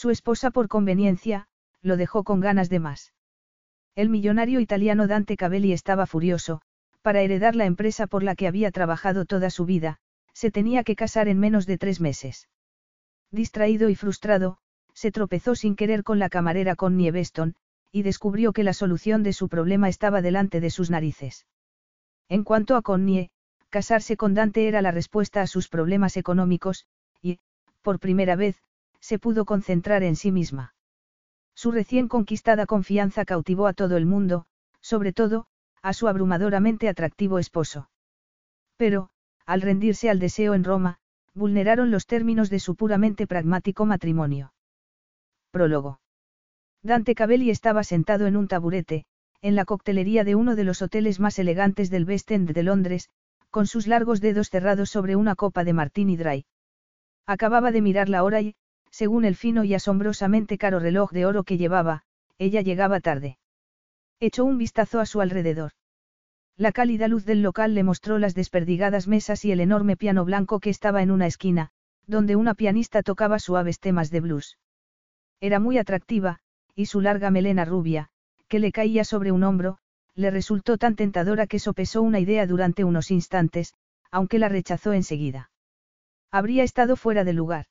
Su esposa por conveniencia, lo dejó con ganas de más. El millonario italiano Dante Cabelli estaba furioso, para heredar la empresa por la que había trabajado toda su vida, se tenía que casar en menos de tres meses. Distraído y frustrado, se tropezó sin querer con la camarera Connie Beston, y descubrió que la solución de su problema estaba delante de sus narices. En cuanto a Connie, casarse con Dante era la respuesta a sus problemas económicos, y, por primera vez, se pudo concentrar en sí misma. Su recién conquistada confianza cautivó a todo el mundo, sobre todo, a su abrumadoramente atractivo esposo. Pero, al rendirse al deseo en Roma, vulneraron los términos de su puramente pragmático matrimonio. Prólogo. Dante Cabelli estaba sentado en un taburete, en la coctelería de uno de los hoteles más elegantes del West End de Londres, con sus largos dedos cerrados sobre una copa de martini dry. Acababa de mirar la hora y, según el fino y asombrosamente caro reloj de oro que llevaba, ella llegaba tarde. Echó un vistazo a su alrededor. La cálida luz del local le mostró las desperdigadas mesas y el enorme piano blanco que estaba en una esquina, donde una pianista tocaba suaves temas de blues. Era muy atractiva, y su larga melena rubia, que le caía sobre un hombro, le resultó tan tentadora que sopesó una idea durante unos instantes, aunque la rechazó enseguida. Habría estado fuera de lugar.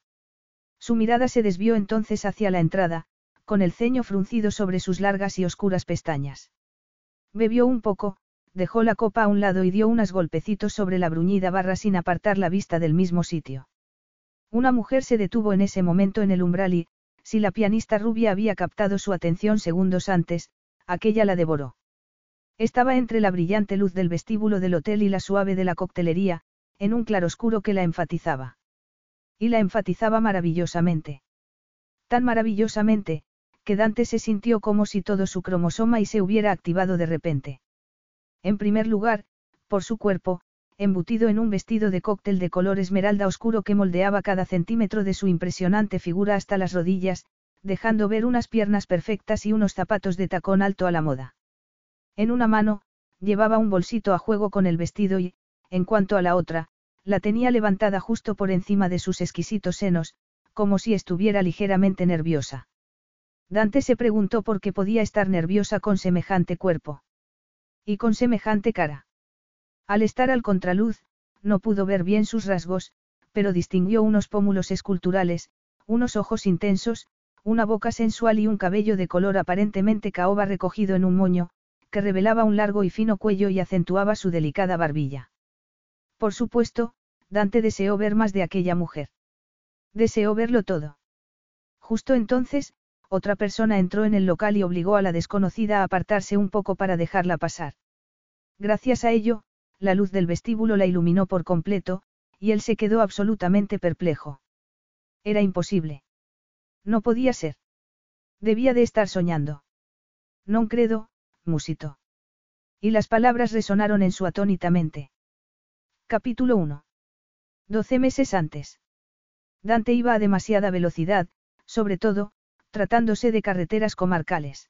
Su mirada se desvió entonces hacia la entrada, con el ceño fruncido sobre sus largas y oscuras pestañas. Bebió un poco, dejó la copa a un lado y dio unos golpecitos sobre la bruñida barra sin apartar la vista del mismo sitio. Una mujer se detuvo en ese momento en el umbral y, si la pianista rubia había captado su atención segundos antes, aquella la devoró. Estaba entre la brillante luz del vestíbulo del hotel y la suave de la coctelería, en un claroscuro que la enfatizaba. Y la enfatizaba maravillosamente. Tan maravillosamente, que Dante se sintió como si todo su cromosoma y se hubiera activado de repente. En primer lugar, por su cuerpo, embutido en un vestido de cóctel de color esmeralda oscuro que moldeaba cada centímetro de su impresionante figura hasta las rodillas, dejando ver unas piernas perfectas y unos zapatos de tacón alto a la moda. En una mano, llevaba un bolsito a juego con el vestido y, en cuanto a la otra, la tenía levantada justo por encima de sus exquisitos senos, como si estuviera ligeramente nerviosa. Dante se preguntó por qué podía estar nerviosa con semejante cuerpo. Y con semejante cara. Al estar al contraluz, no pudo ver bien sus rasgos, pero distinguió unos pómulos esculturales, unos ojos intensos, una boca sensual y un cabello de color aparentemente caoba recogido en un moño, que revelaba un largo y fino cuello y acentuaba su delicada barbilla. Por supuesto, Dante deseó ver más de aquella mujer. Deseó verlo todo. Justo entonces, otra persona entró en el local y obligó a la desconocida a apartarse un poco para dejarla pasar. Gracias a ello, la luz del vestíbulo la iluminó por completo, y él se quedó absolutamente perplejo. Era imposible. No podía ser. Debía de estar soñando. No credo, musito. Y las palabras resonaron en su atónita mente. Capítulo 1. Doce meses antes. Dante iba a demasiada velocidad, sobre todo, tratándose de carreteras comarcales.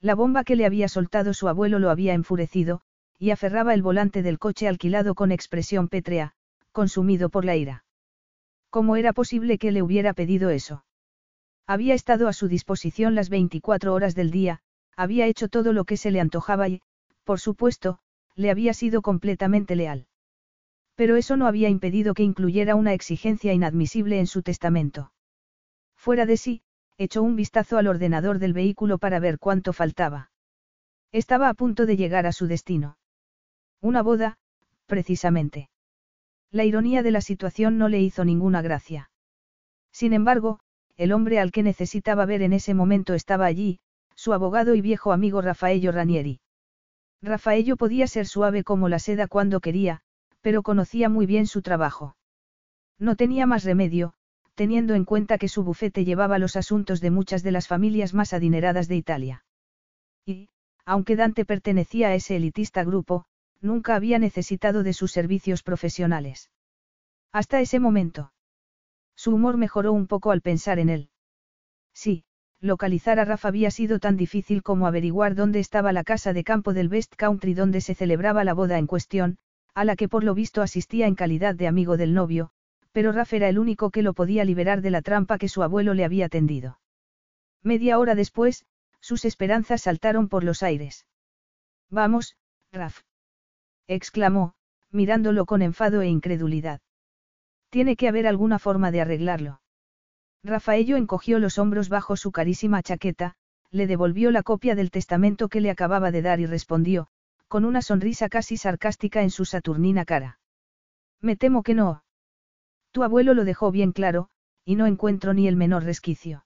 La bomba que le había soltado su abuelo lo había enfurecido, y aferraba el volante del coche alquilado con expresión pétrea, consumido por la ira. ¿Cómo era posible que le hubiera pedido eso? Había estado a su disposición las 24 horas del día, había hecho todo lo que se le antojaba y, por supuesto, le había sido completamente leal. Pero eso no había impedido que incluyera una exigencia inadmisible en su testamento. Fuera de sí, echó un vistazo al ordenador del vehículo para ver cuánto faltaba. Estaba a punto de llegar a su destino. Una boda, precisamente. La ironía de la situación no le hizo ninguna gracia. Sin embargo, el hombre al que necesitaba ver en ese momento estaba allí, su abogado y viejo amigo Rafaello Ranieri. Rafaello podía ser suave como la seda cuando quería, pero conocía muy bien su trabajo. No tenía más remedio, teniendo en cuenta que su bufete llevaba los asuntos de muchas de las familias más adineradas de Italia. Y, aunque Dante pertenecía a ese elitista grupo, nunca había necesitado de sus servicios profesionales. Hasta ese momento. Su humor mejoró un poco al pensar en él. Sí, localizar a Rafa había sido tan difícil como averiguar dónde estaba la casa de campo del Best Country donde se celebraba la boda en cuestión, a la que por lo visto asistía en calidad de amigo del novio, pero Rafa era el único que lo podía liberar de la trampa que su abuelo le había tendido. Media hora después, sus esperanzas saltaron por los aires. Vamos, Raf. exclamó, mirándolo con enfado e incredulidad. Tiene que haber alguna forma de arreglarlo. Rafaello encogió los hombros bajo su carísima chaqueta, le devolvió la copia del testamento que le acababa de dar y respondió, con una sonrisa casi sarcástica en su saturnina cara. Me temo que no. Tu abuelo lo dejó bien claro, y no encuentro ni el menor resquicio.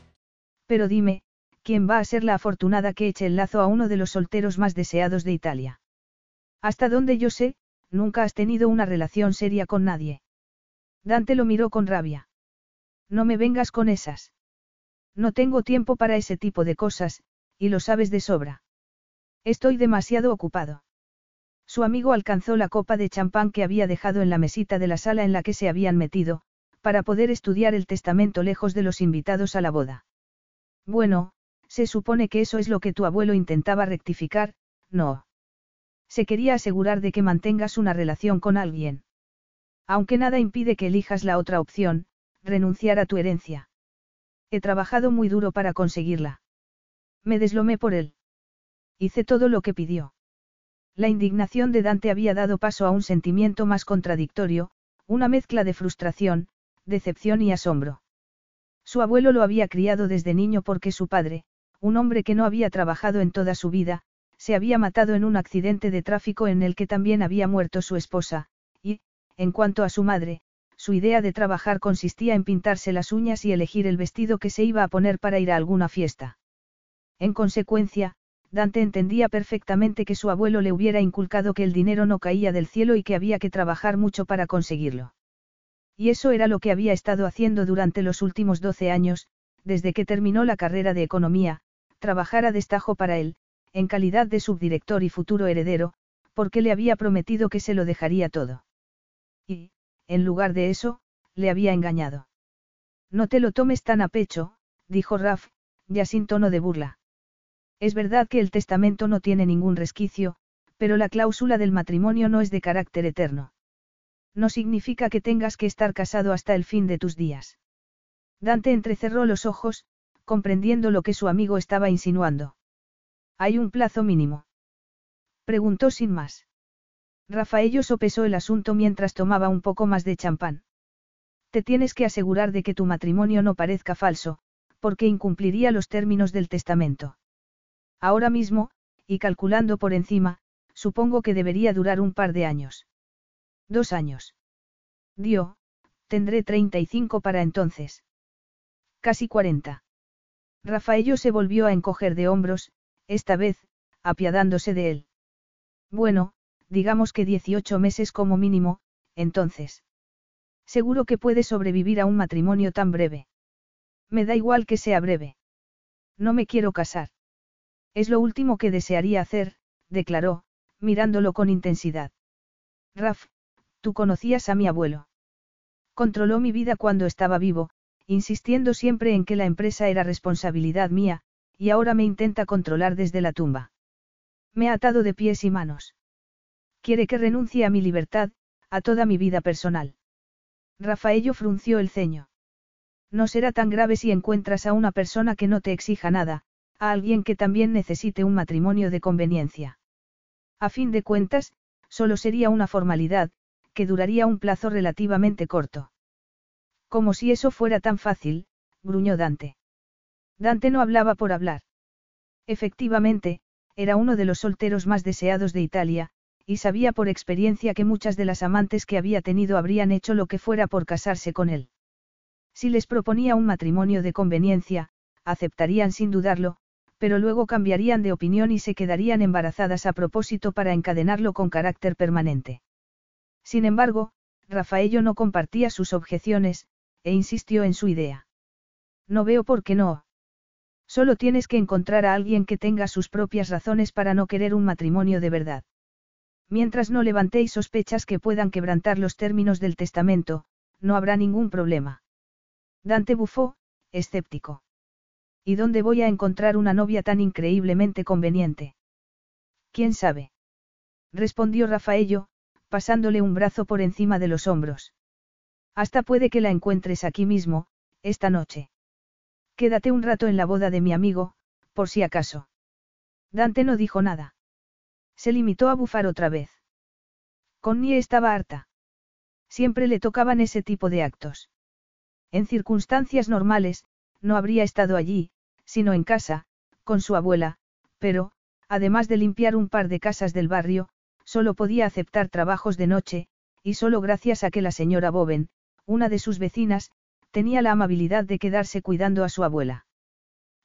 Pero dime, ¿quién va a ser la afortunada que eche el lazo a uno de los solteros más deseados de Italia? Hasta donde yo sé, nunca has tenido una relación seria con nadie. Dante lo miró con rabia. No me vengas con esas. No tengo tiempo para ese tipo de cosas, y lo sabes de sobra. Estoy demasiado ocupado. Su amigo alcanzó la copa de champán que había dejado en la mesita de la sala en la que se habían metido, para poder estudiar el testamento lejos de los invitados a la boda. Bueno, se supone que eso es lo que tu abuelo intentaba rectificar, no. Se quería asegurar de que mantengas una relación con alguien. Aunque nada impide que elijas la otra opción, renunciar a tu herencia. He trabajado muy duro para conseguirla. Me deslomé por él. Hice todo lo que pidió. La indignación de Dante había dado paso a un sentimiento más contradictorio, una mezcla de frustración, decepción y asombro. Su abuelo lo había criado desde niño porque su padre, un hombre que no había trabajado en toda su vida, se había matado en un accidente de tráfico en el que también había muerto su esposa, y, en cuanto a su madre, su idea de trabajar consistía en pintarse las uñas y elegir el vestido que se iba a poner para ir a alguna fiesta. En consecuencia, Dante entendía perfectamente que su abuelo le hubiera inculcado que el dinero no caía del cielo y que había que trabajar mucho para conseguirlo. Y eso era lo que había estado haciendo durante los últimos 12 años, desde que terminó la carrera de economía, trabajar a destajo para él, en calidad de subdirector y futuro heredero, porque le había prometido que se lo dejaría todo. Y, en lugar de eso, le había engañado. No te lo tomes tan a pecho, dijo Raf, ya sin tono de burla. Es verdad que el testamento no tiene ningún resquicio, pero la cláusula del matrimonio no es de carácter eterno. No significa que tengas que estar casado hasta el fin de tus días. Dante entrecerró los ojos, comprendiendo lo que su amigo estaba insinuando. ¿Hay un plazo mínimo? Preguntó sin más. Rafaello sopesó el asunto mientras tomaba un poco más de champán. Te tienes que asegurar de que tu matrimonio no parezca falso, porque incumpliría los términos del testamento. Ahora mismo, y calculando por encima, supongo que debería durar un par de años. Dos años. Dio, tendré 35 para entonces. Casi 40. Rafaello se volvió a encoger de hombros, esta vez, apiadándose de él. Bueno, digamos que 18 meses como mínimo, entonces. Seguro que puede sobrevivir a un matrimonio tan breve. Me da igual que sea breve. No me quiero casar. Es lo último que desearía hacer, declaró, mirándolo con intensidad. Raf, Tú conocías a mi abuelo. Controló mi vida cuando estaba vivo, insistiendo siempre en que la empresa era responsabilidad mía, y ahora me intenta controlar desde la tumba. Me ha atado de pies y manos. Quiere que renuncie a mi libertad, a toda mi vida personal. Rafaello frunció el ceño. No será tan grave si encuentras a una persona que no te exija nada, a alguien que también necesite un matrimonio de conveniencia. A fin de cuentas, solo sería una formalidad, que duraría un plazo relativamente corto. Como si eso fuera tan fácil, gruñó Dante. Dante no hablaba por hablar. Efectivamente, era uno de los solteros más deseados de Italia, y sabía por experiencia que muchas de las amantes que había tenido habrían hecho lo que fuera por casarse con él. Si les proponía un matrimonio de conveniencia, aceptarían sin dudarlo, pero luego cambiarían de opinión y se quedarían embarazadas a propósito para encadenarlo con carácter permanente. Sin embargo, Rafaello no compartía sus objeciones, e insistió en su idea. No veo por qué no. Solo tienes que encontrar a alguien que tenga sus propias razones para no querer un matrimonio de verdad. Mientras no levantéis sospechas que puedan quebrantar los términos del testamento, no habrá ningún problema. Dante bufó, escéptico. ¿Y dónde voy a encontrar una novia tan increíblemente conveniente? ¿Quién sabe? Respondió Rafaello, pasándole un brazo por encima de los hombros. Hasta puede que la encuentres aquí mismo, esta noche. Quédate un rato en la boda de mi amigo, por si acaso. Dante no dijo nada. Se limitó a bufar otra vez. Connie estaba harta. Siempre le tocaban ese tipo de actos. En circunstancias normales, no habría estado allí, sino en casa, con su abuela, pero, además de limpiar un par de casas del barrio, solo podía aceptar trabajos de noche, y solo gracias a que la señora Boven, una de sus vecinas, tenía la amabilidad de quedarse cuidando a su abuela.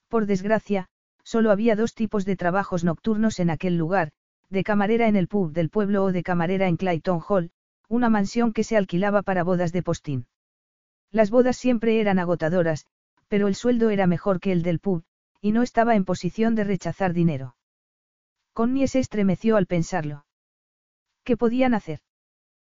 Por desgracia, solo había dos tipos de trabajos nocturnos en aquel lugar, de camarera en el pub del pueblo o de camarera en Clayton Hall, una mansión que se alquilaba para bodas de postín. Las bodas siempre eran agotadoras, pero el sueldo era mejor que el del pub, y no estaba en posición de rechazar dinero. Connie se estremeció al pensarlo. ¿Qué podían hacer?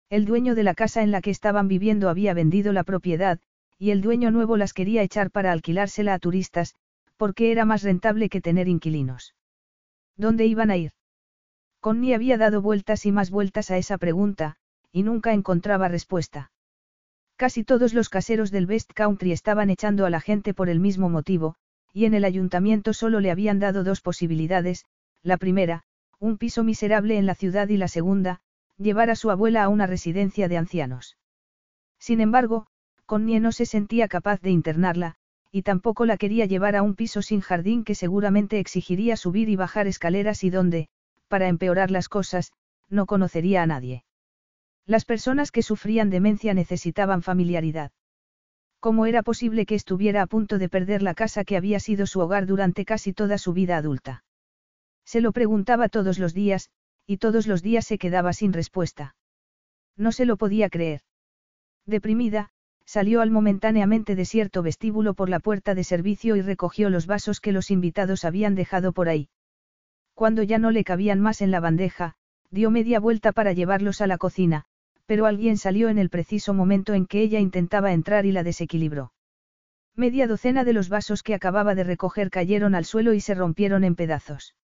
El dueño de la casa en la que estaban viviendo había vendido la propiedad, y el dueño nuevo las quería echar para alquilársela a turistas, porque era más rentable que tener inquilinos. ¿Dónde iban a ir? Connie había dado vueltas y más vueltas a esa pregunta, y nunca encontraba respuesta. Casi todos los caseros del West Country estaban echando a la gente por el mismo motivo, y en el ayuntamiento solo le habían dado dos posibilidades, la primera, un piso miserable en la ciudad y la segunda, llevar a su abuela a una residencia de ancianos. Sin embargo, Connie no se sentía capaz de internarla, y tampoco la quería llevar a un piso sin jardín que seguramente exigiría subir y bajar escaleras y donde, para empeorar las cosas, no conocería a nadie. Las personas que sufrían demencia necesitaban familiaridad. ¿Cómo era posible que estuviera a punto de perder la casa que había sido su hogar durante casi toda su vida adulta? Se lo preguntaba todos los días, y todos los días se quedaba sin respuesta. No se lo podía creer. Deprimida, salió al momentáneamente desierto vestíbulo por la puerta de servicio y recogió los vasos que los invitados habían dejado por ahí. Cuando ya no le cabían más en la bandeja, dio media vuelta para llevarlos a la cocina, pero alguien salió en el preciso momento en que ella intentaba entrar y la desequilibró. Media docena de los vasos que acababa de recoger cayeron al suelo y se rompieron en pedazos.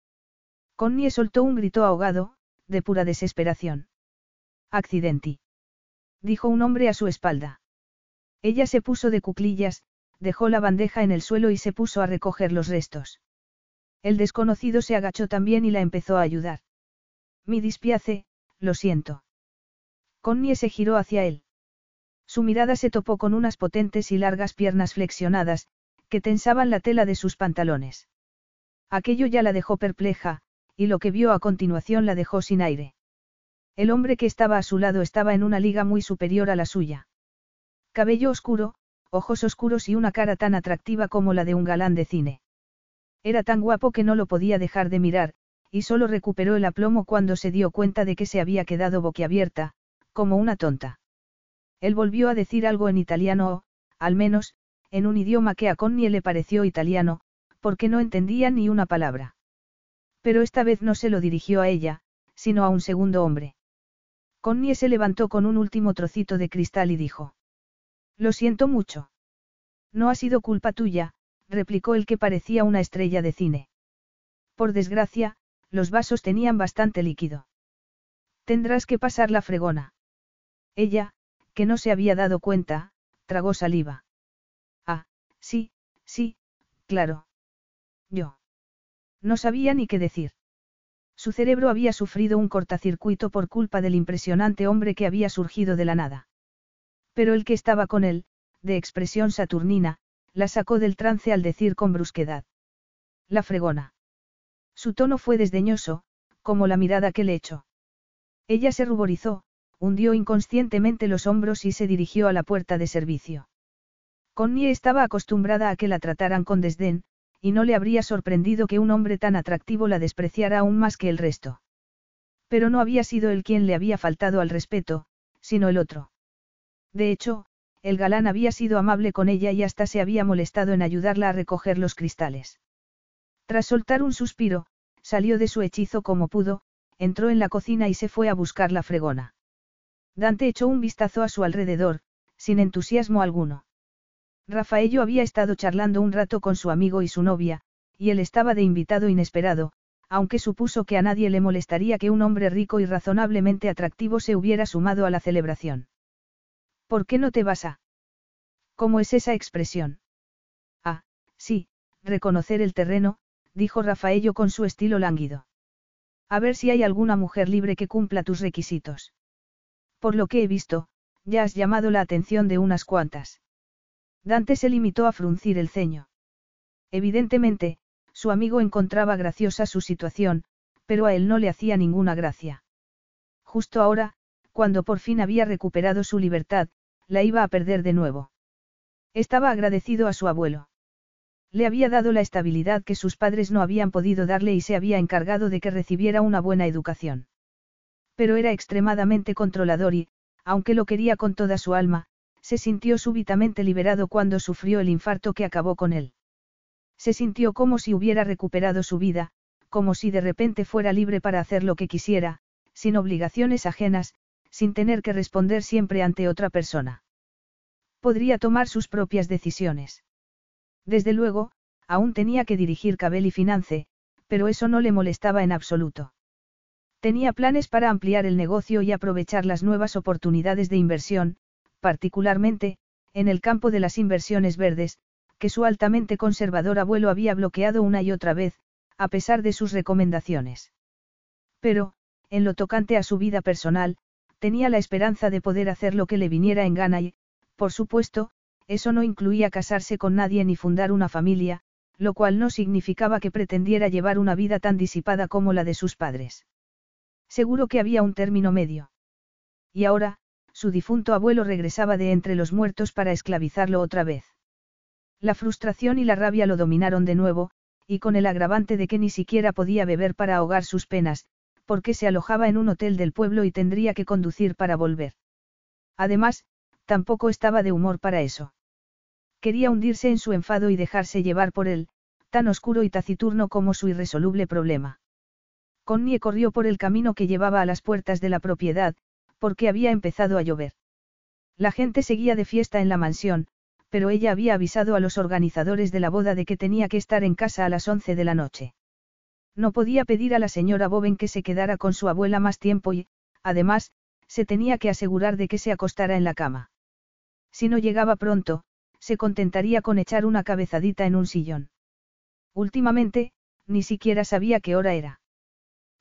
Connie soltó un grito ahogado, de pura desesperación. Accidenti. Dijo un hombre a su espalda. Ella se puso de cuclillas, dejó la bandeja en el suelo y se puso a recoger los restos. El desconocido se agachó también y la empezó a ayudar. Mi dispiace, lo siento. Connie se giró hacia él. Su mirada se topó con unas potentes y largas piernas flexionadas, que tensaban la tela de sus pantalones. Aquello ya la dejó perpleja, y lo que vio a continuación la dejó sin aire. El hombre que estaba a su lado estaba en una liga muy superior a la suya. Cabello oscuro, ojos oscuros y una cara tan atractiva como la de un galán de cine. Era tan guapo que no lo podía dejar de mirar, y solo recuperó el aplomo cuando se dio cuenta de que se había quedado boquiabierta, como una tonta. Él volvió a decir algo en italiano o, al menos, en un idioma que a Connie le pareció italiano, porque no entendía ni una palabra. Pero esta vez no se lo dirigió a ella, sino a un segundo hombre. Connie se levantó con un último trocito de cristal y dijo. Lo siento mucho. No ha sido culpa tuya, replicó el que parecía una estrella de cine. Por desgracia, los vasos tenían bastante líquido. Tendrás que pasar la fregona. Ella, que no se había dado cuenta, tragó saliva. Ah, sí, sí, claro. Yo. No sabía ni qué decir. Su cerebro había sufrido un cortacircuito por culpa del impresionante hombre que había surgido de la nada. Pero el que estaba con él, de expresión saturnina, la sacó del trance al decir con brusquedad. La fregona. Su tono fue desdeñoso, como la mirada que le echó. Ella se ruborizó, hundió inconscientemente los hombros y se dirigió a la puerta de servicio. Connie estaba acostumbrada a que la trataran con desdén, y no le habría sorprendido que un hombre tan atractivo la despreciara aún más que el resto. Pero no había sido él quien le había faltado al respeto, sino el otro. De hecho, el galán había sido amable con ella y hasta se había molestado en ayudarla a recoger los cristales. Tras soltar un suspiro, salió de su hechizo como pudo, entró en la cocina y se fue a buscar la fregona. Dante echó un vistazo a su alrededor, sin entusiasmo alguno. Rafaello había estado charlando un rato con su amigo y su novia, y él estaba de invitado inesperado, aunque supuso que a nadie le molestaría que un hombre rico y razonablemente atractivo se hubiera sumado a la celebración. ¿Por qué no te vas a? ¿Cómo es esa expresión? Ah, sí, reconocer el terreno, dijo Rafaello con su estilo lánguido. A ver si hay alguna mujer libre que cumpla tus requisitos. Por lo que he visto, ya has llamado la atención de unas cuantas. Dante se limitó a fruncir el ceño. Evidentemente, su amigo encontraba graciosa su situación, pero a él no le hacía ninguna gracia. Justo ahora, cuando por fin había recuperado su libertad, la iba a perder de nuevo. Estaba agradecido a su abuelo. Le había dado la estabilidad que sus padres no habían podido darle y se había encargado de que recibiera una buena educación. Pero era extremadamente controlador y, aunque lo quería con toda su alma, se sintió súbitamente liberado cuando sufrió el infarto que acabó con él. Se sintió como si hubiera recuperado su vida, como si de repente fuera libre para hacer lo que quisiera, sin obligaciones ajenas, sin tener que responder siempre ante otra persona. Podría tomar sus propias decisiones. Desde luego, aún tenía que dirigir Cabel y Finance, pero eso no le molestaba en absoluto. Tenía planes para ampliar el negocio y aprovechar las nuevas oportunidades de inversión, particularmente, en el campo de las inversiones verdes, que su altamente conservador abuelo había bloqueado una y otra vez, a pesar de sus recomendaciones. Pero, en lo tocante a su vida personal, tenía la esperanza de poder hacer lo que le viniera en gana y, por supuesto, eso no incluía casarse con nadie ni fundar una familia, lo cual no significaba que pretendiera llevar una vida tan disipada como la de sus padres. Seguro que había un término medio. Y ahora, su difunto abuelo regresaba de entre los muertos para esclavizarlo otra vez. La frustración y la rabia lo dominaron de nuevo, y con el agravante de que ni siquiera podía beber para ahogar sus penas, porque se alojaba en un hotel del pueblo y tendría que conducir para volver. Además, tampoco estaba de humor para eso. Quería hundirse en su enfado y dejarse llevar por él, tan oscuro y taciturno como su irresoluble problema. Connie corrió por el camino que llevaba a las puertas de la propiedad, porque había empezado a llover. La gente seguía de fiesta en la mansión, pero ella había avisado a los organizadores de la boda de que tenía que estar en casa a las once de la noche. No podía pedir a la señora Boven que se quedara con su abuela más tiempo y, además, se tenía que asegurar de que se acostara en la cama. Si no llegaba pronto, se contentaría con echar una cabezadita en un sillón. Últimamente, ni siquiera sabía qué hora era.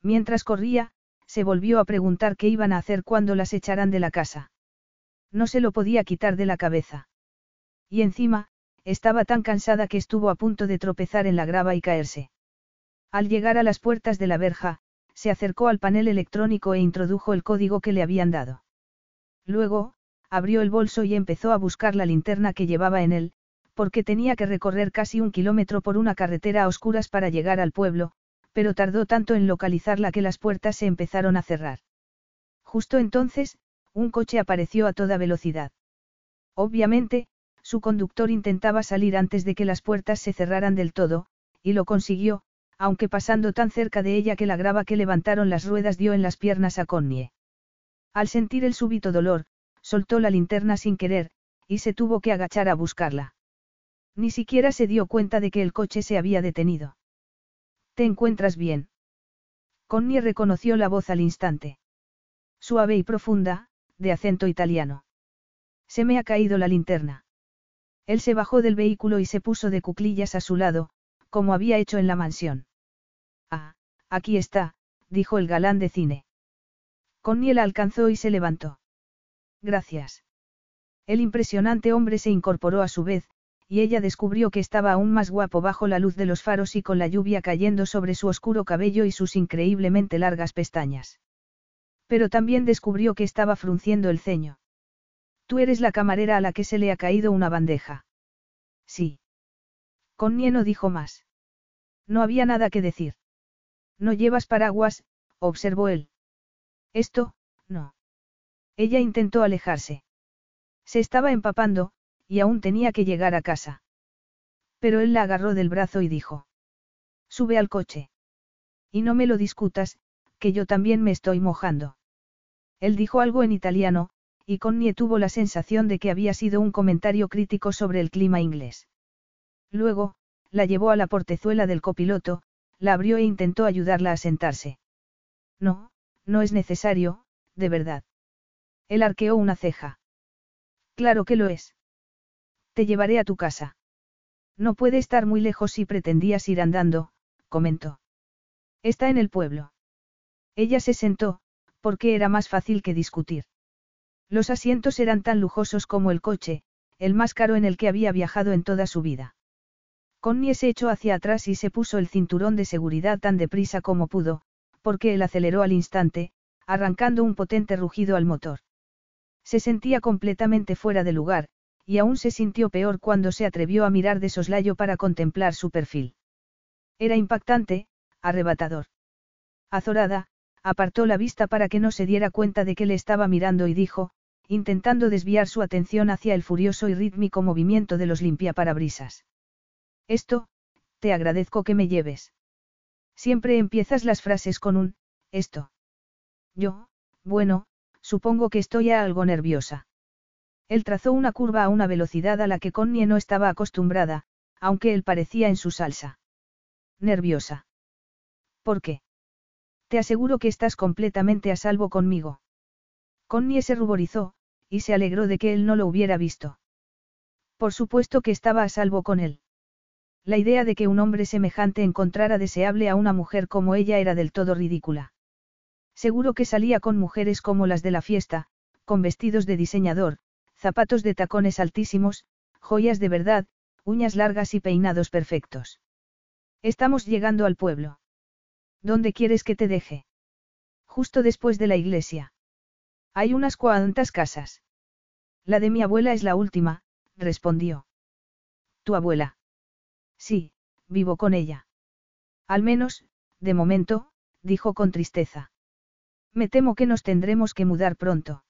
Mientras corría, se volvió a preguntar qué iban a hacer cuando las echaran de la casa. No se lo podía quitar de la cabeza. Y encima, estaba tan cansada que estuvo a punto de tropezar en la grava y caerse. Al llegar a las puertas de la verja, se acercó al panel electrónico e introdujo el código que le habían dado. Luego, abrió el bolso y empezó a buscar la linterna que llevaba en él, porque tenía que recorrer casi un kilómetro por una carretera a oscuras para llegar al pueblo, pero tardó tanto en localizarla que las puertas se empezaron a cerrar. Justo entonces, un coche apareció a toda velocidad. Obviamente, su conductor intentaba salir antes de que las puertas se cerraran del todo, y lo consiguió, aunque pasando tan cerca de ella que la grava que levantaron las ruedas dio en las piernas a Connie. Al sentir el súbito dolor, soltó la linterna sin querer, y se tuvo que agachar a buscarla. Ni siquiera se dio cuenta de que el coche se había detenido. ¿Te encuentras bien? Connie reconoció la voz al instante. Suave y profunda, de acento italiano. Se me ha caído la linterna. Él se bajó del vehículo y se puso de cuclillas a su lado, como había hecho en la mansión. Ah, aquí está, dijo el galán de cine. Connie la alcanzó y se levantó. Gracias. El impresionante hombre se incorporó a su vez, y ella descubrió que estaba aún más guapo bajo la luz de los faros y con la lluvia cayendo sobre su oscuro cabello y sus increíblemente largas pestañas. Pero también descubrió que estaba frunciendo el ceño. Tú eres la camarera a la que se le ha caído una bandeja. Sí. Connie no dijo más. No había nada que decir. No llevas paraguas, observó él. Esto, no. Ella intentó alejarse. Se estaba empapando, y aún tenía que llegar a casa. Pero él la agarró del brazo y dijo. Sube al coche. Y no me lo discutas, que yo también me estoy mojando. Él dijo algo en italiano, y Connie tuvo la sensación de que había sido un comentario crítico sobre el clima inglés. Luego, la llevó a la portezuela del copiloto, la abrió e intentó ayudarla a sentarse. No, no es necesario, de verdad. Él arqueó una ceja. Claro que lo es. Te llevaré a tu casa. No puede estar muy lejos si pretendías ir andando, comentó. Está en el pueblo. Ella se sentó, porque era más fácil que discutir. Los asientos eran tan lujosos como el coche, el más caro en el que había viajado en toda su vida. Connie se echó hacia atrás y se puso el cinturón de seguridad tan deprisa como pudo, porque él aceleró al instante, arrancando un potente rugido al motor. Se sentía completamente fuera de lugar, y aún se sintió peor cuando se atrevió a mirar de soslayo para contemplar su perfil. Era impactante, arrebatador. Azorada, apartó la vista para que no se diera cuenta de que le estaba mirando y dijo, intentando desviar su atención hacia el furioso y rítmico movimiento de los limpiaparabrisas. Esto, te agradezco que me lleves. Siempre empiezas las frases con un, esto. Yo, bueno, supongo que estoy algo nerviosa. Él trazó una curva a una velocidad a la que Connie no estaba acostumbrada, aunque él parecía en su salsa. Nerviosa. ¿Por qué? Te aseguro que estás completamente a salvo conmigo. Connie se ruborizó, y se alegró de que él no lo hubiera visto. Por supuesto que estaba a salvo con él. La idea de que un hombre semejante encontrara deseable a una mujer como ella era del todo ridícula. Seguro que salía con mujeres como las de la fiesta, con vestidos de diseñador, zapatos de tacones altísimos, joyas de verdad, uñas largas y peinados perfectos. Estamos llegando al pueblo. ¿Dónde quieres que te deje? Justo después de la iglesia. Hay unas cuantas casas. La de mi abuela es la última, respondió. ¿Tu abuela? Sí, vivo con ella. Al menos, de momento, dijo con tristeza. Me temo que nos tendremos que mudar pronto.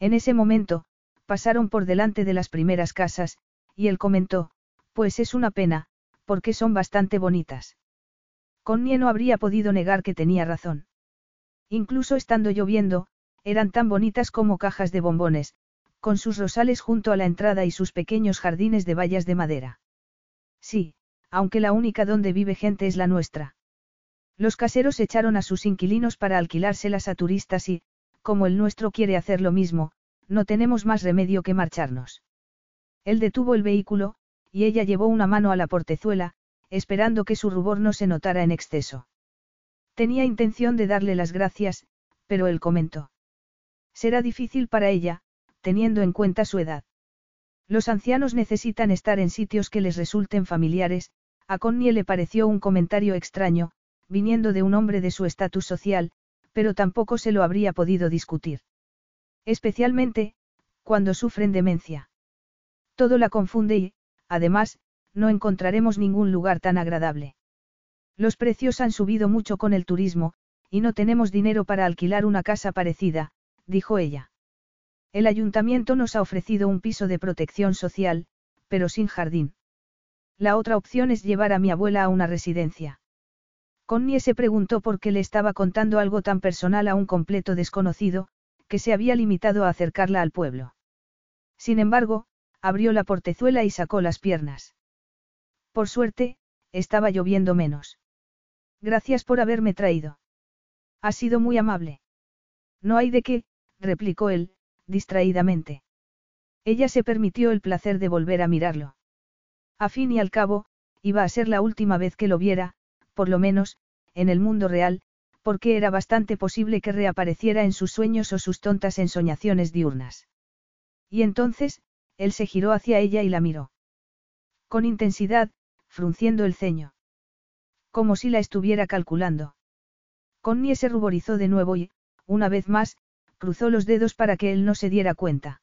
En ese momento, pasaron por delante de las primeras casas, y él comentó, pues es una pena, porque son bastante bonitas. Connie no habría podido negar que tenía razón. Incluso estando lloviendo, eran tan bonitas como cajas de bombones, con sus rosales junto a la entrada y sus pequeños jardines de vallas de madera. Sí, aunque la única donde vive gente es la nuestra. Los caseros echaron a sus inquilinos para alquilárselas a turistas y, como el nuestro quiere hacer lo mismo, no tenemos más remedio que marcharnos. Él detuvo el vehículo, y ella llevó una mano a la portezuela, esperando que su rubor no se notara en exceso. Tenía intención de darle las gracias, pero él comentó. Será difícil para ella, teniendo en cuenta su edad. Los ancianos necesitan estar en sitios que les resulten familiares, a Connie le pareció un comentario extraño, viniendo de un hombre de su estatus social, pero tampoco se lo habría podido discutir. Especialmente, cuando sufren demencia. Todo la confunde y, además, no encontraremos ningún lugar tan agradable. Los precios han subido mucho con el turismo, y no tenemos dinero para alquilar una casa parecida, dijo ella. El ayuntamiento nos ha ofrecido un piso de protección social, pero sin jardín. La otra opción es llevar a mi abuela a una residencia. Connie se preguntó por qué le estaba contando algo tan personal a un completo desconocido, que se había limitado a acercarla al pueblo. Sin embargo, abrió la portezuela y sacó las piernas. Por suerte, estaba lloviendo menos. Gracias por haberme traído. Ha sido muy amable. No hay de qué, replicó él, distraídamente. Ella se permitió el placer de volver a mirarlo. A fin y al cabo, iba a ser la última vez que lo viera, por lo menos, en el mundo real, porque era bastante posible que reapareciera en sus sueños o sus tontas ensoñaciones diurnas. Y entonces, él se giró hacia ella y la miró. Con intensidad, frunciendo el ceño. Como si la estuviera calculando. Connie se ruborizó de nuevo y, una vez más, cruzó los dedos para que él no se diera cuenta.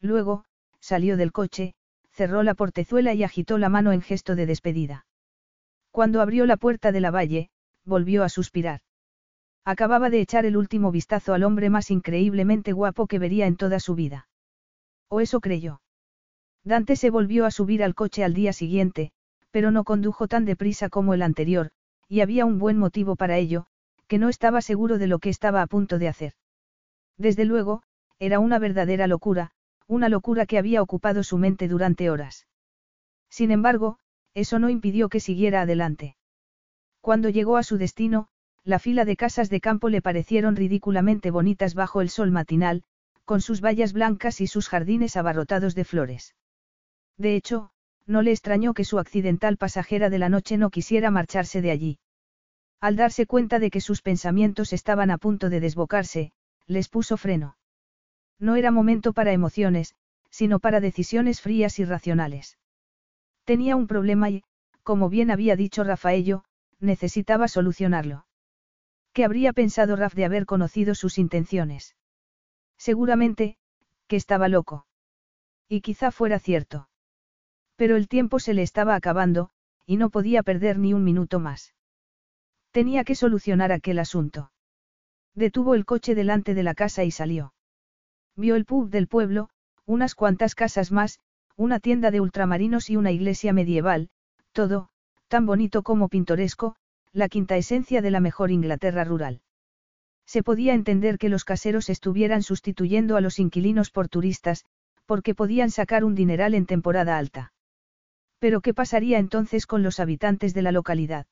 Luego, salió del coche, cerró la portezuela y agitó la mano en gesto de despedida. Cuando abrió la puerta de la valle, volvió a suspirar. Acababa de echar el último vistazo al hombre más increíblemente guapo que vería en toda su vida. O eso creyó. Dante se volvió a subir al coche al día siguiente, pero no condujo tan deprisa como el anterior, y había un buen motivo para ello, que no estaba seguro de lo que estaba a punto de hacer. Desde luego, era una verdadera locura, una locura que había ocupado su mente durante horas. Sin embargo, eso no impidió que siguiera adelante. Cuando llegó a su destino, la fila de casas de campo le parecieron ridículamente bonitas bajo el sol matinal, con sus vallas blancas y sus jardines abarrotados de flores. De hecho, no le extrañó que su accidental pasajera de la noche no quisiera marcharse de allí. Al darse cuenta de que sus pensamientos estaban a punto de desbocarse, les puso freno. No era momento para emociones, sino para decisiones frías y racionales. Tenía un problema y, como bien había dicho Rafaello, necesitaba solucionarlo. ¿Qué habría pensado Raf de haber conocido sus intenciones? Seguramente, que estaba loco. Y quizá fuera cierto. Pero el tiempo se le estaba acabando, y no podía perder ni un minuto más. Tenía que solucionar aquel asunto. Detuvo el coche delante de la casa y salió. Vio el pub del pueblo, unas cuantas casas más, una tienda de ultramarinos y una iglesia medieval, todo, tan bonito como pintoresco, la quinta esencia de la mejor Inglaterra rural. Se podía entender que los caseros estuvieran sustituyendo a los inquilinos por turistas, porque podían sacar un dineral en temporada alta. Pero ¿qué pasaría entonces con los habitantes de la localidad?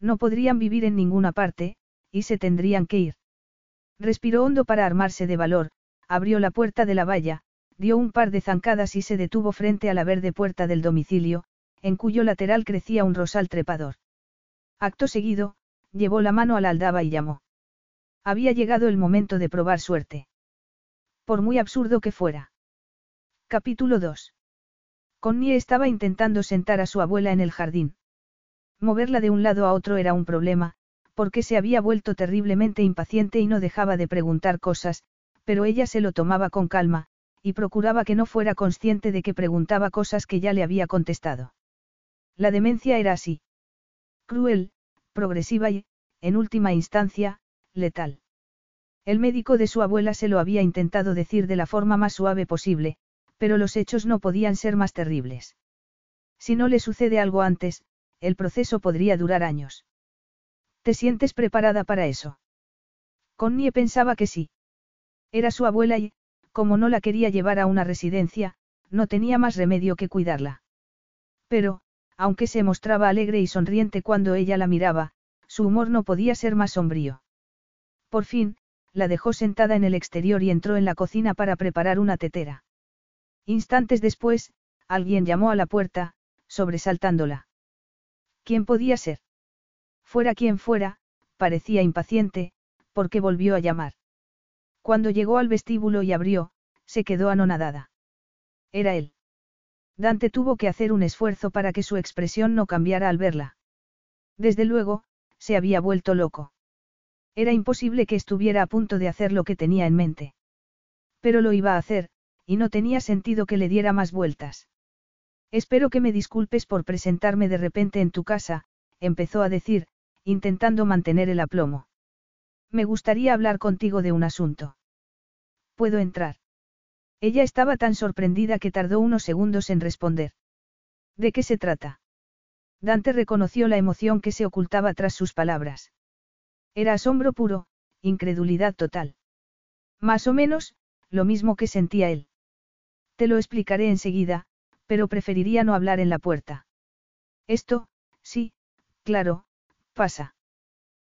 No podrían vivir en ninguna parte, y se tendrían que ir. Respiró hondo para armarse de valor, abrió la puerta de la valla, dio un par de zancadas y se detuvo frente a la verde puerta del domicilio, en cuyo lateral crecía un rosal trepador. Acto seguido, llevó la mano a la aldaba y llamó. Había llegado el momento de probar suerte. Por muy absurdo que fuera. Capítulo 2. Connie estaba intentando sentar a su abuela en el jardín. Moverla de un lado a otro era un problema, porque se había vuelto terriblemente impaciente y no dejaba de preguntar cosas, pero ella se lo tomaba con calma, y procuraba que no fuera consciente de que preguntaba cosas que ya le había contestado. La demencia era así. Cruel, progresiva y, en última instancia, letal. El médico de su abuela se lo había intentado decir de la forma más suave posible, pero los hechos no podían ser más terribles. Si no le sucede algo antes, el proceso podría durar años. ¿Te sientes preparada para eso? Connie pensaba que sí. Era su abuela y, como no la quería llevar a una residencia, no tenía más remedio que cuidarla. Pero, aunque se mostraba alegre y sonriente cuando ella la miraba, su humor no podía ser más sombrío. Por fin, la dejó sentada en el exterior y entró en la cocina para preparar una tetera. Instantes después, alguien llamó a la puerta, sobresaltándola. ¿Quién podía ser? Fuera quien fuera, parecía impaciente, porque volvió a llamar. Cuando llegó al vestíbulo y abrió, se quedó anonadada. Era él. Dante tuvo que hacer un esfuerzo para que su expresión no cambiara al verla. Desde luego, se había vuelto loco. Era imposible que estuviera a punto de hacer lo que tenía en mente. Pero lo iba a hacer, y no tenía sentido que le diera más vueltas. Espero que me disculpes por presentarme de repente en tu casa, empezó a decir, intentando mantener el aplomo. Me gustaría hablar contigo de un asunto. ¿Puedo entrar? Ella estaba tan sorprendida que tardó unos segundos en responder. ¿De qué se trata? Dante reconoció la emoción que se ocultaba tras sus palabras. Era asombro puro, incredulidad total. Más o menos, lo mismo que sentía él. Te lo explicaré enseguida, pero preferiría no hablar en la puerta. Esto, sí, claro, pasa.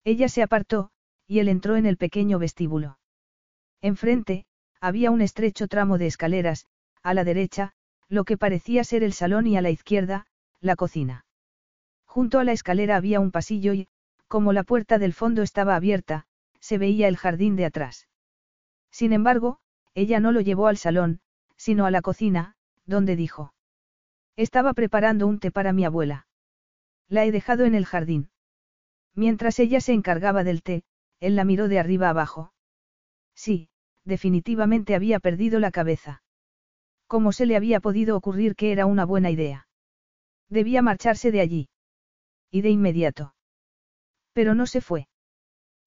Ella se apartó, y él entró en el pequeño vestíbulo. Enfrente, había un estrecho tramo de escaleras, a la derecha, lo que parecía ser el salón y a la izquierda, la cocina. Junto a la escalera había un pasillo y, como la puerta del fondo estaba abierta, se veía el jardín de atrás. Sin embargo, ella no lo llevó al salón, sino a la cocina, donde dijo. Estaba preparando un té para mi abuela. La he dejado en el jardín. Mientras ella se encargaba del té, él la miró de arriba abajo. Sí, definitivamente había perdido la cabeza. ¿Cómo se le había podido ocurrir que era una buena idea? Debía marcharse de allí. Y de inmediato. Pero no se fue.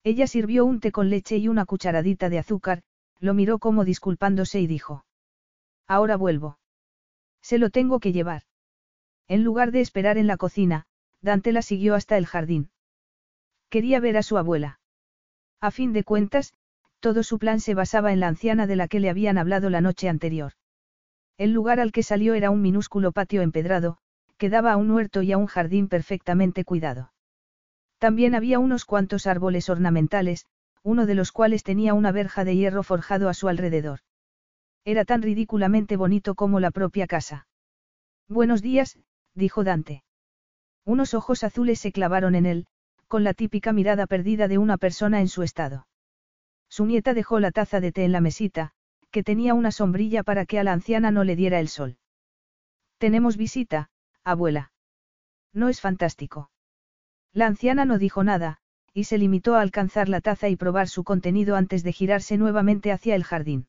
Ella sirvió un té con leche y una cucharadita de azúcar, lo miró como disculpándose y dijo. Ahora vuelvo. Se lo tengo que llevar. En lugar de esperar en la cocina, Dante la siguió hasta el jardín. Quería ver a su abuela. A fin de cuentas, todo su plan se basaba en la anciana de la que le habían hablado la noche anterior. El lugar al que salió era un minúsculo patio empedrado, que daba a un huerto y a un jardín perfectamente cuidado. También había unos cuantos árboles ornamentales, uno de los cuales tenía una verja de hierro forjado a su alrededor. Era tan ridículamente bonito como la propia casa. Buenos días, dijo Dante. Unos ojos azules se clavaron en él, con la típica mirada perdida de una persona en su estado. Su nieta dejó la taza de té en la mesita, que tenía una sombrilla para que a la anciana no le diera el sol. Tenemos visita, abuela. ¿No es fantástico? La anciana no dijo nada, y se limitó a alcanzar la taza y probar su contenido antes de girarse nuevamente hacia el jardín.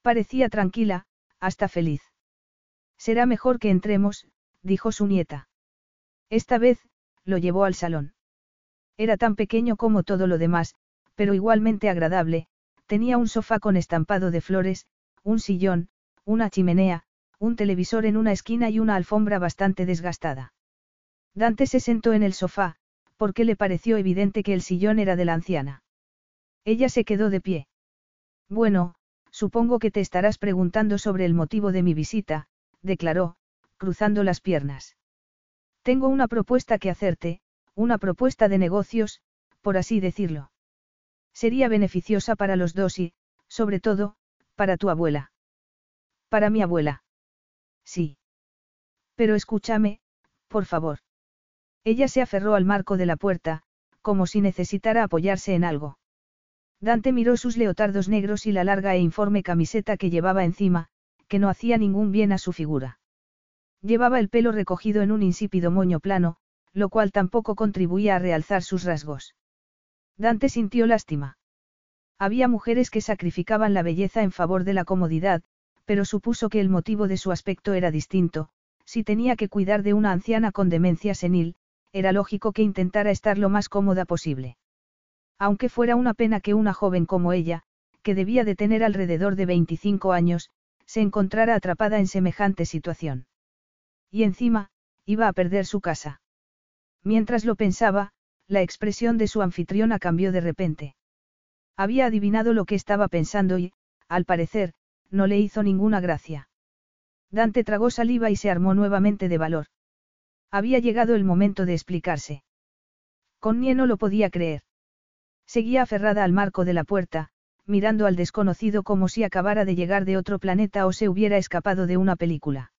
Parecía tranquila, hasta feliz. Será mejor que entremos, dijo su nieta. Esta vez, lo llevó al salón. Era tan pequeño como todo lo demás, pero igualmente agradable, tenía un sofá con estampado de flores, un sillón, una chimenea, un televisor en una esquina y una alfombra bastante desgastada. Dante se sentó en el sofá, porque le pareció evidente que el sillón era de la anciana. Ella se quedó de pie. Bueno, supongo que te estarás preguntando sobre el motivo de mi visita, declaró, cruzando las piernas. Tengo una propuesta que hacerte, una propuesta de negocios, por así decirlo. Sería beneficiosa para los dos y, sobre todo, para tu abuela. Para mi abuela. Sí. Pero escúchame, por favor. Ella se aferró al marco de la puerta, como si necesitara apoyarse en algo. Dante miró sus leotardos negros y la larga e informe camiseta que llevaba encima, que no hacía ningún bien a su figura. Llevaba el pelo recogido en un insípido moño plano, lo cual tampoco contribuía a realzar sus rasgos. Dante sintió lástima. Había mujeres que sacrificaban la belleza en favor de la comodidad, pero supuso que el motivo de su aspecto era distinto, si tenía que cuidar de una anciana con demencia senil, era lógico que intentara estar lo más cómoda posible. Aunque fuera una pena que una joven como ella, que debía de tener alrededor de 25 años, se encontrara atrapada en semejante situación. Y encima, iba a perder su casa. Mientras lo pensaba, la expresión de su anfitriona cambió de repente. Había adivinado lo que estaba pensando y, al parecer, no le hizo ninguna gracia. Dante tragó saliva y se armó nuevamente de valor. Había llegado el momento de explicarse. Connie no lo podía creer. Seguía aferrada al marco de la puerta, mirando al desconocido como si acabara de llegar de otro planeta o se hubiera escapado de una película.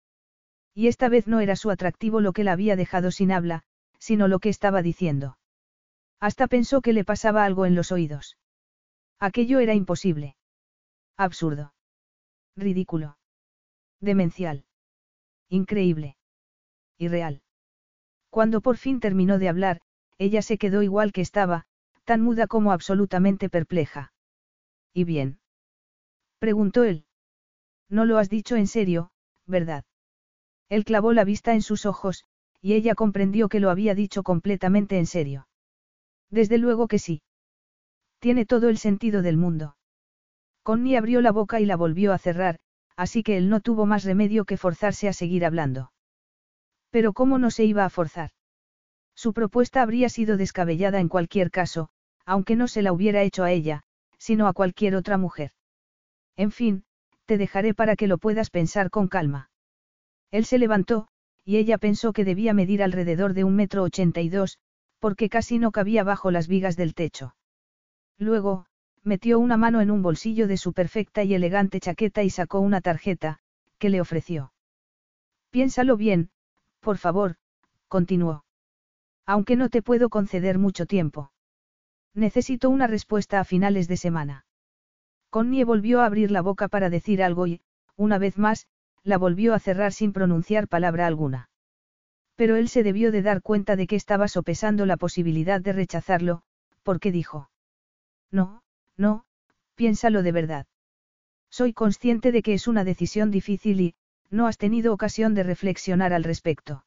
Y esta vez no era su atractivo lo que la había dejado sin habla, sino lo que estaba diciendo. Hasta pensó que le pasaba algo en los oídos. Aquello era imposible. Absurdo. Ridículo. Demencial. Increíble. Irreal. Cuando por fin terminó de hablar, ella se quedó igual que estaba, tan muda como absolutamente perpleja. ¿Y bien? preguntó él. No lo has dicho en serio, ¿verdad? Él clavó la vista en sus ojos, y ella comprendió que lo había dicho completamente en serio. Desde luego que sí. Tiene todo el sentido del mundo. Connie abrió la boca y la volvió a cerrar, así que él no tuvo más remedio que forzarse a seguir hablando. Pero ¿cómo no se iba a forzar? Su propuesta habría sido descabellada en cualquier caso, aunque no se la hubiera hecho a ella, sino a cualquier otra mujer. En fin, te dejaré para que lo puedas pensar con calma. Él se levantó, y ella pensó que debía medir alrededor de un metro ochenta y dos, porque casi no cabía bajo las vigas del techo. Luego, metió una mano en un bolsillo de su perfecta y elegante chaqueta y sacó una tarjeta, que le ofreció. Piénsalo bien, por favor, continuó. Aunque no te puedo conceder mucho tiempo. Necesito una respuesta a finales de semana. Connie volvió a abrir la boca para decir algo y, una vez más, la volvió a cerrar sin pronunciar palabra alguna. Pero él se debió de dar cuenta de que estaba sopesando la posibilidad de rechazarlo, porque dijo. No, no, piénsalo de verdad. Soy consciente de que es una decisión difícil y, no has tenido ocasión de reflexionar al respecto.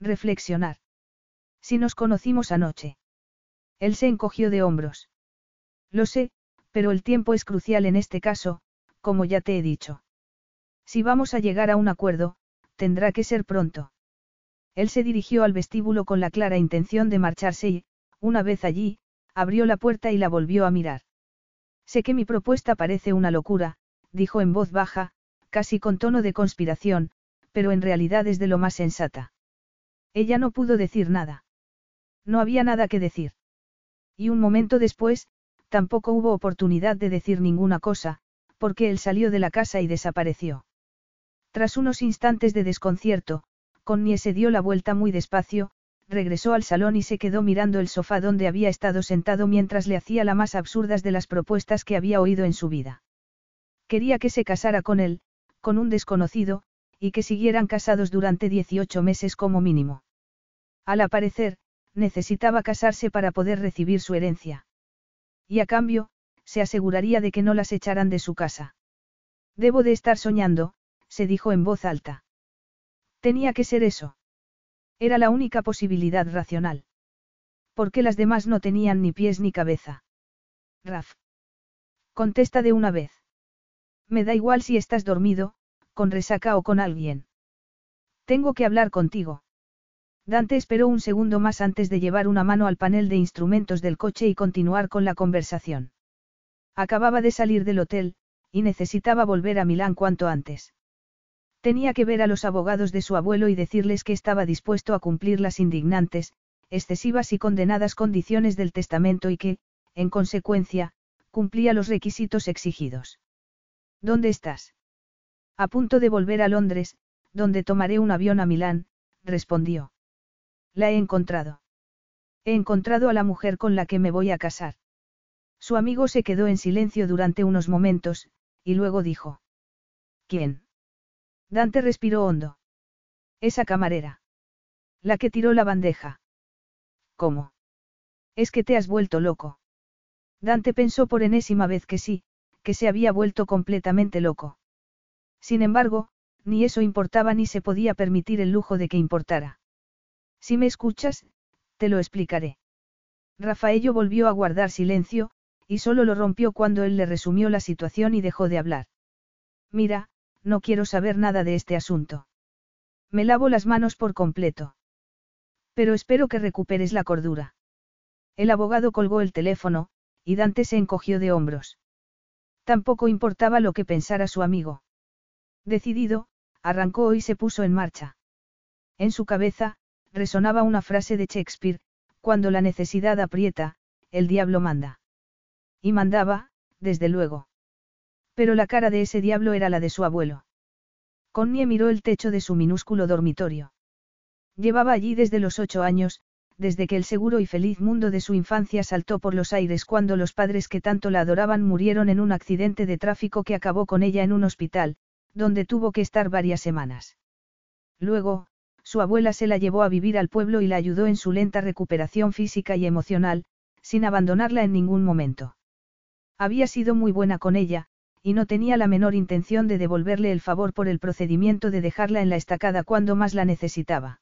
Reflexionar. Si nos conocimos anoche. Él se encogió de hombros. Lo sé, pero el tiempo es crucial en este caso, como ya te he dicho. Si vamos a llegar a un acuerdo, tendrá que ser pronto. Él se dirigió al vestíbulo con la clara intención de marcharse y, una vez allí, abrió la puerta y la volvió a mirar. Sé que mi propuesta parece una locura, dijo en voz baja, casi con tono de conspiración, pero en realidad es de lo más sensata. Ella no pudo decir nada. No había nada que decir. Y un momento después, tampoco hubo oportunidad de decir ninguna cosa, porque él salió de la casa y desapareció. Tras unos instantes de desconcierto, Connie se dio la vuelta muy despacio, regresó al salón y se quedó mirando el sofá donde había estado sentado mientras le hacía la más absurdas de las propuestas que había oído en su vida. Quería que se casara con él, con un desconocido, y que siguieran casados durante 18 meses como mínimo. Al aparecer, necesitaba casarse para poder recibir su herencia. Y a cambio, se aseguraría de que no las echaran de su casa. Debo de estar soñando, se dijo en voz alta. Tenía que ser eso. Era la única posibilidad racional. Porque las demás no tenían ni pies ni cabeza. Raf. Contesta de una vez. Me da igual si estás dormido, con resaca o con alguien. Tengo que hablar contigo. Dante esperó un segundo más antes de llevar una mano al panel de instrumentos del coche y continuar con la conversación. Acababa de salir del hotel, y necesitaba volver a Milán cuanto antes. Tenía que ver a los abogados de su abuelo y decirles que estaba dispuesto a cumplir las indignantes, excesivas y condenadas condiciones del testamento y que, en consecuencia, cumplía los requisitos exigidos. ¿Dónde estás? A punto de volver a Londres, donde tomaré un avión a Milán, respondió. La he encontrado. He encontrado a la mujer con la que me voy a casar. Su amigo se quedó en silencio durante unos momentos, y luego dijo. ¿Quién? Dante respiró hondo. Esa camarera. La que tiró la bandeja. ¿Cómo? Es que te has vuelto loco. Dante pensó por enésima vez que sí, que se había vuelto completamente loco. Sin embargo, ni eso importaba ni se podía permitir el lujo de que importara. Si me escuchas, te lo explicaré. Rafaello volvió a guardar silencio, y solo lo rompió cuando él le resumió la situación y dejó de hablar. Mira, no quiero saber nada de este asunto. Me lavo las manos por completo. Pero espero que recuperes la cordura. El abogado colgó el teléfono, y Dante se encogió de hombros. Tampoco importaba lo que pensara su amigo. Decidido, arrancó y se puso en marcha. En su cabeza, resonaba una frase de Shakespeare, cuando la necesidad aprieta, el diablo manda. Y mandaba, desde luego. Pero la cara de ese diablo era la de su abuelo. Connie miró el techo de su minúsculo dormitorio. Llevaba allí desde los ocho años, desde que el seguro y feliz mundo de su infancia saltó por los aires cuando los padres que tanto la adoraban murieron en un accidente de tráfico que acabó con ella en un hospital, donde tuvo que estar varias semanas. Luego, su abuela se la llevó a vivir al pueblo y la ayudó en su lenta recuperación física y emocional, sin abandonarla en ningún momento. Había sido muy buena con ella, y no tenía la menor intención de devolverle el favor por el procedimiento de dejarla en la estacada cuando más la necesitaba.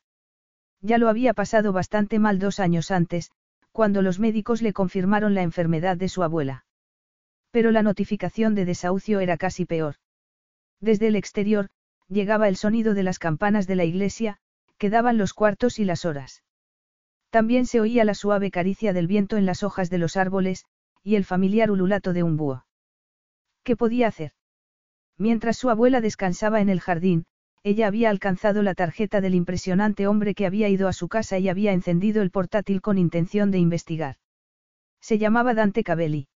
Ya lo había pasado bastante mal dos años antes, cuando los médicos le confirmaron la enfermedad de su abuela. Pero la notificación de desahucio era casi peor. Desde el exterior, llegaba el sonido de las campanas de la iglesia, que daban los cuartos y las horas. También se oía la suave caricia del viento en las hojas de los árboles, y el familiar ululato de un búho. ¿Qué podía hacer? Mientras su abuela descansaba en el jardín, ella había alcanzado la tarjeta del impresionante hombre que había ido a su casa y había encendido el portátil con intención de investigar. Se llamaba Dante Cabelli.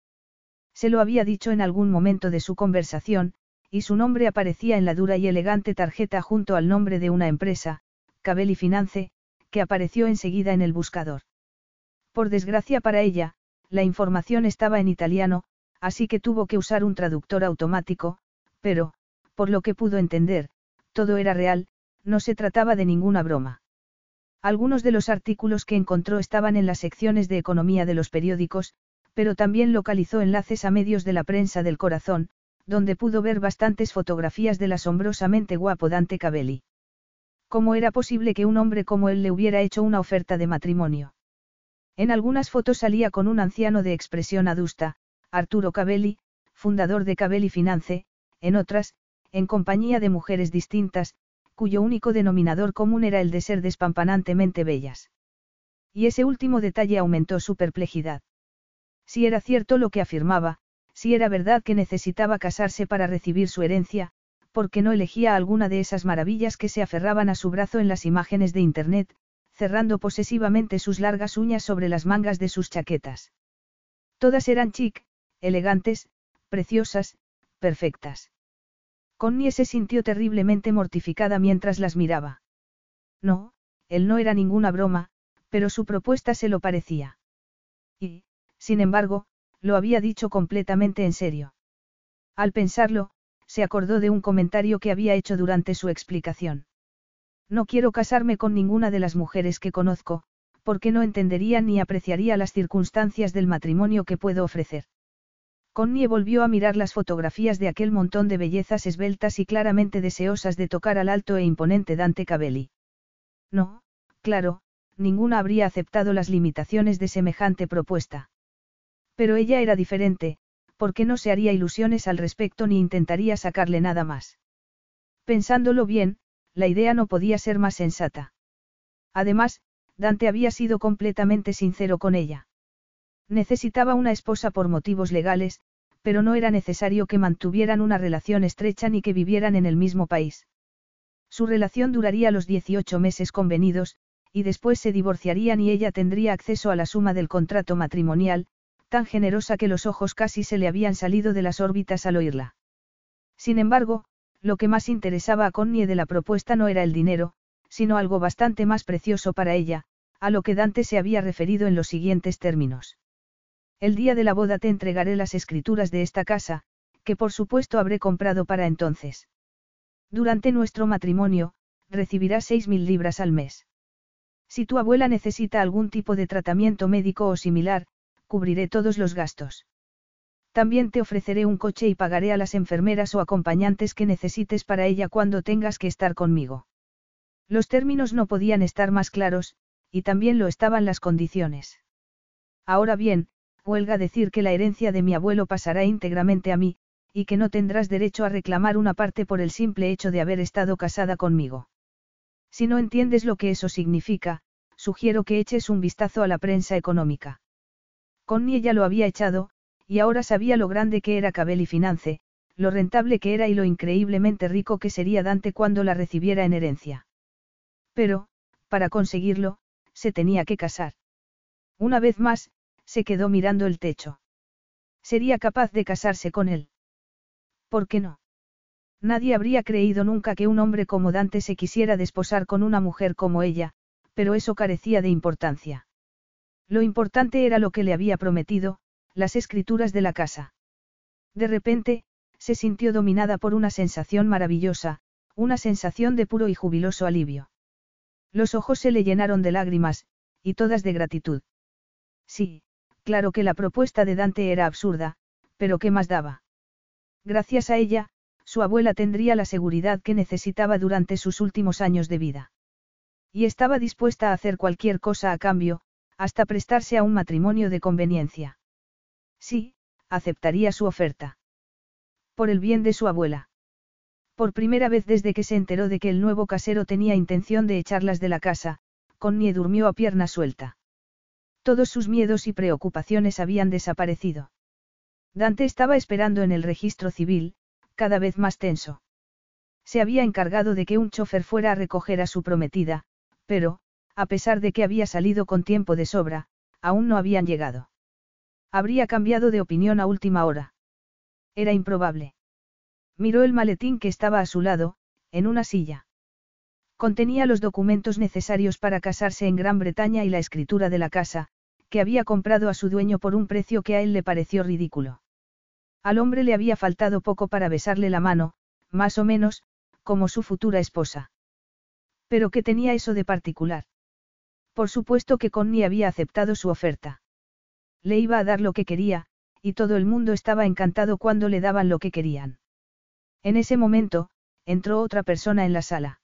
Se lo había dicho en algún momento de su conversación, y su nombre aparecía en la dura y elegante tarjeta junto al nombre de una empresa, Cabelli Finance, que apareció enseguida en el buscador. Por desgracia para ella, la información estaba en italiano, así que tuvo que usar un traductor automático, pero, por lo que pudo entender, todo era real, no se trataba de ninguna broma. Algunos de los artículos que encontró estaban en las secciones de economía de los periódicos, pero también localizó enlaces a medios de la prensa del corazón, donde pudo ver bastantes fotografías del asombrosamente guapo Dante Cabelli. ¿Cómo era posible que un hombre como él le hubiera hecho una oferta de matrimonio? En algunas fotos salía con un anciano de expresión adusta, Arturo Cabelli, fundador de Cabelli Finance, en otras, en compañía de mujeres distintas, cuyo único denominador común era el de ser despampanantemente bellas. Y ese último detalle aumentó su perplejidad. Si era cierto lo que afirmaba, si era verdad que necesitaba casarse para recibir su herencia, porque no elegía alguna de esas maravillas que se aferraban a su brazo en las imágenes de Internet, cerrando posesivamente sus largas uñas sobre las mangas de sus chaquetas. Todas eran chic, elegantes, preciosas, perfectas. Connie se sintió terriblemente mortificada mientras las miraba. No, él no era ninguna broma, pero su propuesta se lo parecía. Y, sin embargo, lo había dicho completamente en serio. Al pensarlo, se acordó de un comentario que había hecho durante su explicación. No quiero casarme con ninguna de las mujeres que conozco, porque no entendería ni apreciaría las circunstancias del matrimonio que puedo ofrecer. Connie volvió a mirar las fotografías de aquel montón de bellezas esbeltas y claramente deseosas de tocar al alto e imponente Dante Cabelli. No, claro, ninguna habría aceptado las limitaciones de semejante propuesta. Pero ella era diferente, porque no se haría ilusiones al respecto ni intentaría sacarle nada más. Pensándolo bien, la idea no podía ser más sensata. Además, Dante había sido completamente sincero con ella. Necesitaba una esposa por motivos legales, pero no era necesario que mantuvieran una relación estrecha ni que vivieran en el mismo país. Su relación duraría los 18 meses convenidos, y después se divorciarían y ella tendría acceso a la suma del contrato matrimonial, tan generosa que los ojos casi se le habían salido de las órbitas al oírla. Sin embargo, lo que más interesaba a Connie de la propuesta no era el dinero, sino algo bastante más precioso para ella, a lo que Dante se había referido en los siguientes términos. El día de la boda te entregaré las escrituras de esta casa, que por supuesto habré comprado para entonces. Durante nuestro matrimonio, recibirás seis mil libras al mes. Si tu abuela necesita algún tipo de tratamiento médico o similar, cubriré todos los gastos. También te ofreceré un coche y pagaré a las enfermeras o acompañantes que necesites para ella cuando tengas que estar conmigo. Los términos no podían estar más claros, y también lo estaban las condiciones. Ahora bien, huelga decir que la herencia de mi abuelo pasará íntegramente a mí, y que no tendrás derecho a reclamar una parte por el simple hecho de haber estado casada conmigo. Si no entiendes lo que eso significa, sugiero que eches un vistazo a la prensa económica. Connie ya lo había echado, y ahora sabía lo grande que era Cabelli Finance, lo rentable que era y lo increíblemente rico que sería Dante cuando la recibiera en herencia. Pero, para conseguirlo, se tenía que casar. Una vez más, se quedó mirando el techo. Sería capaz de casarse con él. ¿Por qué no? Nadie habría creído nunca que un hombre como Dante se quisiera desposar con una mujer como ella, pero eso carecía de importancia. Lo importante era lo que le había prometido, las escrituras de la casa. De repente, se sintió dominada por una sensación maravillosa, una sensación de puro y jubiloso alivio. Los ojos se le llenaron de lágrimas, y todas de gratitud. Sí, Claro que la propuesta de Dante era absurda, pero ¿qué más daba? Gracias a ella, su abuela tendría la seguridad que necesitaba durante sus últimos años de vida. Y estaba dispuesta a hacer cualquier cosa a cambio, hasta prestarse a un matrimonio de conveniencia. Sí, aceptaría su oferta. Por el bien de su abuela. Por primera vez desde que se enteró de que el nuevo casero tenía intención de echarlas de la casa, Connie durmió a pierna suelta. Todos sus miedos y preocupaciones habían desaparecido. Dante estaba esperando en el registro civil, cada vez más tenso. Se había encargado de que un chofer fuera a recoger a su prometida, pero, a pesar de que había salido con tiempo de sobra, aún no habían llegado. Habría cambiado de opinión a última hora. Era improbable. Miró el maletín que estaba a su lado, en una silla. Contenía los documentos necesarios para casarse en Gran Bretaña y la escritura de la casa, que había comprado a su dueño por un precio que a él le pareció ridículo. Al hombre le había faltado poco para besarle la mano, más o menos, como su futura esposa. Pero ¿qué tenía eso de particular? Por supuesto que Connie había aceptado su oferta. Le iba a dar lo que quería, y todo el mundo estaba encantado cuando le daban lo que querían. En ese momento, entró otra persona en la sala.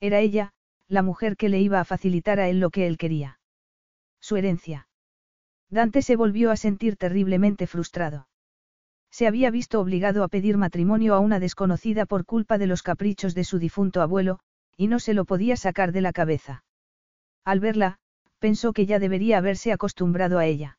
Era ella, la mujer que le iba a facilitar a él lo que él quería. Su herencia. Dante se volvió a sentir terriblemente frustrado. Se había visto obligado a pedir matrimonio a una desconocida por culpa de los caprichos de su difunto abuelo, y no se lo podía sacar de la cabeza. Al verla, pensó que ya debería haberse acostumbrado a ella.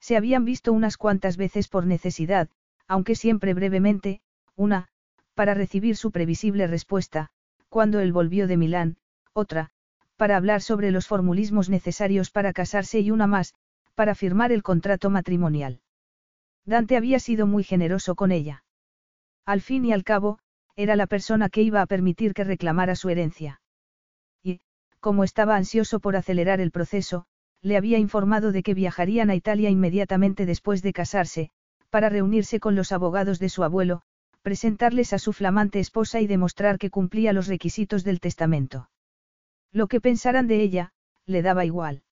Se habían visto unas cuantas veces por necesidad, aunque siempre brevemente, una, para recibir su previsible respuesta, cuando él volvió de Milán, otra, para hablar sobre los formulismos necesarios para casarse y una más, para firmar el contrato matrimonial. Dante había sido muy generoso con ella. Al fin y al cabo, era la persona que iba a permitir que reclamara su herencia. Y, como estaba ansioso por acelerar el proceso, le había informado de que viajarían a Italia inmediatamente después de casarse, para reunirse con los abogados de su abuelo, presentarles a su flamante esposa y demostrar que cumplía los requisitos del testamento. Lo que pensaran de ella, le daba igual.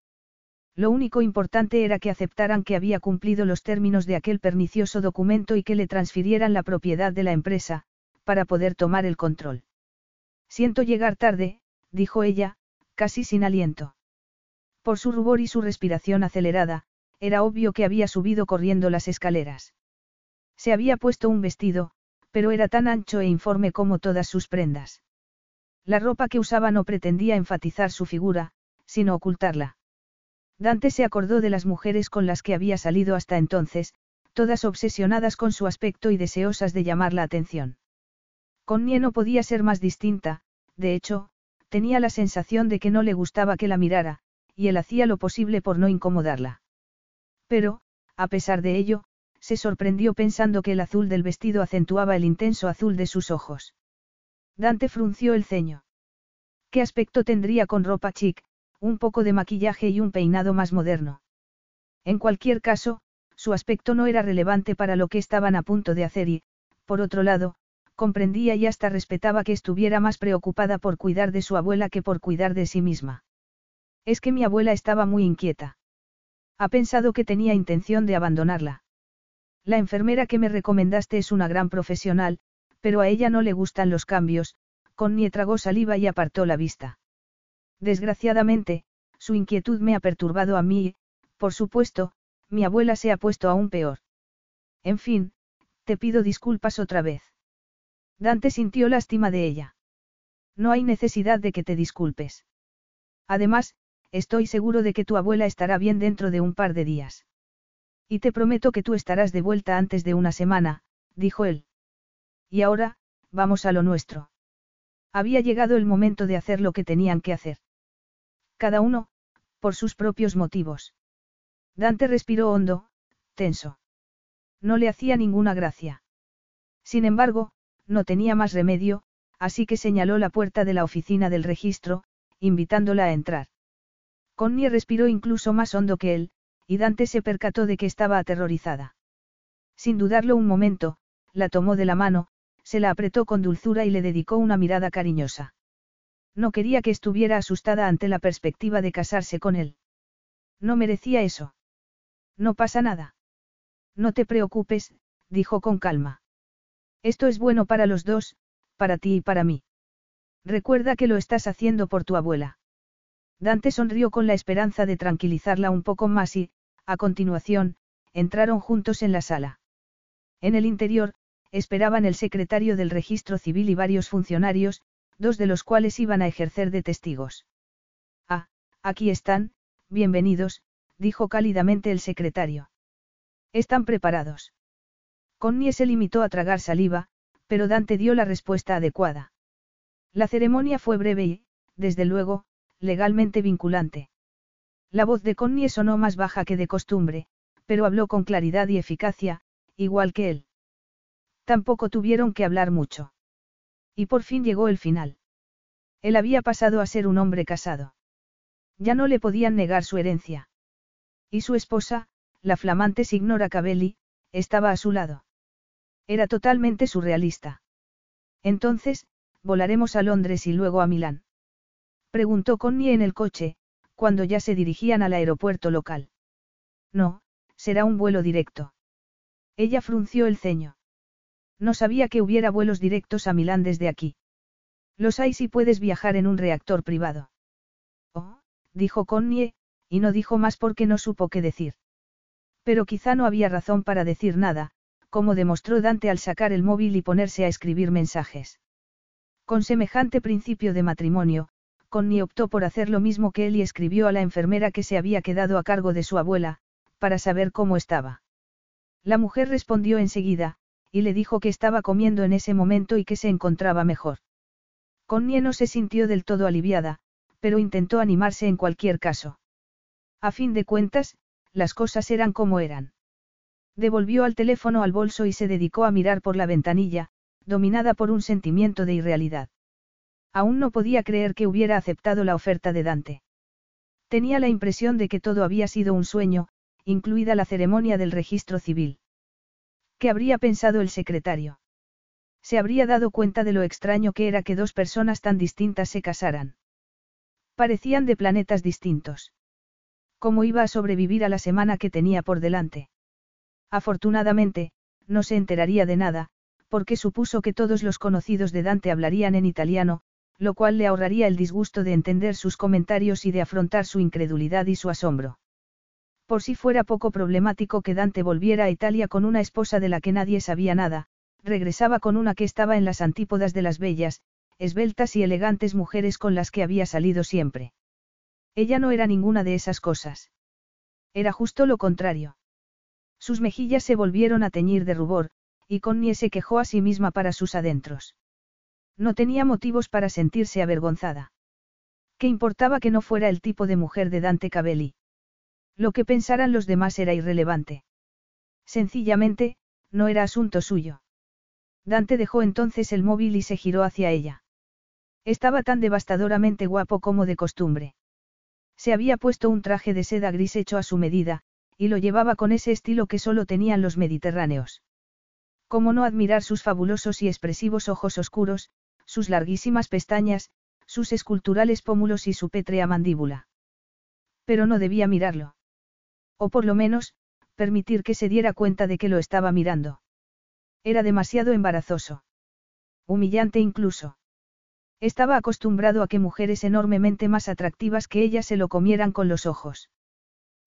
Lo único importante era que aceptaran que había cumplido los términos de aquel pernicioso documento y que le transfirieran la propiedad de la empresa, para poder tomar el control. Siento llegar tarde, dijo ella, casi sin aliento. Por su rubor y su respiración acelerada, era obvio que había subido corriendo las escaleras. Se había puesto un vestido, pero era tan ancho e informe como todas sus prendas. La ropa que usaba no pretendía enfatizar su figura, sino ocultarla. Dante se acordó de las mujeres con las que había salido hasta entonces, todas obsesionadas con su aspecto y deseosas de llamar la atención. Connie no podía ser más distinta, de hecho, tenía la sensación de que no le gustaba que la mirara, y él hacía lo posible por no incomodarla. Pero, a pesar de ello, se sorprendió pensando que el azul del vestido acentuaba el intenso azul de sus ojos. Dante frunció el ceño. ¿Qué aspecto tendría con ropa chic, un poco de maquillaje y un peinado más moderno? En cualquier caso, su aspecto no era relevante para lo que estaban a punto de hacer y, por otro lado, comprendía y hasta respetaba que estuviera más preocupada por cuidar de su abuela que por cuidar de sí misma. Es que mi abuela estaba muy inquieta. Ha pensado que tenía intención de abandonarla. La enfermera que me recomendaste es una gran profesional, pero a ella no le gustan los cambios, Connie tragó saliva y apartó la vista. Desgraciadamente, su inquietud me ha perturbado a mí y, por supuesto, mi abuela se ha puesto aún peor. En fin, te pido disculpas otra vez. Dante sintió lástima de ella. No hay necesidad de que te disculpes. Además, estoy seguro de que tu abuela estará bien dentro de un par de días. Y te prometo que tú estarás de vuelta antes de una semana, dijo él. Y ahora, vamos a lo nuestro. Había llegado el momento de hacer lo que tenían que hacer. Cada uno, por sus propios motivos. Dante respiró hondo, tenso. No le hacía ninguna gracia. Sin embargo, no tenía más remedio, así que señaló la puerta de la oficina del registro, invitándola a entrar. Connie respiró incluso más hondo que él, y Dante se percató de que estaba aterrorizada. Sin dudarlo un momento, la tomó de la mano, se la apretó con dulzura y le dedicó una mirada cariñosa. No quería que estuviera asustada ante la perspectiva de casarse con él. No merecía eso. No pasa nada. No te preocupes, dijo con calma. Esto es bueno para los dos, para ti y para mí. Recuerda que lo estás haciendo por tu abuela. Dante sonrió con la esperanza de tranquilizarla un poco más y, a continuación, entraron juntos en la sala. En el interior, esperaban el secretario del registro civil y varios funcionarios, dos de los cuales iban a ejercer de testigos. Ah, aquí están, bienvenidos, dijo cálidamente el secretario. ¿Están preparados? Connie se limitó a tragar saliva, pero Dante dio la respuesta adecuada. La ceremonia fue breve y, desde luego, legalmente vinculante. La voz de Connie sonó más baja que de costumbre, pero habló con claridad y eficacia, igual que él. Tampoco tuvieron que hablar mucho. Y por fin llegó el final. Él había pasado a ser un hombre casado. Ya no le podían negar su herencia. Y su esposa, la flamante Signora Cabelli, estaba a su lado. Era totalmente surrealista. Entonces, volaremos a Londres y luego a Milán. Preguntó Connie en el coche, cuando ya se dirigían al aeropuerto local. No, será un vuelo directo. Ella frunció el ceño. No sabía que hubiera vuelos directos a Milán desde aquí. Los hay si puedes viajar en un reactor privado. Oh, dijo Connie, y no dijo más porque no supo qué decir. Pero quizá no había razón para decir nada, como demostró Dante al sacar el móvil y ponerse a escribir mensajes. Con semejante principio de matrimonio, Connie optó por hacer lo mismo que él y escribió a la enfermera que se había quedado a cargo de su abuela, para saber cómo estaba. La mujer respondió enseguida, y le dijo que estaba comiendo en ese momento y que se encontraba mejor. Connie no se sintió del todo aliviada, pero intentó animarse en cualquier caso. A fin de cuentas, las cosas eran como eran. Devolvió al teléfono al bolso y se dedicó a mirar por la ventanilla, dominada por un sentimiento de irrealidad. Aún no podía creer que hubiera aceptado la oferta de Dante. Tenía la impresión de que todo había sido un sueño, incluida la ceremonia del registro civil. ¿Qué habría pensado el secretario? Se habría dado cuenta de lo extraño que era que dos personas tan distintas se casaran. Parecían de planetas distintos. ¿Cómo iba a sobrevivir a la semana que tenía por delante? Afortunadamente, no se enteraría de nada, porque supuso que todos los conocidos de Dante hablarían en italiano, lo cual le ahorraría el disgusto de entender sus comentarios y de afrontar su incredulidad y su asombro. Por si fuera poco problemático que Dante volviera a Italia con una esposa de la que nadie sabía nada, regresaba con una que estaba en las antípodas de las bellas, esbeltas y elegantes mujeres con las que había salido siempre. Ella no era ninguna de esas cosas. Era justo lo contrario. Sus mejillas se volvieron a teñir de rubor, y Connie se quejó a sí misma para sus adentros. No tenía motivos para sentirse avergonzada. ¿Qué importaba que no fuera el tipo de mujer de Dante Cabelli? Lo que pensaran los demás era irrelevante. Sencillamente, no era asunto suyo. Dante dejó entonces el móvil y se giró hacia ella. Estaba tan devastadoramente guapo como de costumbre. Se había puesto un traje de seda gris hecho a su medida, y lo llevaba con ese estilo que solo tenían los mediterráneos. ¿Cómo no admirar sus fabulosos y expresivos ojos oscuros, sus larguísimas pestañas, sus esculturales pómulos y su pétrea mandíbula? Pero no debía mirarlo. O por lo menos, permitir que se diera cuenta de que lo estaba mirando. Era demasiado embarazoso. Humillante incluso. Estaba acostumbrado a que mujeres enormemente más atractivas que ella se lo comieran con los ojos.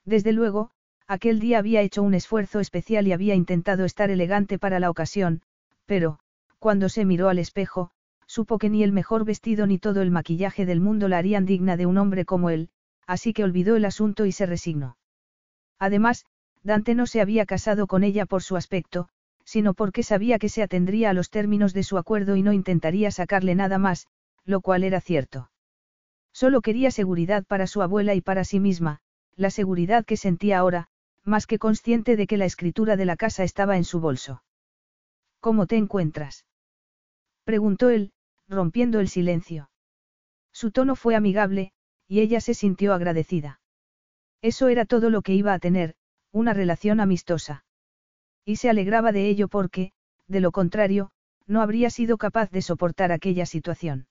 Desde luego, aquel día había hecho un esfuerzo especial y había intentado estar elegante para la ocasión, pero, cuando se miró al espejo, supo que ni el mejor vestido ni todo el maquillaje del mundo la harían digna de un hombre como él, así que olvidó el asunto y se resignó. Además, Dante no se había casado con ella por su aspecto, sino porque sabía que se atendría a los términos de su acuerdo y no intentaría sacarle nada más, lo cual era cierto. Solo quería seguridad para su abuela y para sí misma, la seguridad que sentía ahora, más que consciente de que la escritura de la casa estaba en su bolso. ¿Cómo te encuentras? preguntó él, rompiendo el silencio. Su tono fue amigable, y ella se sintió agradecida. Eso era todo lo que iba a tener, una relación amistosa. Y se alegraba de ello porque, de lo contrario, no habría sido capaz de soportar aquella situación.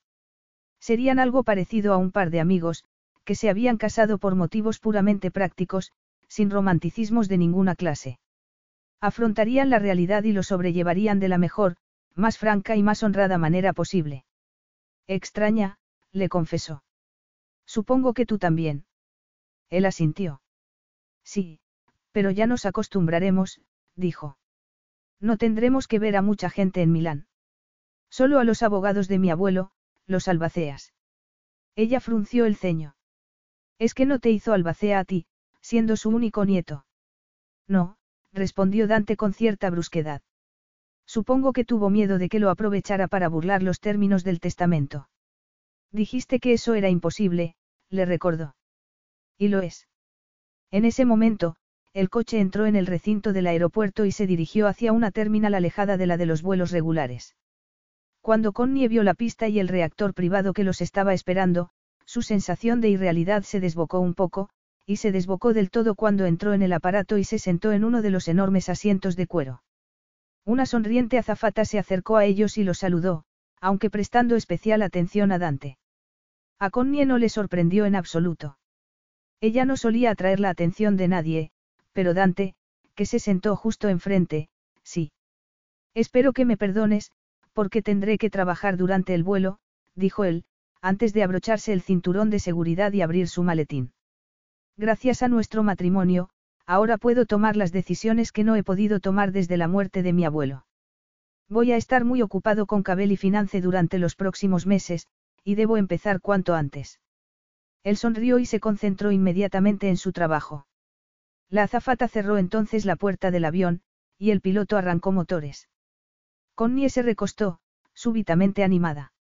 Serían algo parecido a un par de amigos, que se habían casado por motivos puramente prácticos, sin romanticismos de ninguna clase. Afrontarían la realidad y lo sobrellevarían de la mejor, más franca y más honrada manera posible. Extraña, le confesó. Supongo que tú también. Él asintió. Sí, pero ya nos acostumbraremos, dijo. No tendremos que ver a mucha gente en Milán. Solo a los abogados de mi abuelo, los albaceas. Ella frunció el ceño. Es que no te hizo albacea a ti, siendo su único nieto. No, respondió Dante con cierta brusquedad. Supongo que tuvo miedo de que lo aprovechara para burlar los términos del testamento. Dijiste que eso era imposible, le recordó. Y lo es. En ese momento, el coche entró en el recinto del aeropuerto y se dirigió hacia una terminal alejada de la de los vuelos regulares. Cuando Connie vio la pista y el reactor privado que los estaba esperando, su sensación de irrealidad se desbocó un poco, y se desbocó del todo cuando entró en el aparato y se sentó en uno de los enormes asientos de cuero. Una sonriente azafata se acercó a ellos y los saludó, aunque prestando especial atención a Dante. A Connie no le sorprendió en absoluto. Ella no solía atraer la atención de nadie, pero Dante, que se sentó justo enfrente, sí. Espero que me perdones, porque tendré que trabajar durante el vuelo, dijo él, antes de abrocharse el cinturón de seguridad y abrir su maletín. Gracias a nuestro matrimonio, ahora puedo tomar las decisiones que no he podido tomar desde la muerte de mi abuelo. Voy a estar muy ocupado con Cabel y Finance durante los próximos meses, y debo empezar cuanto antes. Él sonrió y se concentró inmediatamente en su trabajo. La azafata cerró entonces la puerta del avión, y el piloto arrancó motores. Connie se recostó, súbitamente animada.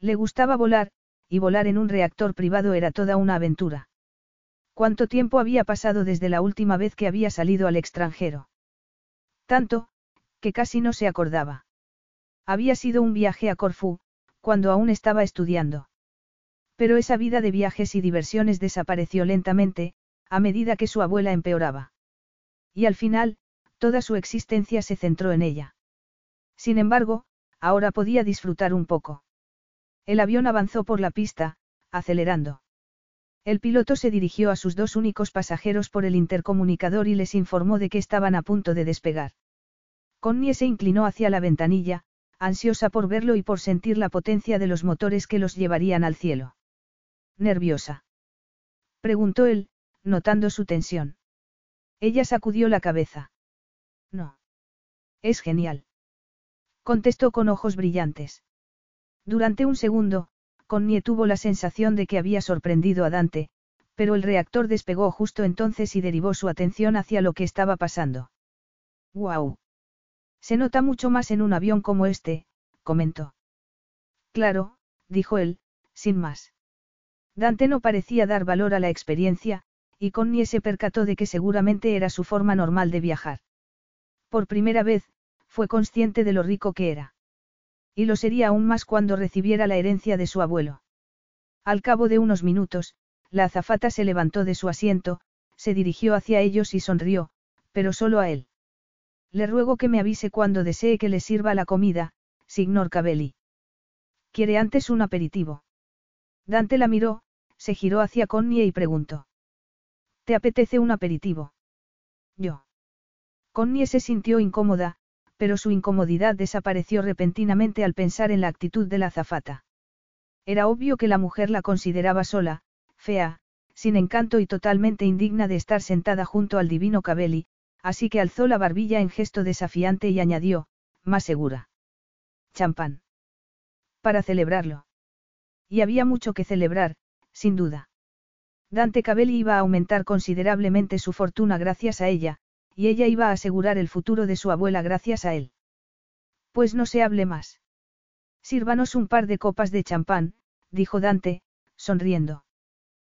Le gustaba volar, y volar en un reactor privado era toda una aventura. ¿Cuánto tiempo había pasado desde la última vez que había salido al extranjero? Tanto, que casi no se acordaba. Había sido un viaje a Corfú, cuando aún estaba estudiando. Pero esa vida de viajes y diversiones desapareció lentamente, a medida que su abuela empeoraba. Y al final, toda su existencia se centró en ella. Sin embargo, ahora podía disfrutar un poco. El avión avanzó por la pista, acelerando. El piloto se dirigió a sus dos únicos pasajeros por el intercomunicador y les informó de que estaban a punto de despegar. Connie se inclinó hacia la ventanilla, ansiosa por verlo y por sentir la potencia de los motores que los llevarían al cielo. ¿Nerviosa? Preguntó él, notando su tensión. Ella sacudió la cabeza. No. Es genial. Contestó con ojos brillantes. Durante un segundo, Connie tuvo la sensación de que había sorprendido a Dante, pero el reactor despegó justo entonces y derivó su atención hacia lo que estaba pasando. ¡Guau! Se nota mucho más en un avión como este, comentó. Claro, dijo él, sin más. Dante no parecía dar valor a la experiencia, y Connie se percató de que seguramente era su forma normal de viajar. Por primera vez, fue consciente de lo rico que era. Y lo sería aún más cuando recibiera la herencia de su abuelo. Al cabo de unos minutos, la azafata se levantó de su asiento, se dirigió hacia ellos y sonrió, pero solo a él. Le ruego que me avise cuando desee que le sirva la comida, signor Cabelli. ¿Quiere antes un aperitivo? Dante la miró, se giró hacia Connie y preguntó. ¿Te apetece un aperitivo? Yo. Connie se sintió incómoda, pero su incomodidad desapareció repentinamente al pensar en la actitud de la azafata. Era obvio que la mujer la consideraba sola, fea, sin encanto y totalmente indigna de estar sentada junto al divino Cabelli, así que alzó la barbilla en gesto desafiante y añadió, más segura. Champán. Para celebrarlo. Y había mucho que celebrar, sin duda. Dante Cabelli iba a aumentar considerablemente su fortuna gracias a ella, y ella iba a asegurar el futuro de su abuela gracias a él. Pues no se hable más. Sírvanos un par de copas de champán, dijo Dante, sonriendo.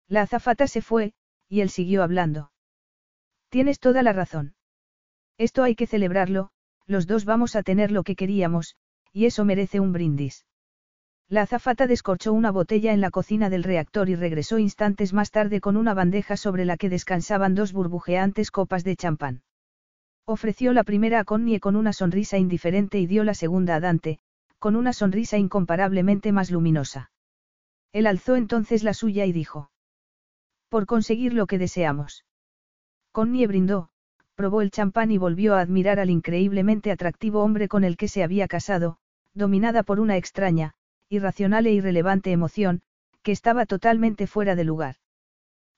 La azafata se fue, y él siguió hablando. Tienes toda la razón. Esto hay que celebrarlo, los dos vamos a tener lo que queríamos, y eso merece un brindis. La azafata descorchó una botella en la cocina del reactor y regresó instantes más tarde con una bandeja sobre la que descansaban dos burbujeantes copas de champán. Ofreció la primera a Connie con una sonrisa indiferente y dio la segunda a Dante, con una sonrisa incomparablemente más luminosa. Él alzó entonces la suya y dijo. Por conseguir lo que deseamos. Connie brindó, probó el champán y volvió a admirar al increíblemente atractivo hombre con el que se había casado, dominada por una extraña, irracional e irrelevante emoción, que estaba totalmente fuera de lugar.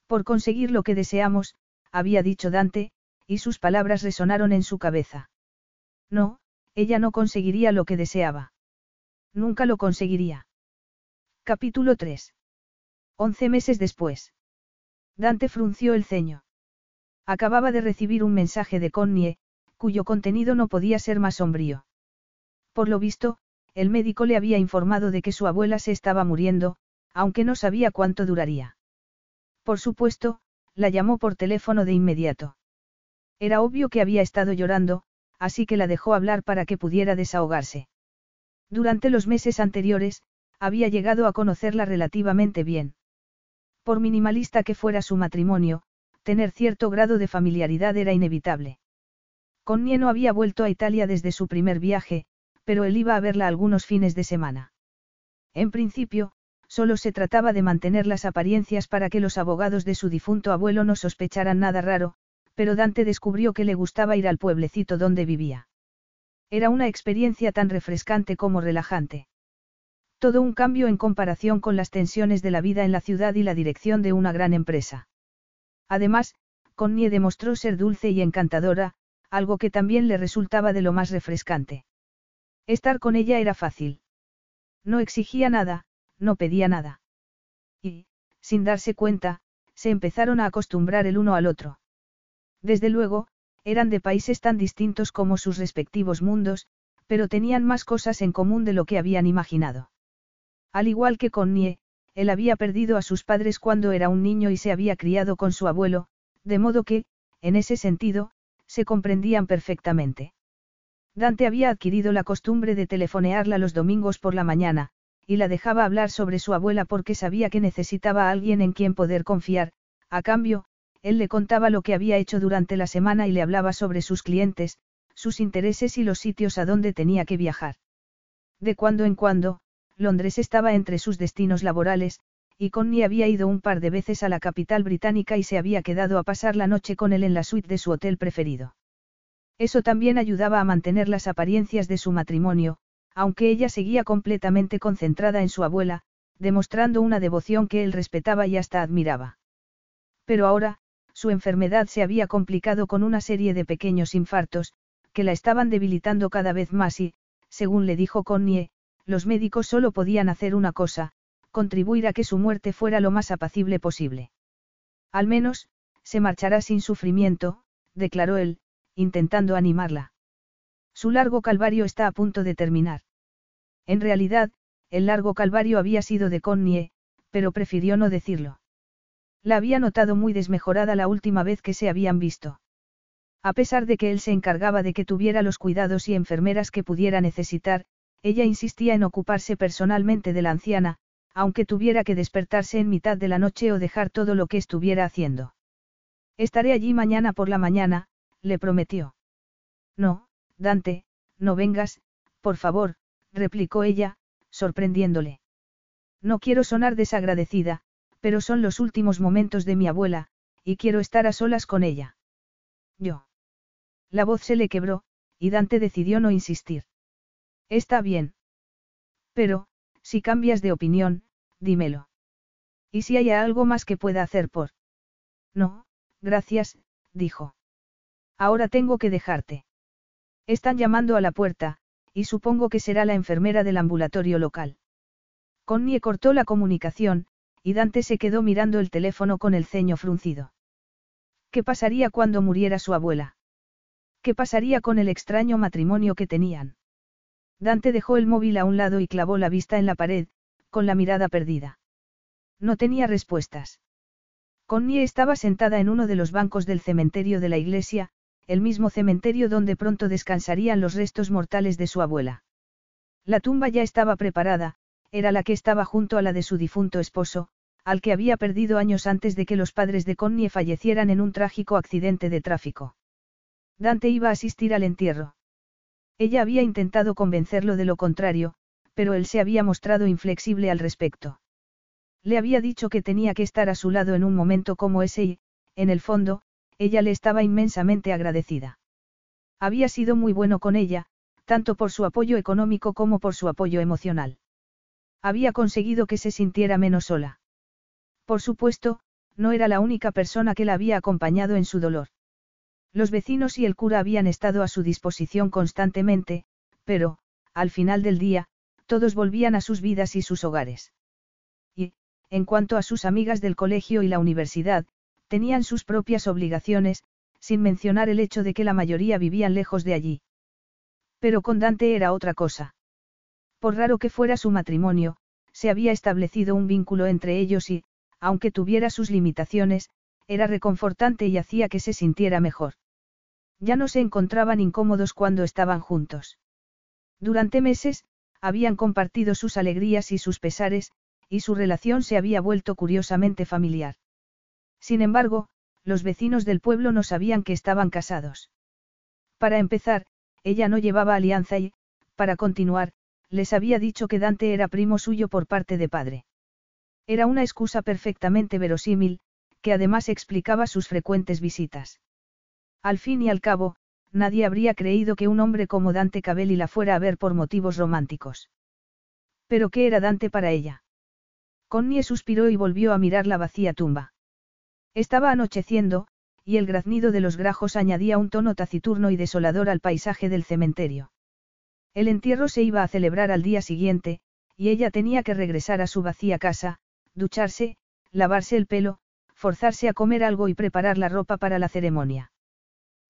Por conseguir lo que deseamos, había dicho Dante, y sus palabras resonaron en su cabeza. No, ella no conseguiría lo que deseaba. Nunca lo conseguiría. Capítulo 3. Once meses después. Dante frunció el ceño. Acababa de recibir un mensaje de Connie, cuyo contenido no podía ser más sombrío. Por lo visto, el médico le había informado de que su abuela se estaba muriendo, aunque no sabía cuánto duraría. Por supuesto, la llamó por teléfono de inmediato. Era obvio que había estado llorando, así que la dejó hablar para que pudiera desahogarse. Durante los meses anteriores, había llegado a conocerla relativamente bien. Por minimalista que fuera su matrimonio, tener cierto grado de familiaridad era inevitable. Connie no había vuelto a Italia desde su primer viaje, pero él iba a verla algunos fines de semana. En principio, solo se trataba de mantener las apariencias para que los abogados de su difunto abuelo no sospecharan nada raro, pero Dante descubrió que le gustaba ir al pueblecito donde vivía. Era una experiencia tan refrescante como relajante. Todo un cambio en comparación con las tensiones de la vida en la ciudad y la dirección de una gran empresa. Además, Connie demostró ser dulce y encantadora, algo que también le resultaba de lo más refrescante. Estar con ella era fácil. No exigía nada, no pedía nada. Y, sin darse cuenta, se empezaron a acostumbrar el uno al otro. Desde luego, eran de países tan distintos como sus respectivos mundos, pero tenían más cosas en común de lo que habían imaginado. Al igual que con Nie, él había perdido a sus padres cuando era un niño y se había criado con su abuelo, de modo que, en ese sentido, se comprendían perfectamente. Dante había adquirido la costumbre de telefonearla los domingos por la mañana, y la dejaba hablar sobre su abuela porque sabía que necesitaba a alguien en quien poder confiar, a cambio, él le contaba lo que había hecho durante la semana y le hablaba sobre sus clientes, sus intereses y los sitios a donde tenía que viajar. De cuando en cuando, Londres estaba entre sus destinos laborales, y Connie había ido un par de veces a la capital británica y se había quedado a pasar la noche con él en la suite de su hotel preferido. Eso también ayudaba a mantener las apariencias de su matrimonio, aunque ella seguía completamente concentrada en su abuela, demostrando una devoción que él respetaba y hasta admiraba. Pero ahora, su enfermedad se había complicado con una serie de pequeños infartos, que la estaban debilitando cada vez más y, según le dijo Connie, los médicos solo podían hacer una cosa, contribuir a que su muerte fuera lo más apacible posible. Al menos, se marchará sin sufrimiento, declaró él, intentando animarla. Su largo calvario está a punto de terminar. En realidad, el largo calvario había sido de Connie, pero prefirió no decirlo. La había notado muy desmejorada la última vez que se habían visto. A pesar de que él se encargaba de que tuviera los cuidados y enfermeras que pudiera necesitar, ella insistía en ocuparse personalmente de la anciana, aunque tuviera que despertarse en mitad de la noche o dejar todo lo que estuviera haciendo. Estaré allí mañana por la mañana, le prometió. No, Dante, no vengas, por favor, replicó ella, sorprendiéndole. No quiero sonar desagradecida, pero son los últimos momentos de mi abuela, y quiero estar a solas con ella. Yo. La voz se le quebró, y Dante decidió no insistir. Está bien. Pero, si cambias de opinión, dímelo. ¿Y si hay algo más que pueda hacer por? No, gracias, dijo. Ahora tengo que dejarte. Están llamando a la puerta, y supongo que será la enfermera del ambulatorio local. Connie cortó la comunicación, y Dante se quedó mirando el teléfono con el ceño fruncido. ¿Qué pasaría cuando muriera su abuela? ¿Qué pasaría con el extraño matrimonio que tenían? Dante dejó el móvil a un lado y clavó la vista en la pared, con la mirada perdida. No tenía respuestas. Connie estaba sentada en uno de los bancos del cementerio de la iglesia, el mismo cementerio donde pronto descansarían los restos mortales de su abuela. La tumba ya estaba preparada, era la que estaba junto a la de su difunto esposo, al que había perdido años antes de que los padres de Connie fallecieran en un trágico accidente de tráfico. Dante iba a asistir al entierro. Ella había intentado convencerlo de lo contrario, pero él se había mostrado inflexible al respecto. Le había dicho que tenía que estar a su lado en un momento como ese y, en el fondo, ella le estaba inmensamente agradecida. Había sido muy bueno con ella, tanto por su apoyo económico como por su apoyo emocional. Había conseguido que se sintiera menos sola. Por supuesto, no era la única persona que la había acompañado en su dolor. Los vecinos y el cura habían estado a su disposición constantemente, pero, al final del día, todos volvían a sus vidas y sus hogares. Y, en cuanto a sus amigas del colegio y la universidad, tenían sus propias obligaciones, sin mencionar el hecho de que la mayoría vivían lejos de allí. Pero con Dante era otra cosa. Por raro que fuera su matrimonio, se había establecido un vínculo entre ellos y, aunque tuviera sus limitaciones, era reconfortante y hacía que se sintiera mejor. Ya no se encontraban incómodos cuando estaban juntos. Durante meses, habían compartido sus alegrías y sus pesares, y su relación se había vuelto curiosamente familiar. Sin embargo, los vecinos del pueblo no sabían que estaban casados. Para empezar, ella no llevaba alianza y, para continuar, les había dicho que Dante era primo suyo por parte de padre. Era una excusa perfectamente verosímil, que además explicaba sus frecuentes visitas. Al fin y al cabo, nadie habría creído que un hombre como Dante Cabelli la fuera a ver por motivos románticos. Pero ¿qué era Dante para ella? Connie suspiró y volvió a mirar la vacía tumba. Estaba anocheciendo, y el graznido de los grajos añadía un tono taciturno y desolador al paisaje del cementerio. El entierro se iba a celebrar al día siguiente, y ella tenía que regresar a su vacía casa, ducharse, lavarse el pelo, forzarse a comer algo y preparar la ropa para la ceremonia.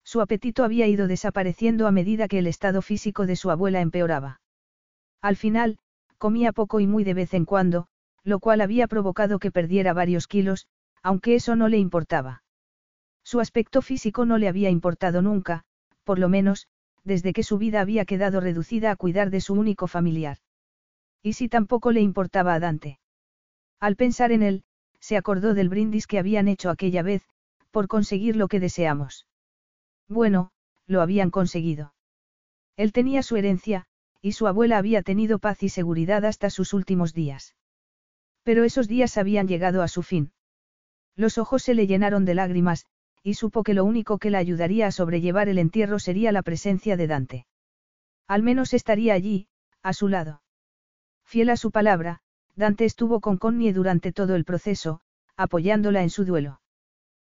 Su apetito había ido desapareciendo a medida que el estado físico de su abuela empeoraba. Al final, comía poco y muy de vez en cuando, lo cual había provocado que perdiera varios kilos, aunque eso no le importaba. Su aspecto físico no le había importado nunca, por lo menos, desde que su vida había quedado reducida a cuidar de su único familiar. Y si tampoco le importaba a Dante. Al pensar en él, se acordó del brindis que habían hecho aquella vez, por conseguir lo que deseamos. Bueno, lo habían conseguido. Él tenía su herencia, y su abuela había tenido paz y seguridad hasta sus últimos días. Pero esos días habían llegado a su fin. Los ojos se le llenaron de lágrimas, y supo que lo único que la ayudaría a sobrellevar el entierro sería la presencia de Dante. Al menos estaría allí, a su lado. Fiel a su palabra, Dante estuvo con Connie durante todo el proceso, apoyándola en su duelo.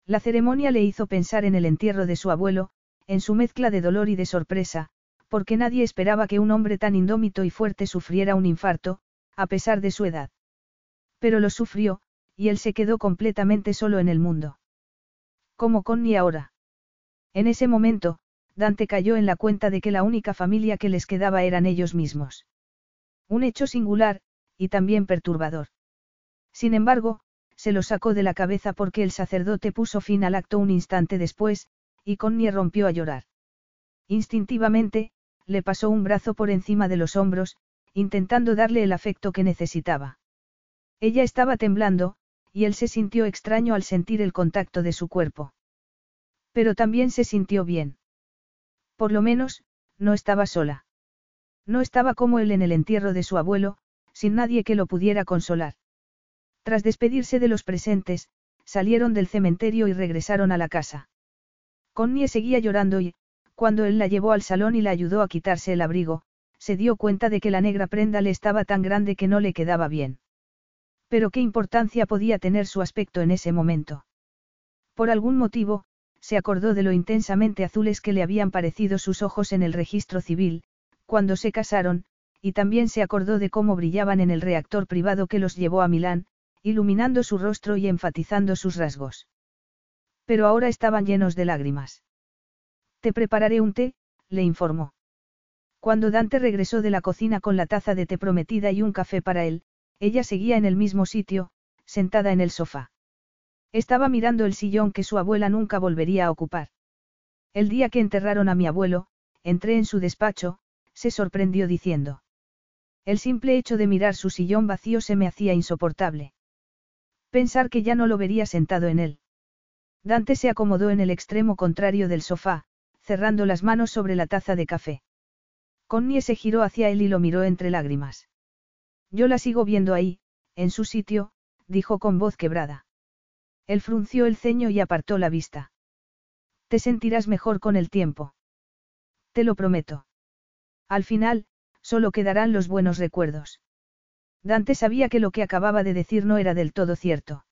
La ceremonia le hizo pensar en el entierro de su abuelo, en su mezcla de dolor y de sorpresa, porque nadie esperaba que un hombre tan indómito y fuerte sufriera un infarto, a pesar de su edad. Pero lo sufrió, y él se quedó completamente solo en el mundo. Como Connie ahora. En ese momento, Dante cayó en la cuenta de que la única familia que les quedaba eran ellos mismos. Un hecho singular, y también perturbador. Sin embargo, se lo sacó de la cabeza porque el sacerdote puso fin al acto un instante después, y Connie rompió a llorar. Instintivamente, le pasó un brazo por encima de los hombros, intentando darle el afecto que necesitaba. Ella estaba temblando, y él se sintió extraño al sentir el contacto de su cuerpo. Pero también se sintió bien. Por lo menos, no estaba sola. No estaba como él en el entierro de su abuelo, sin nadie que lo pudiera consolar. Tras despedirse de los presentes, salieron del cementerio y regresaron a la casa. Connie seguía llorando y, cuando él la llevó al salón y la ayudó a quitarse el abrigo, se dio cuenta de que la negra prenda le estaba tan grande que no le quedaba bien. Pero qué importancia podía tener su aspecto en ese momento. Por algún motivo, se acordó de lo intensamente azules que le habían parecido sus ojos en el registro civil, cuando se casaron, y también se acordó de cómo brillaban en el reactor privado que los llevó a Milán, iluminando su rostro y enfatizando sus rasgos. Pero ahora estaban llenos de lágrimas. Te prepararé un té, le informó. Cuando Dante regresó de la cocina con la taza de té prometida y un café para él, ella seguía en el mismo sitio, sentada en el sofá. Estaba mirando el sillón que su abuela nunca volvería a ocupar. El día que enterraron a mi abuelo, entré en su despacho, se sorprendió diciendo. El simple hecho de mirar su sillón vacío se me hacía insoportable. Pensar que ya no lo vería sentado en él. Dante se acomodó en el extremo contrario del sofá, cerrando las manos sobre la taza de café. Connie se giró hacia él y lo miró entre lágrimas. Yo la sigo viendo ahí, en su sitio, dijo con voz quebrada. Él frunció el ceño y apartó la vista. Te sentirás mejor con el tiempo. Te lo prometo. Al final, solo quedarán los buenos recuerdos. Dante sabía que lo que acababa de decir no era del todo cierto.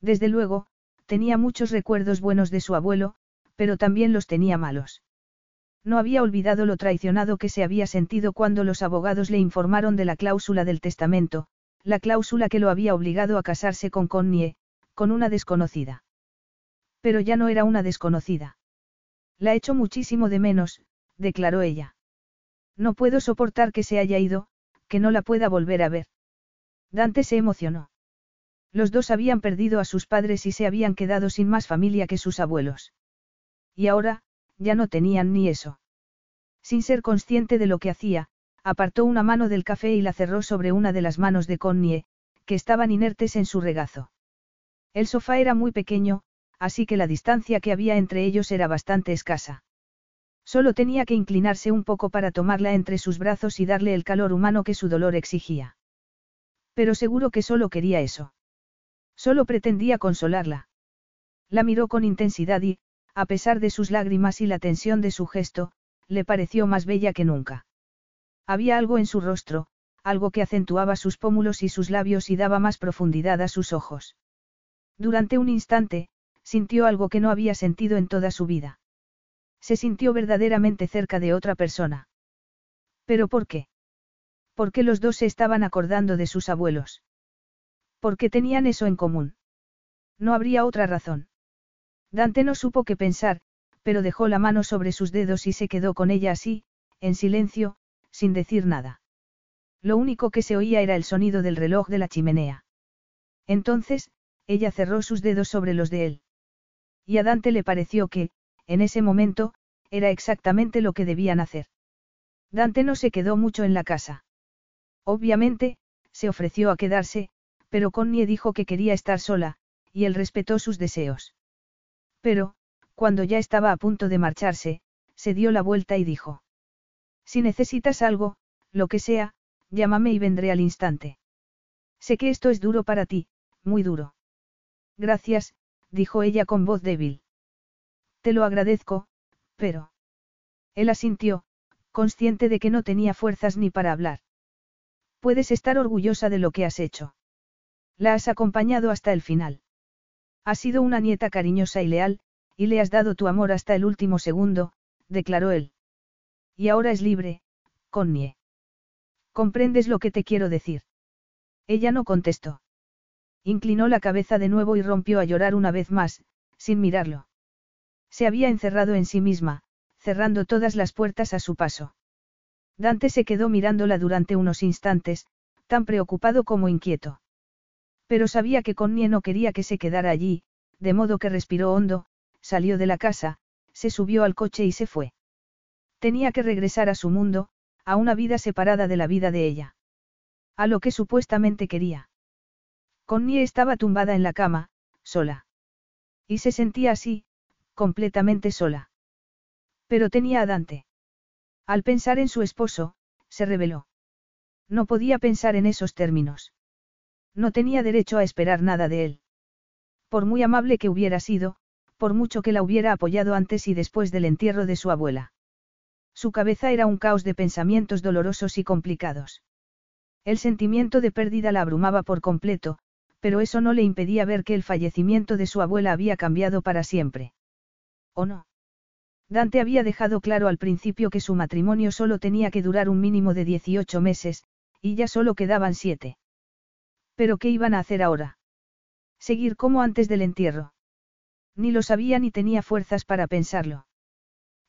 Desde luego, tenía muchos recuerdos buenos de su abuelo, pero también los tenía malos. No había olvidado lo traicionado que se había sentido cuando los abogados le informaron de la cláusula del testamento, la cláusula que lo había obligado a casarse con Connie, con una desconocida. Pero ya no era una desconocida. La echo muchísimo de menos, declaró ella. No puedo soportar que se haya ido, que no la pueda volver a ver. Dante se emocionó. Los dos habían perdido a sus padres y se habían quedado sin más familia que sus abuelos. Y ahora, ya no tenían ni eso. Sin ser consciente de lo que hacía, apartó una mano del café y la cerró sobre una de las manos de Connie, que estaban inertes en su regazo. El sofá era muy pequeño, así que la distancia que había entre ellos era bastante escasa. Solo tenía que inclinarse un poco para tomarla entre sus brazos y darle el calor humano que su dolor exigía. Pero seguro que solo quería eso. Solo pretendía consolarla. La miró con intensidad y, a pesar de sus lágrimas y la tensión de su gesto, le pareció más bella que nunca. Había algo en su rostro, algo que acentuaba sus pómulos y sus labios y daba más profundidad a sus ojos. Durante un instante, sintió algo que no había sentido en toda su vida. Se sintió verdaderamente cerca de otra persona. ¿Pero por qué? Porque los dos se estaban acordando de sus abuelos. Porque tenían eso en común. No habría otra razón. Dante no supo qué pensar, pero dejó la mano sobre sus dedos y se quedó con ella así, en silencio, sin decir nada. Lo único que se oía era el sonido del reloj de la chimenea. Entonces, ella cerró sus dedos sobre los de él. Y a Dante le pareció que, en ese momento, era exactamente lo que debían hacer. Dante no se quedó mucho en la casa. Obviamente, se ofreció a quedarse, pero Connie dijo que quería estar sola, y él respetó sus deseos. Pero, cuando ya estaba a punto de marcharse, se dio la vuelta y dijo. Si necesitas algo, lo que sea, llámame y vendré al instante. Sé que esto es duro para ti, muy duro. Gracias, dijo ella con voz débil. Te lo agradezco, pero... Él asintió, consciente de que no tenía fuerzas ni para hablar. Puedes estar orgullosa de lo que has hecho. La has acompañado hasta el final. Has sido una nieta cariñosa y leal, y le has dado tu amor hasta el último segundo, declaró él. Y ahora es libre, Connie. ¿Comprendes lo que te quiero decir? Ella no contestó. Inclinó la cabeza de nuevo y rompió a llorar una vez más, sin mirarlo. Se había encerrado en sí misma, cerrando todas las puertas a su paso. Dante se quedó mirándola durante unos instantes, tan preocupado como inquieto. Pero sabía que Connie no quería que se quedara allí, de modo que respiró hondo, salió de la casa, se subió al coche y se fue. Tenía que regresar a su mundo, a una vida separada de la vida de ella. A lo que supuestamente quería. Connie estaba tumbada en la cama, sola. Y se sentía así, completamente sola. Pero tenía a Dante. Al pensar en su esposo, se reveló. No podía pensar en esos términos. No tenía derecho a esperar nada de él. Por muy amable que hubiera sido, por mucho que la hubiera apoyado antes y después del entierro de su abuela. Su cabeza era un caos de pensamientos dolorosos y complicados. El sentimiento de pérdida la abrumaba por completo, pero eso no le impedía ver que el fallecimiento de su abuela había cambiado para siempre. ¿O no? Dante había dejado claro al principio que su matrimonio solo tenía que durar un mínimo de 18 meses, y ya solo quedaban siete. ¿Pero qué iban a hacer ahora? Seguir como antes del entierro. Ni lo sabía ni tenía fuerzas para pensarlo.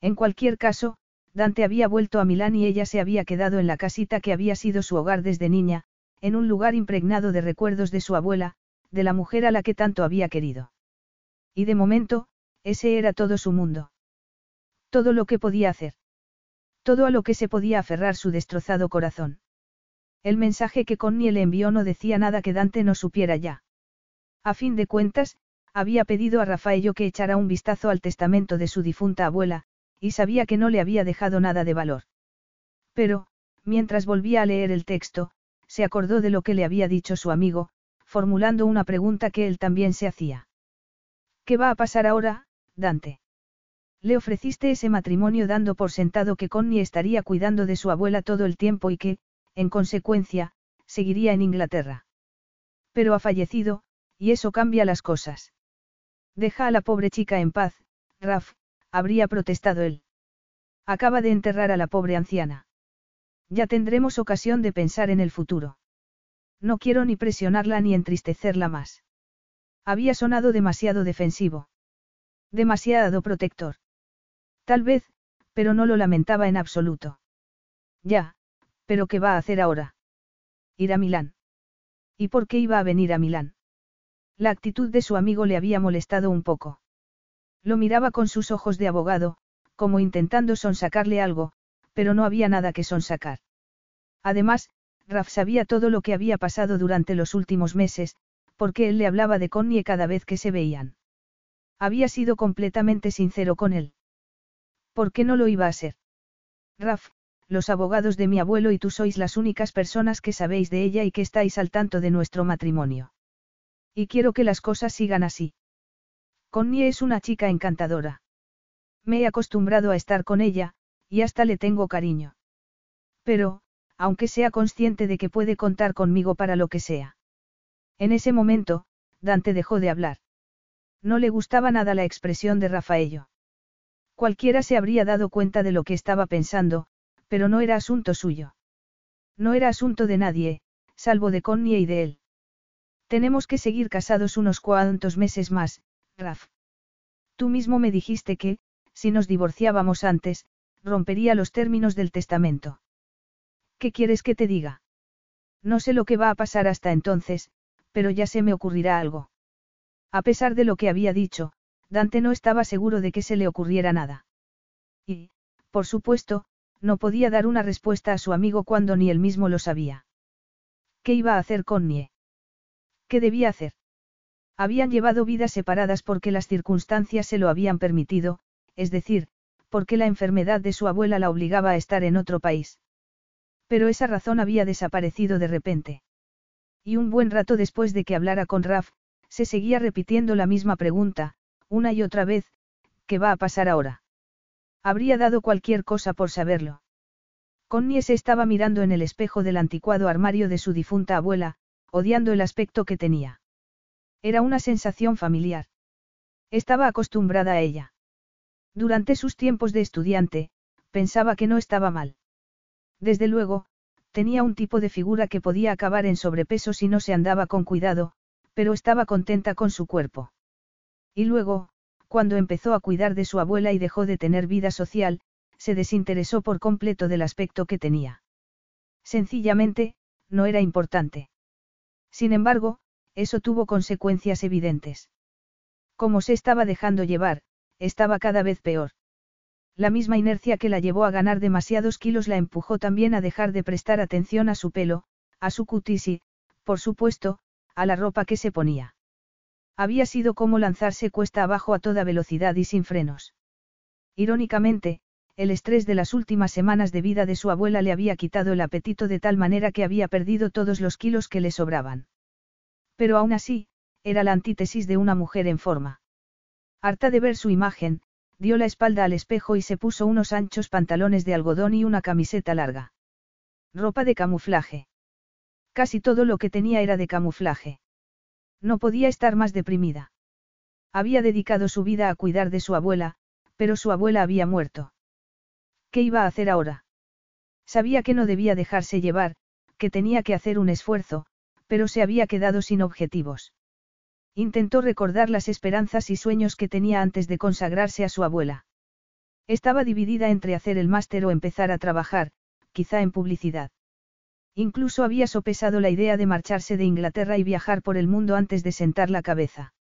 En cualquier caso, Dante había vuelto a Milán y ella se había quedado en la casita que había sido su hogar desde niña, en un lugar impregnado de recuerdos de su abuela, de la mujer a la que tanto había querido. Y de momento, ese era todo su mundo. Todo lo que podía hacer. Todo a lo que se podía aferrar su destrozado corazón. El mensaje que Connie le envió no decía nada que Dante no supiera ya. A fin de cuentas, había pedido a Rafaello que echara un vistazo al testamento de su difunta abuela, y sabía que no le había dejado nada de valor. Pero, mientras volvía a leer el texto, se acordó de lo que le había dicho su amigo, formulando una pregunta que él también se hacía. ¿Qué va a pasar ahora, Dante? Le ofreciste ese matrimonio dando por sentado que Connie estaría cuidando de su abuela todo el tiempo y que, en consecuencia, seguiría en Inglaterra. Pero ha fallecido, y eso cambia las cosas. Deja a la pobre chica en paz, Raf, habría protestado él. Acaba de enterrar a la pobre anciana. Ya tendremos ocasión de pensar en el futuro. No quiero ni presionarla ni entristecerla más. Había sonado demasiado defensivo. Demasiado protector. Tal vez, pero no lo lamentaba en absoluto. Ya, pero ¿qué va a hacer ahora? Ir a Milán. ¿Y por qué iba a venir a Milán? La actitud de su amigo le había molestado un poco. Lo miraba con sus ojos de abogado, como intentando sonsacarle algo, pero no había nada que sonsacar. Además, Raf sabía todo lo que había pasado durante los últimos meses, porque él le hablaba de Connie cada vez que se veían. Había sido completamente sincero con él. ¿Por qué no lo iba a ser? Raf, los abogados de mi abuelo y tú sois las únicas personas que sabéis de ella y que estáis al tanto de nuestro matrimonio. Y quiero que las cosas sigan así. Connie es una chica encantadora. Me he acostumbrado a estar con ella, y hasta le tengo cariño. Pero, aunque sea consciente de que puede contar conmigo para lo que sea. En ese momento, Dante dejó de hablar. No le gustaba nada la expresión de Rafaello. Cualquiera se habría dado cuenta de lo que estaba pensando, pero no era asunto suyo. No era asunto de nadie, salvo de Connie y de él. Tenemos que seguir casados unos cuantos meses más, Raf. Tú mismo me dijiste que, si nos divorciábamos antes, rompería los términos del testamento. ¿Qué quieres que te diga? No sé lo que va a pasar hasta entonces, pero ya se me ocurrirá algo. A pesar de lo que había dicho, Dante no estaba seguro de que se le ocurriera nada. Y, por supuesto, no podía dar una respuesta a su amigo cuando ni él mismo lo sabía. ¿Qué iba a hacer con Nie? ¿Qué debía hacer? Habían llevado vidas separadas porque las circunstancias se lo habían permitido, es decir, porque la enfermedad de su abuela la obligaba a estar en otro país. Pero esa razón había desaparecido de repente. Y un buen rato después de que hablara con Raf, se seguía repitiendo la misma pregunta, una y otra vez, ¿qué va a pasar ahora? Habría dado cualquier cosa por saberlo. Connie se estaba mirando en el espejo del anticuado armario de su difunta abuela, odiando el aspecto que tenía. Era una sensación familiar. Estaba acostumbrada a ella. Durante sus tiempos de estudiante, pensaba que no estaba mal. Desde luego, tenía un tipo de figura que podía acabar en sobrepeso si no se andaba con cuidado, pero estaba contenta con su cuerpo. Y luego, cuando empezó a cuidar de su abuela y dejó de tener vida social, se desinteresó por completo del aspecto que tenía. Sencillamente, no era importante. Sin embargo, eso tuvo consecuencias evidentes. Como se estaba dejando llevar, estaba cada vez peor. La misma inercia que la llevó a ganar demasiados kilos la empujó también a dejar de prestar atención a su pelo, a su cutis y, por supuesto, a la ropa que se ponía. Había sido como lanzarse cuesta abajo a toda velocidad y sin frenos. Irónicamente, el estrés de las últimas semanas de vida de su abuela le había quitado el apetito de tal manera que había perdido todos los kilos que le sobraban. Pero aún así, era la antítesis de una mujer en forma. Harta de ver su imagen, dio la espalda al espejo y se puso unos anchos pantalones de algodón y una camiseta larga. Ropa de camuflaje. Casi todo lo que tenía era de camuflaje. No podía estar más deprimida. Había dedicado su vida a cuidar de su abuela, pero su abuela había muerto. ¿Qué iba a hacer ahora? Sabía que no debía dejarse llevar, que tenía que hacer un esfuerzo, pero se había quedado sin objetivos. Intentó recordar las esperanzas y sueños que tenía antes de consagrarse a su abuela. Estaba dividida entre hacer el máster o empezar a trabajar, quizá en publicidad. Incluso había sopesado la idea de marcharse de Inglaterra y viajar por el mundo antes de sentar la cabeza.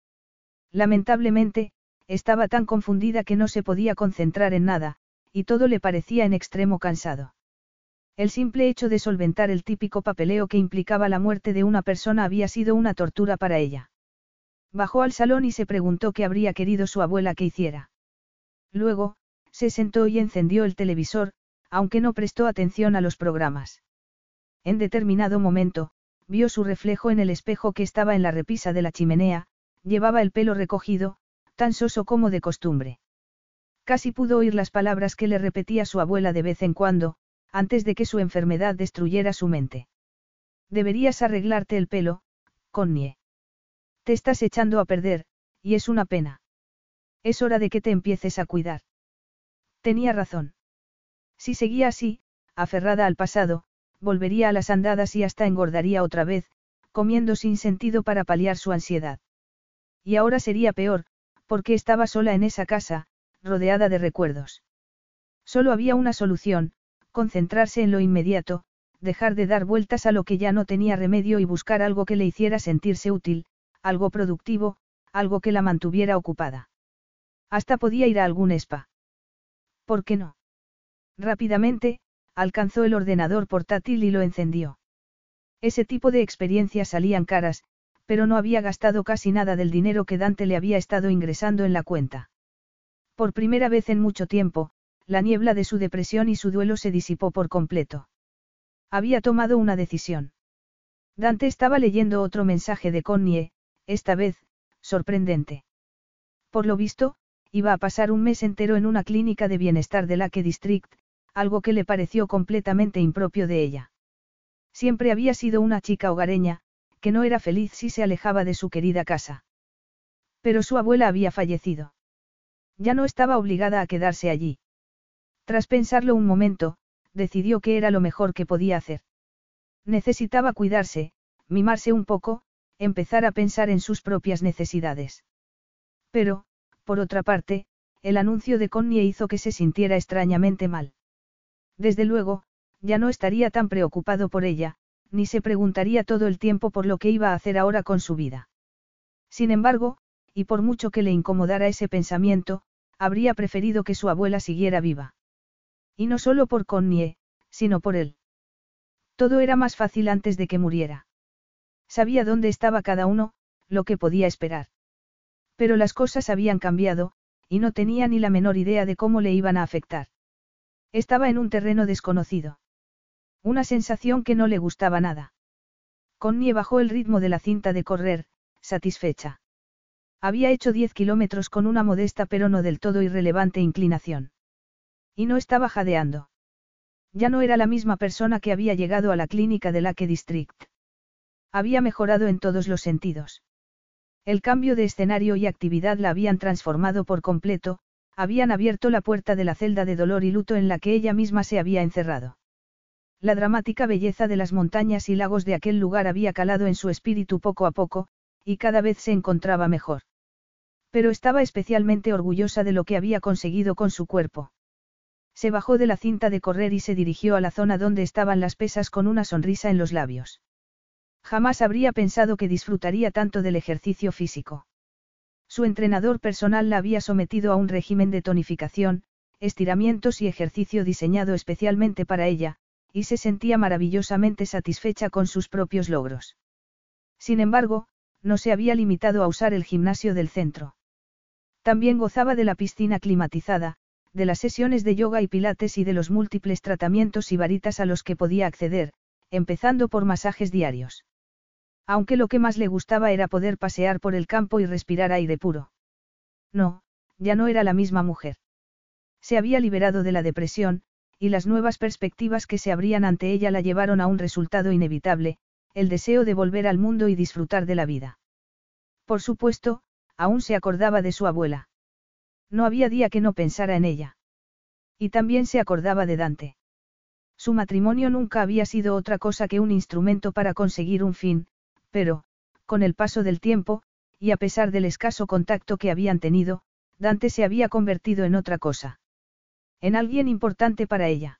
Lamentablemente, estaba tan confundida que no se podía concentrar en nada, y todo le parecía en extremo cansado. El simple hecho de solventar el típico papeleo que implicaba la muerte de una persona había sido una tortura para ella. Bajó al salón y se preguntó qué habría querido su abuela que hiciera. Luego, se sentó y encendió el televisor, aunque no prestó atención a los programas. En determinado momento, vio su reflejo en el espejo que estaba en la repisa de la chimenea, llevaba el pelo recogido, tan soso como de costumbre. Casi pudo oír las palabras que le repetía su abuela de vez en cuando, antes de que su enfermedad destruyera su mente. Deberías arreglarte el pelo, Connie. Te estás echando a perder, y es una pena. Es hora de que te empieces a cuidar. Tenía razón. Si seguía así, aferrada al pasado, volvería a las andadas y hasta engordaría otra vez, comiendo sin sentido para paliar su ansiedad. Y ahora sería peor, porque estaba sola en esa casa, rodeada de recuerdos. Solo había una solución, concentrarse en lo inmediato, dejar de dar vueltas a lo que ya no tenía remedio y buscar algo que le hiciera sentirse útil, algo productivo, algo que la mantuviera ocupada. Hasta podía ir a algún spa. ¿Por qué no? Rápidamente, alcanzó el ordenador portátil y lo encendió. Ese tipo de experiencias salían caras, pero no había gastado casi nada del dinero que Dante le había estado ingresando en la cuenta. Por primera vez en mucho tiempo, la niebla de su depresión y su duelo se disipó por completo. Había tomado una decisión. Dante estaba leyendo otro mensaje de Connie, esta vez, sorprendente. Por lo visto, iba a pasar un mes entero en una clínica de bienestar de Lake District, algo que le pareció completamente impropio de ella. Siempre había sido una chica hogareña, que no era feliz si se alejaba de su querida casa. Pero su abuela había fallecido. Ya no estaba obligada a quedarse allí. Tras pensarlo un momento, decidió que era lo mejor que podía hacer. Necesitaba cuidarse, mimarse un poco, empezar a pensar en sus propias necesidades. Pero, por otra parte, el anuncio de Connie hizo que se sintiera extrañamente mal. Desde luego, ya no estaría tan preocupado por ella, ni se preguntaría todo el tiempo por lo que iba a hacer ahora con su vida. Sin embargo, y por mucho que le incomodara ese pensamiento, habría preferido que su abuela siguiera viva. Y no solo por Connie, sino por él. Todo era más fácil antes de que muriera. Sabía dónde estaba cada uno, lo que podía esperar. Pero las cosas habían cambiado, y no tenía ni la menor idea de cómo le iban a afectar. Estaba en un terreno desconocido. Una sensación que no le gustaba nada. Connie bajó el ritmo de la cinta de correr, satisfecha. Había hecho 10 kilómetros con una modesta pero no del todo irrelevante inclinación. Y no estaba jadeando. Ya no era la misma persona que había llegado a la clínica de Lake District. Había mejorado en todos los sentidos. El cambio de escenario y actividad la habían transformado por completo, habían abierto la puerta de la celda de dolor y luto en la que ella misma se había encerrado. La dramática belleza de las montañas y lagos de aquel lugar había calado en su espíritu poco a poco, y cada vez se encontraba mejor. Pero estaba especialmente orgullosa de lo que había conseguido con su cuerpo. Se bajó de la cinta de correr y se dirigió a la zona donde estaban las pesas con una sonrisa en los labios. Jamás habría pensado que disfrutaría tanto del ejercicio físico. Su entrenador personal la había sometido a un régimen de tonificación, estiramientos y ejercicio diseñado especialmente para ella, y se sentía maravillosamente satisfecha con sus propios logros. Sin embargo, no se había limitado a usar el gimnasio del centro. También gozaba de la piscina climatizada, de las sesiones de yoga y pilates y de los múltiples tratamientos y varitas a los que podía acceder, empezando por masajes diarios. Aunque lo que más le gustaba era poder pasear por el campo y respirar aire puro. No, ya no era la misma mujer. Se había liberado de la depresión, y las nuevas perspectivas que se abrían ante ella la llevaron a un resultado inevitable, el deseo de volver al mundo y disfrutar de la vida. Por supuesto, aún se acordaba de su abuela. No había día que no pensara en ella. Y también se acordaba de Dante. Su matrimonio nunca había sido otra cosa que un instrumento para conseguir un fin, pero, con el paso del tiempo, y a pesar del escaso contacto que habían tenido, Dante se había convertido en otra cosa en alguien importante para ella.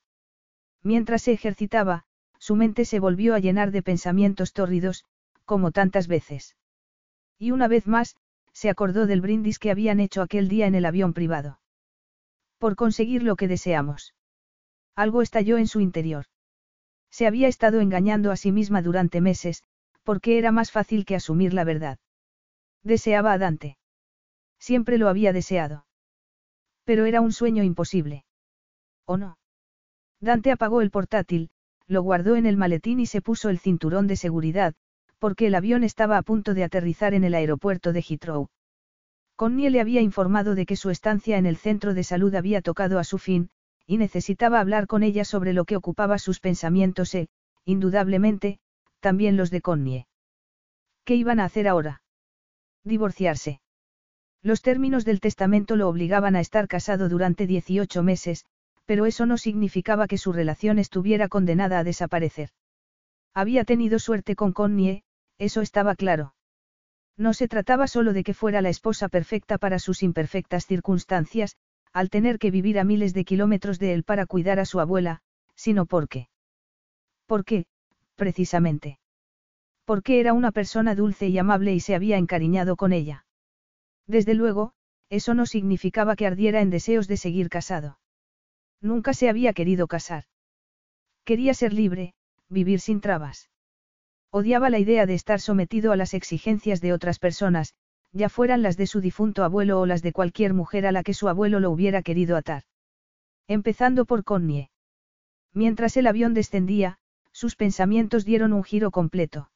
Mientras se ejercitaba, su mente se volvió a llenar de pensamientos tórridos, como tantas veces. Y una vez más, se acordó del brindis que habían hecho aquel día en el avión privado. Por conseguir lo que deseamos. Algo estalló en su interior. Se había estado engañando a sí misma durante meses, porque era más fácil que asumir la verdad. Deseaba a Dante. Siempre lo había deseado. Pero era un sueño imposible. ¿O no? Dante apagó el portátil, lo guardó en el maletín y se puso el cinturón de seguridad, porque el avión estaba a punto de aterrizar en el aeropuerto de Heathrow. Connie le había informado de que su estancia en el centro de salud había tocado a su fin, y necesitaba hablar con ella sobre lo que ocupaba sus pensamientos e, indudablemente, también los de Connie. ¿Qué iban a hacer ahora? Divorciarse. Los términos del testamento lo obligaban a estar casado durante 18 meses, pero eso no significaba que su relación estuviera condenada a desaparecer. Había tenido suerte con Connie, eso estaba claro. No se trataba solo de que fuera la esposa perfecta para sus imperfectas circunstancias, al tener que vivir a miles de kilómetros de él para cuidar a su abuela, sino porque. ¿Por qué, precisamente? Porque era una persona dulce y amable y se había encariñado con ella. Desde luego, eso no significaba que ardiera en deseos de seguir casado. Nunca se había querido casar. Quería ser libre, vivir sin trabas. Odiaba la idea de estar sometido a las exigencias de otras personas, ya fueran las de su difunto abuelo o las de cualquier mujer a la que su abuelo lo hubiera querido atar. Empezando por Connie. Mientras el avión descendía, sus pensamientos dieron un giro completo.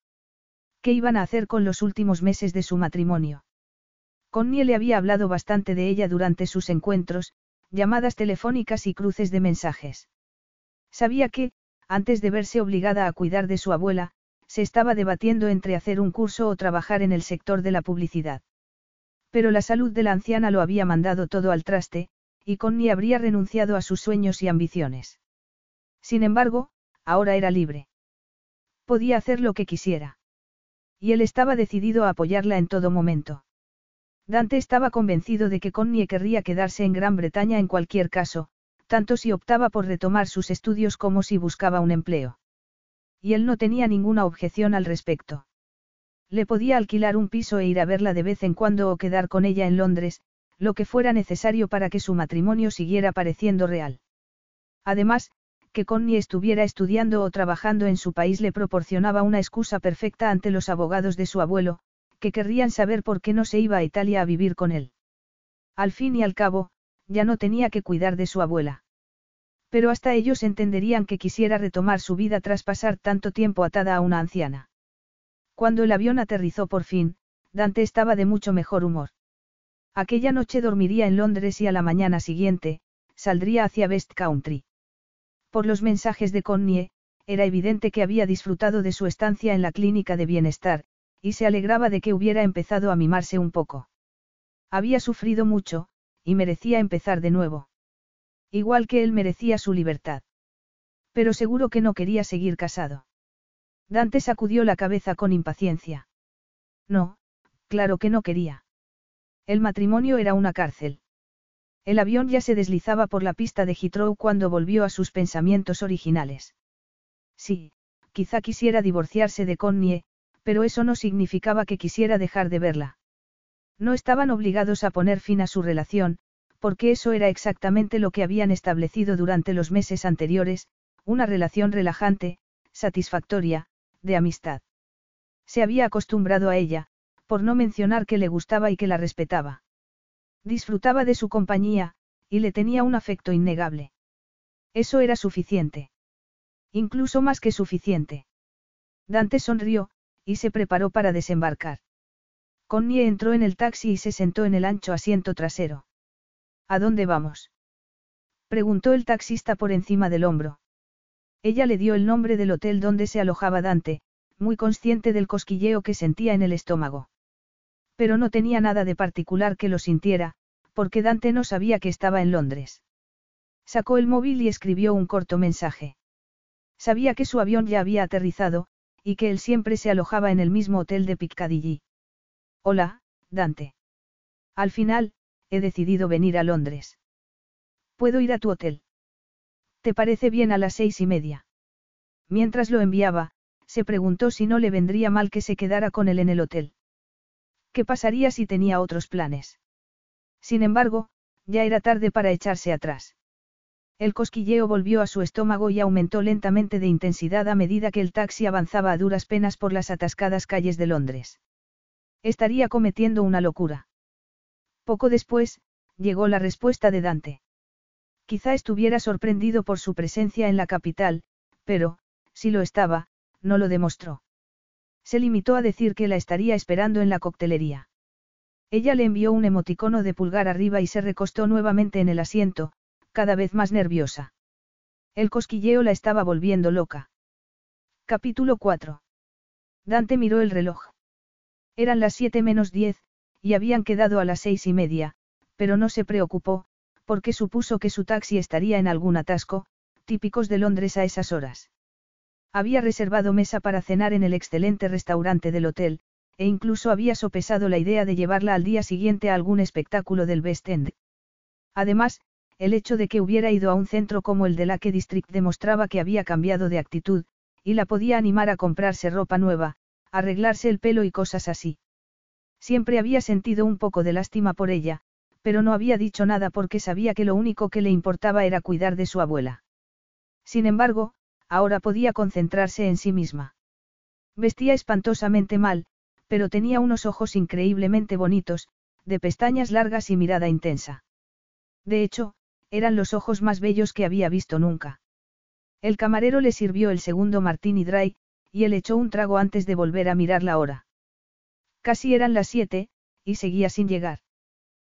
¿Qué iban a hacer con los últimos meses de su matrimonio? Connie le había hablado bastante de ella durante sus encuentros, llamadas telefónicas y cruces de mensajes. Sabía que, antes de verse obligada a cuidar de su abuela, se estaba debatiendo entre hacer un curso o trabajar en el sector de la publicidad. Pero la salud de la anciana lo había mandado todo al traste, y Connie habría renunciado a sus sueños y ambiciones. Sin embargo, ahora era libre. Podía hacer lo que quisiera. Y él estaba decidido a apoyarla en todo momento. Dante estaba convencido de que Connie querría quedarse en Gran Bretaña en cualquier caso, tanto si optaba por retomar sus estudios como si buscaba un empleo. Y él no tenía ninguna objeción al respecto. Le podía alquilar un piso e ir a verla de vez en cuando o quedar con ella en Londres, lo que fuera necesario para que su matrimonio siguiera pareciendo real. Además, que Connie estuviera estudiando o trabajando en su país le proporcionaba una excusa perfecta ante los abogados de su abuelo, que querrían saber por qué no se iba a Italia a vivir con él. Al fin y al cabo, ya no tenía que cuidar de su abuela. Pero hasta ellos entenderían que quisiera retomar su vida tras pasar tanto tiempo atada a una anciana. Cuando el avión aterrizó por fin, Dante estaba de mucho mejor humor. Aquella noche dormiría en Londres y a la mañana siguiente, saldría hacia West Country. Por los mensajes de Connie, era evidente que había disfrutado de su estancia en la clínica de bienestar, y se alegraba de que hubiera empezado a mimarse un poco. Había sufrido mucho, y merecía empezar de nuevo. Igual que él merecía su libertad. Pero seguro que no quería seguir casado. Dante sacudió la cabeza con impaciencia. No, claro que no quería. El matrimonio era una cárcel. El avión ya se deslizaba por la pista de Heathrow cuando volvió a sus pensamientos originales. Sí, quizá quisiera divorciarse de Connie, pero eso no significaba que quisiera dejar de verla. No estaban obligados a poner fin a su relación, porque eso era exactamente lo que habían establecido durante los meses anteriores, una relación relajante, satisfactoria, de amistad. Se había acostumbrado a ella, por no mencionar que le gustaba y que la respetaba. Disfrutaba de su compañía, y le tenía un afecto innegable. Eso era suficiente. Incluso más que suficiente. Dante sonrió, y se preparó para desembarcar. Connie entró en el taxi y se sentó en el ancho asiento trasero. ¿A dónde vamos? preguntó el taxista por encima del hombro. Ella le dio el nombre del hotel donde se alojaba Dante, muy consciente del cosquilleo que sentía en el estómago. Pero no tenía nada de particular que lo sintiera, porque Dante no sabía que estaba en Londres. Sacó el móvil y escribió un corto mensaje. Sabía que su avión ya había aterrizado, y que él siempre se alojaba en el mismo hotel de Piccadilly. Hola, Dante. Al final, he decidido venir a Londres. ¿Puedo ir a tu hotel? ¿Te parece bien a las seis y media? Mientras lo enviaba, se preguntó si no le vendría mal que se quedara con él en el hotel. ¿Qué pasaría si tenía otros planes? Sin embargo, ya era tarde para echarse atrás. El cosquilleo volvió a su estómago y aumentó lentamente de intensidad a medida que el taxi avanzaba a duras penas por las atascadas calles de Londres. Estaría cometiendo una locura. Poco después, llegó la respuesta de Dante. Quizá estuviera sorprendido por su presencia en la capital, pero, si lo estaba, no lo demostró. Se limitó a decir que la estaría esperando en la coctelería. Ella le envió un emoticono de pulgar arriba y se recostó nuevamente en el asiento, cada vez más nerviosa. El cosquilleo la estaba volviendo loca. Capítulo 4. Dante miró el reloj. Eran las siete menos diez, y habían quedado a las seis y media, pero no se preocupó, porque supuso que su taxi estaría en algún atasco, típicos de Londres a esas horas. Había reservado mesa para cenar en el excelente restaurante del hotel, e incluso había sopesado la idea de llevarla al día siguiente a algún espectáculo del West End. Además, el hecho de que hubiera ido a un centro como el de Lake District demostraba que había cambiado de actitud, y la podía animar a comprarse ropa nueva, arreglarse el pelo y cosas así. Siempre había sentido un poco de lástima por ella, pero no había dicho nada porque sabía que lo único que le importaba era cuidar de su abuela. Sin embargo, ahora podía concentrarse en sí misma. Vestía espantosamente mal, pero tenía unos ojos increíblemente bonitos, de pestañas largas y mirada intensa. De hecho, eran los ojos más bellos que había visto nunca. El camarero le sirvió el segundo martini dry, y él echó un trago antes de volver a mirar la hora. Casi eran las siete, y seguía sin llegar.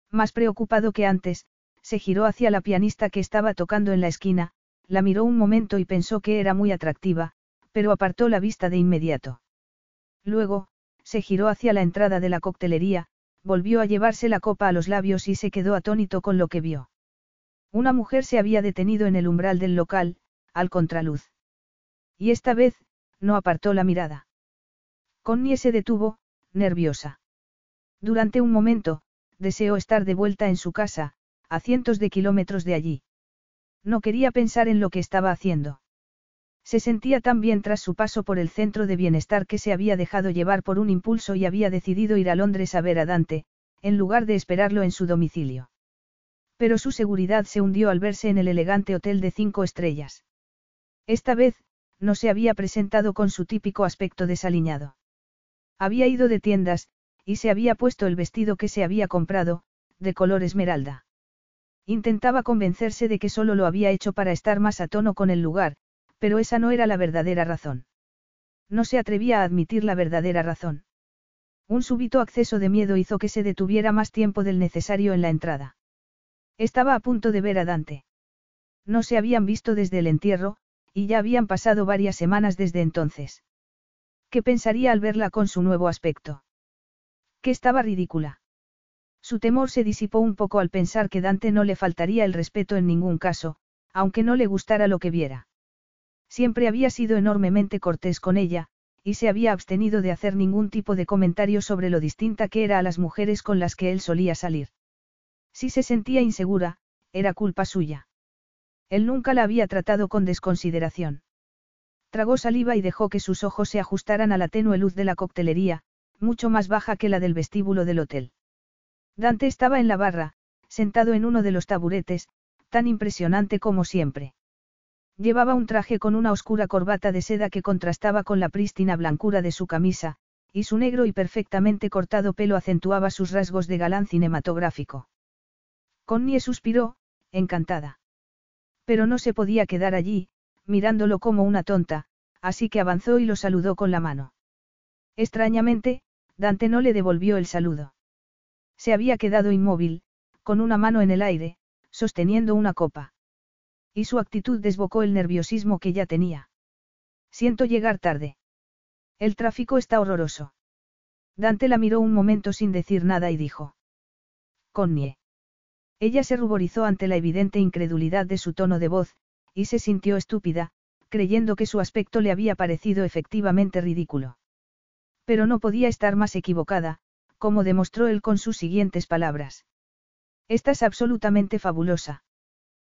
Más preocupado que antes, se giró hacia la pianista que estaba tocando en la esquina, la miró un momento y pensó que era muy atractiva, pero apartó la vista de inmediato. Luego, se giró hacia la entrada de la coctelería, volvió a llevarse la copa a los labios y se quedó atónito con lo que vio. Una mujer se había detenido en el umbral del local, al contraluz. Y esta vez, no apartó la mirada. Connie se detuvo, nerviosa. Durante un momento, deseó estar de vuelta en su casa, a cientos de kilómetros de allí. No quería pensar en lo que estaba haciendo. Se sentía tan bien tras su paso por el centro de bienestar que se había dejado llevar por un impulso y había decidido ir a Londres a ver a Dante, en lugar de esperarlo en su domicilio. Pero su seguridad se hundió al verse en el elegante hotel de cinco estrellas. Esta vez, no se había presentado con su típico aspecto desaliñado. Había ido de tiendas, y se había puesto el vestido que se había comprado, de color esmeralda. Intentaba convencerse de que solo lo había hecho para estar más a tono con el lugar, pero esa no era la verdadera razón. No se atrevía a admitir la verdadera razón. Un súbito acceso de miedo hizo que se detuviera más tiempo del necesario en la entrada. Estaba a punto de ver a Dante. No se habían visto desde el entierro, y ya habían pasado varias semanas desde entonces. ¿Qué pensaría al verla con su nuevo aspecto? Que estaba ridícula. Su temor se disipó un poco al pensar que Dante no le faltaría el respeto en ningún caso, aunque no le gustara lo que viera. Siempre había sido enormemente cortés con ella, y se había abstenido de hacer ningún tipo de comentario sobre lo distinta que era a las mujeres con las que él solía salir. Si se sentía insegura, era culpa suya. Él nunca la había tratado con desconsideración. Tragó saliva y dejó que sus ojos se ajustaran a la tenue luz de la coctelería, mucho más baja que la del vestíbulo del hotel. Dante estaba en la barra, sentado en uno de los taburetes, tan impresionante como siempre. Llevaba un traje con una oscura corbata de seda que contrastaba con la prístina blancura de su camisa, y su negro y perfectamente cortado pelo acentuaba sus rasgos de galán cinematográfico. Connie suspiró, encantada. Pero no se podía quedar allí, mirándolo como una tonta, así que avanzó y lo saludó con la mano. Extrañamente, Dante no le devolvió el saludo. Se había quedado inmóvil, con una mano en el aire, sosteniendo una copa. Y su actitud desbocó el nerviosismo que ya tenía. Siento llegar tarde. El tráfico está horroroso. Dante la miró un momento sin decir nada y dijo. Connie. Ella se ruborizó ante la evidente incredulidad de su tono de voz, y se sintió estúpida, creyendo que su aspecto le había parecido efectivamente ridículo. Pero no podía estar más equivocada, como demostró él con sus siguientes palabras. Estás absolutamente fabulosa.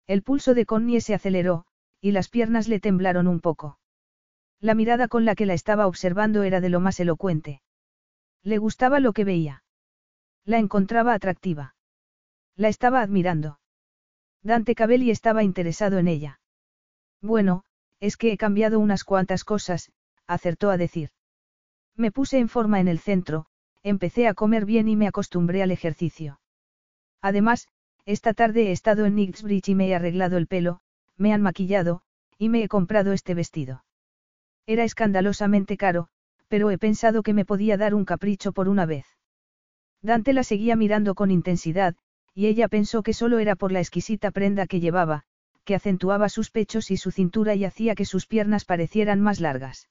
El pulso de Connie se aceleró, y las piernas le temblaron un poco. La mirada con la que la estaba observando era de lo más elocuente. Le gustaba lo que veía. La encontraba atractiva. La estaba admirando. Dante Cabelli estaba interesado en ella. Bueno, es que he cambiado unas cuantas cosas, acertó a decir. Me puse en forma en el centro, empecé a comer bien y me acostumbré al ejercicio. Además, esta tarde he estado en Knightsbridge y me he arreglado el pelo, me han maquillado, y me he comprado este vestido. Era escandalosamente caro, pero he pensado que me podía dar un capricho por una vez. Dante la seguía mirando con intensidad, y ella pensó que solo era por la exquisita prenda que llevaba, que acentuaba sus pechos y su cintura y hacía que sus piernas parecieran más largas.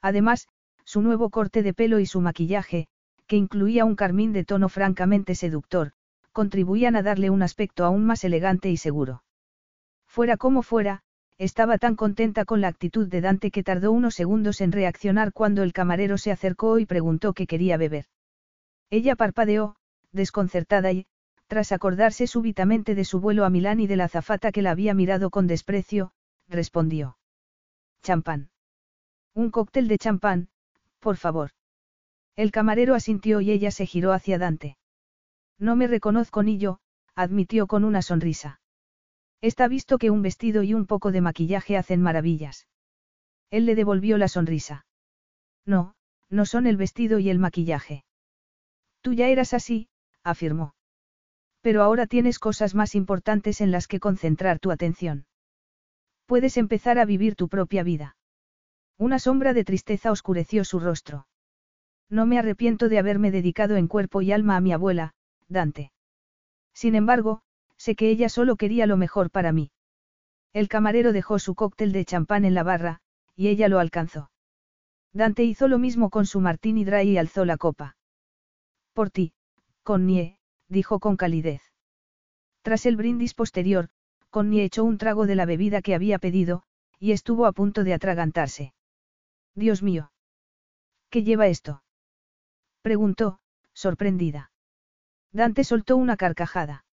Además, su nuevo corte de pelo y su maquillaje, que incluía un carmín de tono francamente seductor, contribuían a darle un aspecto aún más elegante y seguro. Fuera como fuera, estaba tan contenta con la actitud de Dante que tardó unos segundos en reaccionar cuando el camarero se acercó y preguntó qué quería beber. Ella parpadeó, desconcertada y, tras acordarse súbitamente de su vuelo a Milán y de la azafata que la había mirado con desprecio, respondió. Champán. Un cóctel de champán, por favor. El camarero asintió y ella se giró hacia Dante. No me reconozco ni yo, admitió con una sonrisa. Está visto que un vestido y un poco de maquillaje hacen maravillas. Él le devolvió la sonrisa. No, no son el vestido y el maquillaje. Tú ya eras así, afirmó. Pero ahora tienes cosas más importantes en las que concentrar tu atención. Puedes empezar a vivir tu propia vida. Una sombra de tristeza oscureció su rostro. No me arrepiento de haberme dedicado en cuerpo y alma a mi abuela, Dante. Sin embargo, sé que ella solo quería lo mejor para mí. El camarero dejó su cóctel de champán en la barra, y ella lo alcanzó. Dante hizo lo mismo con su martini dry y alzó la copa. Por ti, Connie, dijo con calidez. Tras el brindis posterior, Connie echó un trago de la bebida que había pedido, y estuvo a punto de atragantarse. Dios mío. ¿Qué lleva esto? Preguntó, sorprendida. Dante soltó una carcajada.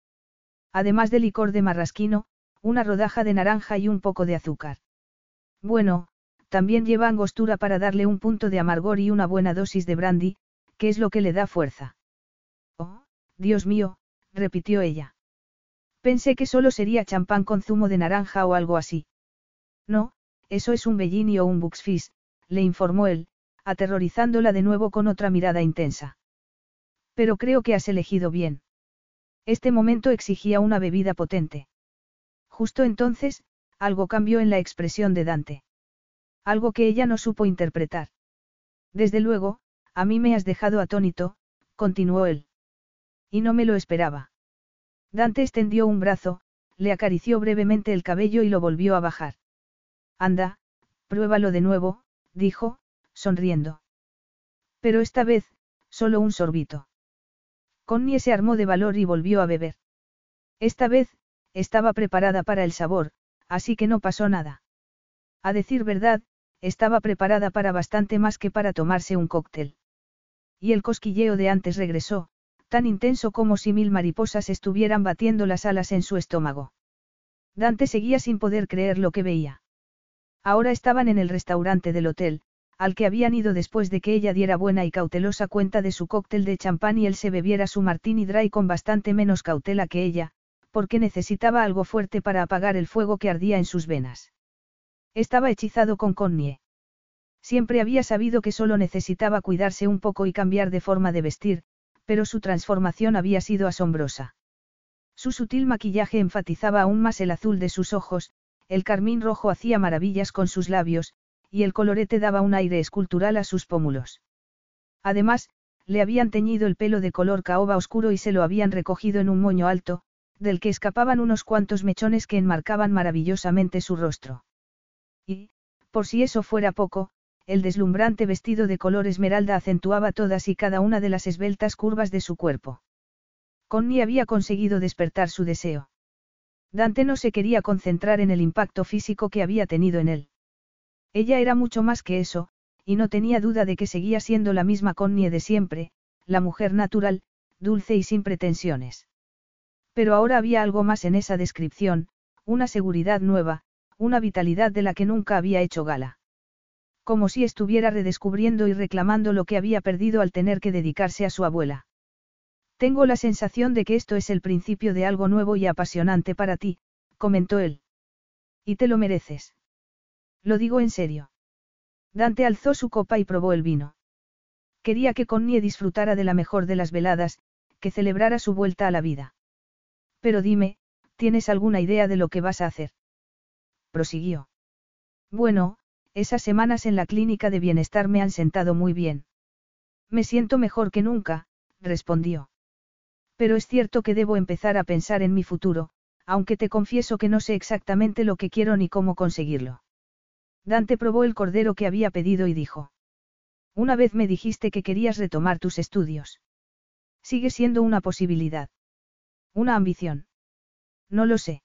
Además de licor de marrasquino, una rodaja de naranja y un poco de azúcar. Bueno, también lleva angostura para darle un punto de amargor y una buena dosis de brandy, que es lo que le da fuerza. Oh, Dios mío, repitió ella. Pensé que solo sería champán con zumo de naranja o algo así. No, eso es un bellini o un buxfis, le informó él, aterrorizándola de nuevo con otra mirada intensa. Pero creo que has elegido bien. Este momento exigía una bebida potente. Justo entonces, algo cambió en la expresión de Dante. Algo que ella no supo interpretar. Desde luego, a mí me has dejado atónito, continuó él. Y no me lo esperaba. Dante extendió un brazo, le acarició brevemente el cabello y lo volvió a bajar. Anda, pruébalo de nuevo, dijo, sonriendo. Pero esta vez, solo un sorbito. Connie se armó de valor y volvió a beber. Esta vez, estaba preparada para el sabor, así que no pasó nada. A decir verdad, estaba preparada para bastante más que para tomarse un cóctel. Y el cosquilleo de antes regresó, tan intenso como si mil mariposas estuvieran batiendo las alas en su estómago. Dante seguía sin poder creer lo que veía. Ahora estaban en el restaurante del hotel, al que habían ido después de que ella diera buena y cautelosa cuenta de su cóctel de champán y él se bebiera su martini dry con bastante menos cautela que ella, porque necesitaba algo fuerte para apagar el fuego que ardía en sus venas. Estaba hechizado con Connie. Siempre había sabido que solo necesitaba cuidarse un poco y cambiar de forma de vestir, pero su transformación había sido asombrosa. Su sutil maquillaje enfatizaba aún más el azul de sus ojos, el carmín rojo hacía maravillas con sus labios, y el colorete daba un aire escultural a sus pómulos. Además, le habían teñido el pelo de color caoba oscuro y se lo habían recogido en un moño alto, del que escapaban unos cuantos mechones que enmarcaban maravillosamente su rostro. Y, por si eso fuera poco, el deslumbrante vestido de color esmeralda acentuaba todas y cada una de las esbeltas curvas de su cuerpo. Connie había conseguido despertar su deseo. Dante no se quería concentrar en el impacto físico que había tenido en él. Ella era mucho más que eso, y no tenía duda de que seguía siendo la misma Connie de siempre, la mujer natural, dulce y sin pretensiones. Pero ahora había algo más en esa descripción, una seguridad nueva, una vitalidad de la que nunca había hecho gala. Como si estuviera redescubriendo y reclamando lo que había perdido al tener que dedicarse a su abuela. Tengo la sensación de que esto es el principio de algo nuevo y apasionante para ti, comentó él. Y te lo mereces. Lo digo en serio. Dante alzó su copa y probó el vino. Quería que Connie disfrutara de la mejor de las veladas, que celebrara su vuelta a la vida. Pero dime, ¿tienes alguna idea de lo que vas a hacer? Prosiguió. Bueno, esas semanas en la clínica de bienestar me han sentado muy bien. Me siento mejor que nunca, respondió. Pero es cierto que debo empezar a pensar en mi futuro, aunque te confieso que no sé exactamente lo que quiero ni cómo conseguirlo. Dante probó el cordero que había pedido y dijo. Una vez me dijiste que querías retomar tus estudios. Sigue siendo una posibilidad. Una ambición. No lo sé.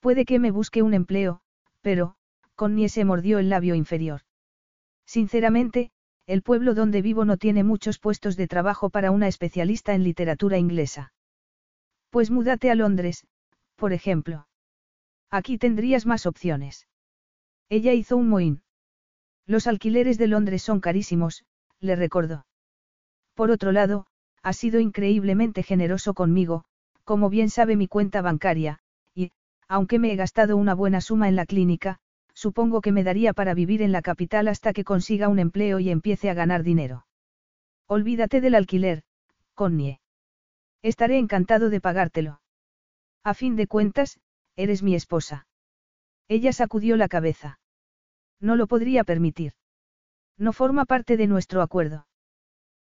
Puede que me busque un empleo, pero, Connie se mordió el labio inferior. Sinceramente, el pueblo donde vivo no tiene muchos puestos de trabajo para una especialista en literatura inglesa. Pues múdate a Londres, por ejemplo. Aquí tendrías más opciones. Ella hizo un mohín. Los alquileres de Londres son carísimos, le recordó. Por otro lado, has sido increíblemente generoso conmigo, como bien sabe mi cuenta bancaria, y, aunque me he gastado una buena suma en la clínica, supongo que me daría para vivir en la capital hasta que consiga un empleo y empiece a ganar dinero. Olvídate del alquiler, Connie. Estaré encantado de pagártelo. A fin de cuentas, eres mi esposa. Ella sacudió la cabeza. No lo podría permitir. No forma parte de nuestro acuerdo.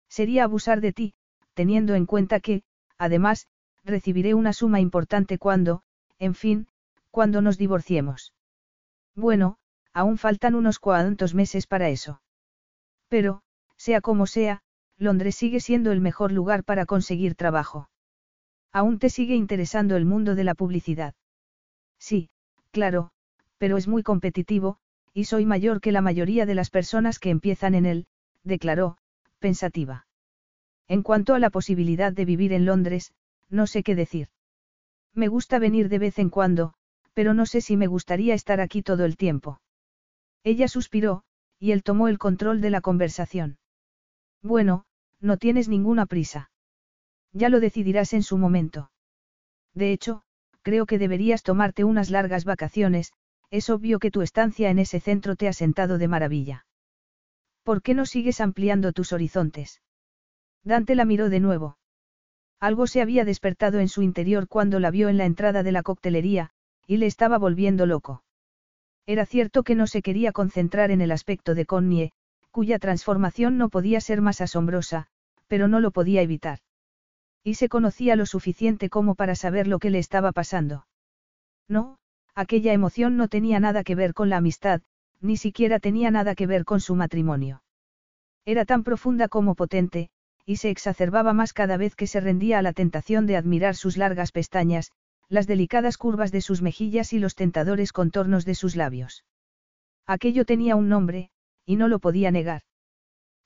Sería abusar de ti, teniendo en cuenta que, además, recibiré una suma importante cuando, en fin, cuando nos divorciemos. Bueno, aún faltan unos cuantos meses para eso. Pero, sea como sea, Londres sigue siendo el mejor lugar para conseguir trabajo. ¿Aún te sigue interesando el mundo de la publicidad? Sí, claro, pero es muy competitivo, y soy mayor que la mayoría de las personas que empiezan en él, declaró, pensativa. En cuanto a la posibilidad de vivir en Londres, no sé qué decir. Me gusta venir de vez en cuando, pero no sé si me gustaría estar aquí todo el tiempo. Ella suspiró, y él tomó el control de la conversación. Bueno, no tienes ninguna prisa. Ya lo decidirás en su momento. De hecho, creo que deberías tomarte unas largas vacaciones, es obvio que tu estancia en ese centro te ha sentado de maravilla. ¿Por qué no sigues ampliando tus horizontes? Dante la miró de nuevo. Algo se había despertado en su interior cuando la vio en la entrada de la coctelería, y le estaba volviendo loco. Era cierto que no se quería concentrar en el aspecto de Connie, cuya transformación no podía ser más asombrosa, pero no lo podía evitar. Y se conocía lo suficiente como para saber lo que le estaba pasando. No, aquella emoción no tenía nada que ver con la amistad, ni siquiera tenía nada que ver con su matrimonio. Era tan profunda como potente, y se exacerbaba más cada vez que se rendía a la tentación de admirar sus largas pestañas, las delicadas curvas de sus mejillas y los tentadores contornos de sus labios. Aquello tenía un nombre, y no lo podía negar.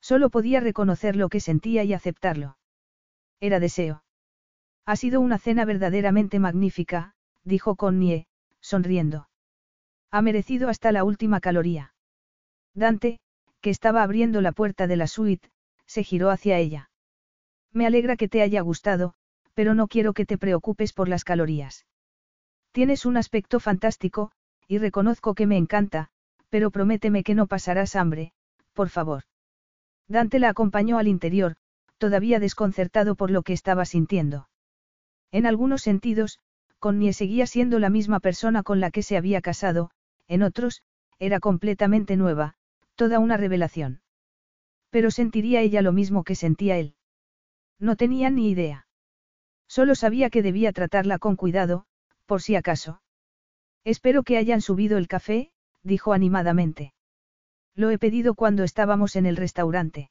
Solo podía reconocer lo que sentía y aceptarlo. Era deseo. Ha sido una cena verdaderamente magnífica, dijo Connie, sonriendo. Ha merecido hasta la última caloría. Dante, que estaba abriendo la puerta de la suite, se giró hacia ella. Me alegra que te haya gustado, pero no quiero que te preocupes por las calorías. Tienes un aspecto fantástico, y reconozco que me encanta, pero prométeme que no pasarás hambre, por favor. Dante la acompañó al interior, todavía desconcertado por lo que estaba sintiendo. En algunos sentidos, Connie seguía siendo la misma persona con la que se había casado, en otros, era completamente nueva, toda una revelación. Pero sentiría ella lo mismo que sentía él. No tenía ni idea. Solo sabía que debía tratarla con cuidado, por si acaso. Espero que hayan subido el café, dijo animadamente. Lo he pedido cuando estábamos en el restaurante.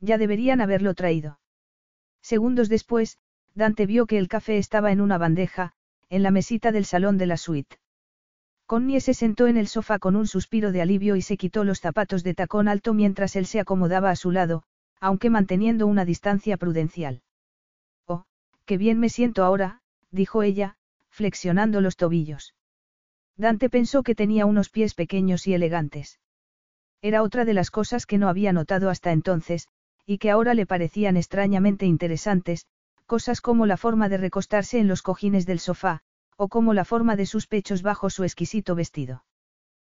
Ya deberían haberlo traído. Segundos después, Dante vio que el café estaba en una bandeja, en la mesita del salón de la suite. Connie se sentó en el sofá con un suspiro de alivio y se quitó los zapatos de tacón alto mientras él se acomodaba a su lado, aunque manteniendo una distancia prudencial. Oh, qué bien me siento ahora, dijo ella, flexionando los tobillos. Dante pensó que tenía unos pies pequeños y elegantes. Era otra de las cosas que no había notado hasta entonces, y que ahora le parecían extrañamente interesantes, cosas como la forma de recostarse en los cojines del sofá, o como la forma de sus pechos bajo su exquisito vestido.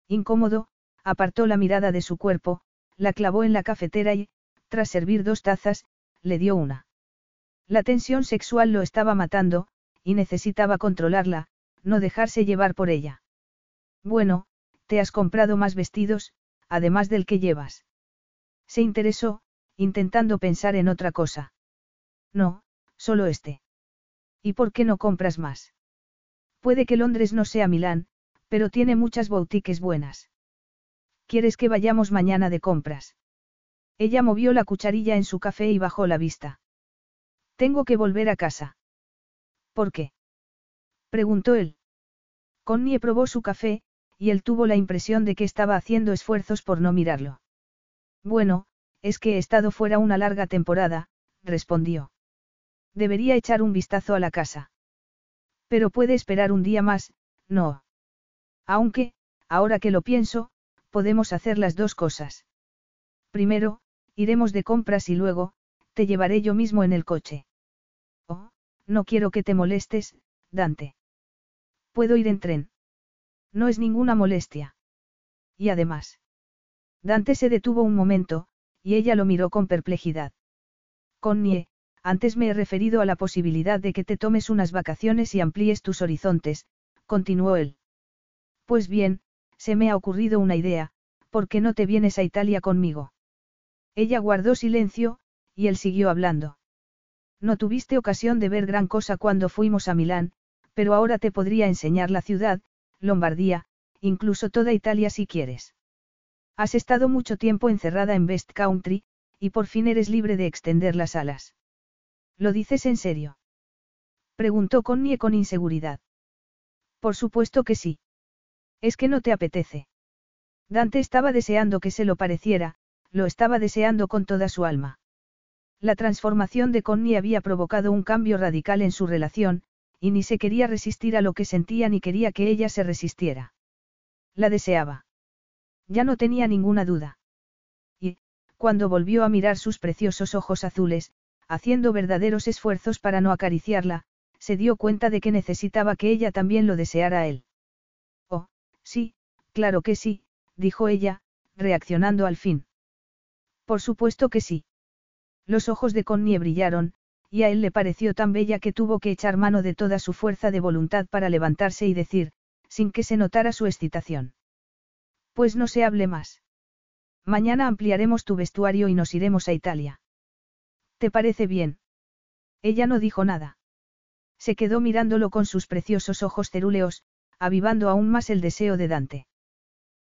Incómodo, apartó la mirada de su cuerpo, la clavó en la cafetera y, tras servir dos tazas, le dio una. La tensión sexual lo estaba matando, y necesitaba controlarla, no dejarse llevar por ella. Bueno, te has comprado más vestidos, además del que llevas. Se interesó, intentando pensar en otra cosa. No, solo este. ¿Y por qué no compras más? Puede que Londres no sea Milán, pero tiene muchas boutiques buenas. ¿Quieres que vayamos mañana de compras? Ella movió la cucharilla en su café y bajó la vista. Tengo que volver a casa. ¿Por qué? preguntó él. Connie probó su café, y él tuvo la impresión de que estaba haciendo esfuerzos por no mirarlo. Bueno, es que he estado fuera una larga temporada, respondió. Debería echar un vistazo a la casa. Pero puede esperar un día más, no. Aunque, ahora que lo pienso, podemos hacer las dos cosas. Primero, iremos de compras y luego, te llevaré yo mismo en el coche. Oh, no quiero que te molestes, Dante. Puedo ir en tren. No es ninguna molestia. Y además. Dante se detuvo un momento, y ella lo miró con perplejidad. Connie, antes me he referido a la posibilidad de que te tomes unas vacaciones y amplíes tus horizontes, continuó él. Pues bien, se me ha ocurrido una idea, ¿por qué no te vienes a Italia conmigo? Ella guardó silencio, y él siguió hablando. No tuviste ocasión de ver gran cosa cuando fuimos a Milán, pero ahora te podría enseñar la ciudad, Lombardía, incluso toda Italia si quieres. Has estado mucho tiempo encerrada en West Country, y por fin eres libre de extender las alas. ¿Lo dices en serio? Preguntó Connie con inseguridad. Por supuesto que sí. Es que no te apetece. Dante estaba deseando que se lo pareciera, lo estaba deseando con toda su alma. La transformación de Connie había provocado un cambio radical en su relación, y ni se quería resistir a lo que sentía ni quería que ella se resistiera. La deseaba. Ya no tenía ninguna duda. Y, cuando volvió a mirar sus preciosos ojos azules, haciendo verdaderos esfuerzos para no acariciarla, se dio cuenta de que necesitaba que ella también lo deseara a él. Oh, sí, claro que sí, dijo ella, reaccionando al fin. Por supuesto que sí. Los ojos de Connie brillaron, y a él le pareció tan bella que tuvo que echar mano de toda su fuerza de voluntad para levantarse y decir, sin que se notara su excitación. Pues no se hable más. Mañana ampliaremos tu vestuario y nos iremos a Italia. ¿Te parece bien? Ella no dijo nada. Se quedó mirándolo con sus preciosos ojos cerúleos, avivando aún más el deseo de Dante.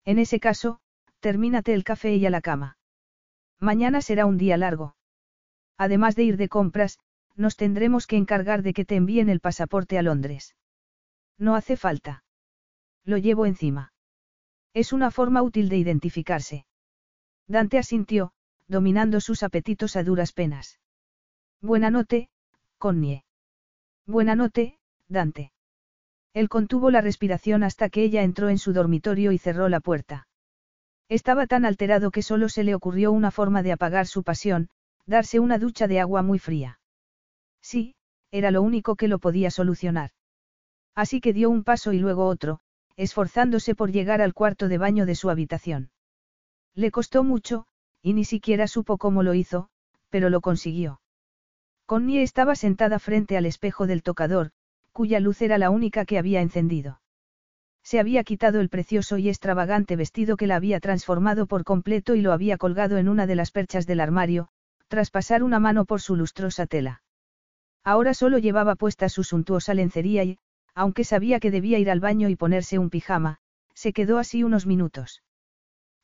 En ese caso, termínate el café y a la cama. Mañana será un día largo. Además de ir de compras, nos tendremos que encargar de que te envíen el pasaporte a Londres. No hace falta. Lo llevo encima. Es una forma útil de identificarse. Dante asintió, dominando sus apetitos a duras penas. Buena noche, Connie. Buena noche, Dante. Él contuvo la respiración hasta que ella entró en su dormitorio y cerró la puerta. Estaba tan alterado que solo se le ocurrió una forma de apagar su pasión, darse una ducha de agua muy fría. Sí, era lo único que lo podía solucionar. Así que dio un paso y luego otro, esforzándose por llegar al cuarto de baño de su habitación. Le costó mucho, y ni siquiera supo cómo lo hizo, pero lo consiguió. Connie estaba sentada frente al espejo del tocador, cuya luz era la única que había encendido. Se había quitado el precioso y extravagante vestido que la había transformado por completo y lo había colgado en una de las perchas del armario, tras pasar una mano por su lustrosa tela. Ahora solo llevaba puesta su suntuosa lencería y, aunque sabía que debía ir al baño y ponerse un pijama, se quedó así unos minutos.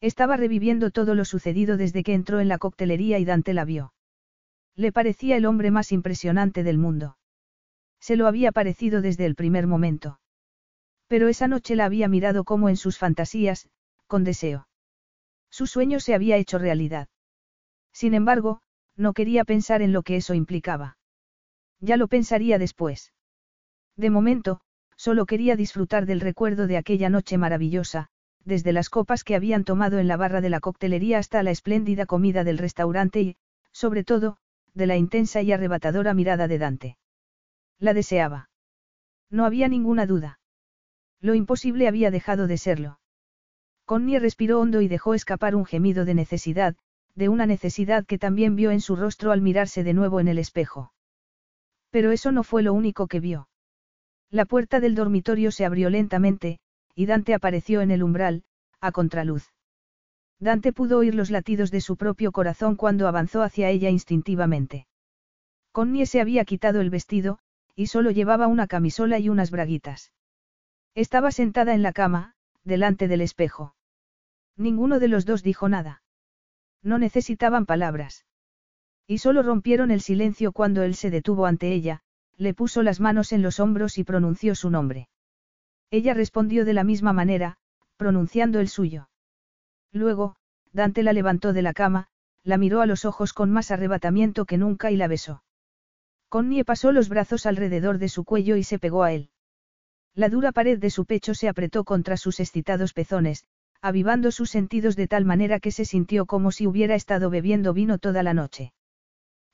Estaba reviviendo todo lo sucedido desde que entró en la coctelería y Dante la vio. Le parecía el hombre más impresionante del mundo. Se lo había parecido desde el primer momento. Pero esa noche la había mirado como en sus fantasías, con deseo. Su sueño se había hecho realidad. Sin embargo, no quería pensar en lo que eso implicaba. Ya lo pensaría después. De momento, solo quería disfrutar del recuerdo de aquella noche maravillosa, desde las copas que habían tomado en la barra de la coctelería hasta la espléndida comida del restaurante y, sobre todo, de la intensa y arrebatadora mirada de Dante. La deseaba. No había ninguna duda. Lo imposible había dejado de serlo. Connie respiró hondo y dejó escapar un gemido de necesidad, de una necesidad que también vio en su rostro al mirarse de nuevo en el espejo. Pero eso no fue lo único que vio. La puerta del dormitorio se abrió lentamente, y Dante apareció en el umbral, a contraluz. Dante pudo oír los latidos de su propio corazón cuando avanzó hacia ella instintivamente. Connie se había quitado el vestido, y solo llevaba una camisola y unas braguitas. Estaba sentada en la cama, delante del espejo. Ninguno de los dos dijo nada. No necesitaban palabras. Y solo rompieron el silencio cuando él se detuvo ante ella, le puso las manos en los hombros y pronunció su nombre. Ella respondió de la misma manera, pronunciando el suyo. Luego, Dante la levantó de la cama, la miró a los ojos con más arrebatamiento que nunca y la besó. Connie pasó los brazos alrededor de su cuello y se pegó a él. La dura pared de su pecho se apretó contra sus excitados pezones, avivando sus sentidos de tal manera que se sintió como si hubiera estado bebiendo vino toda la noche.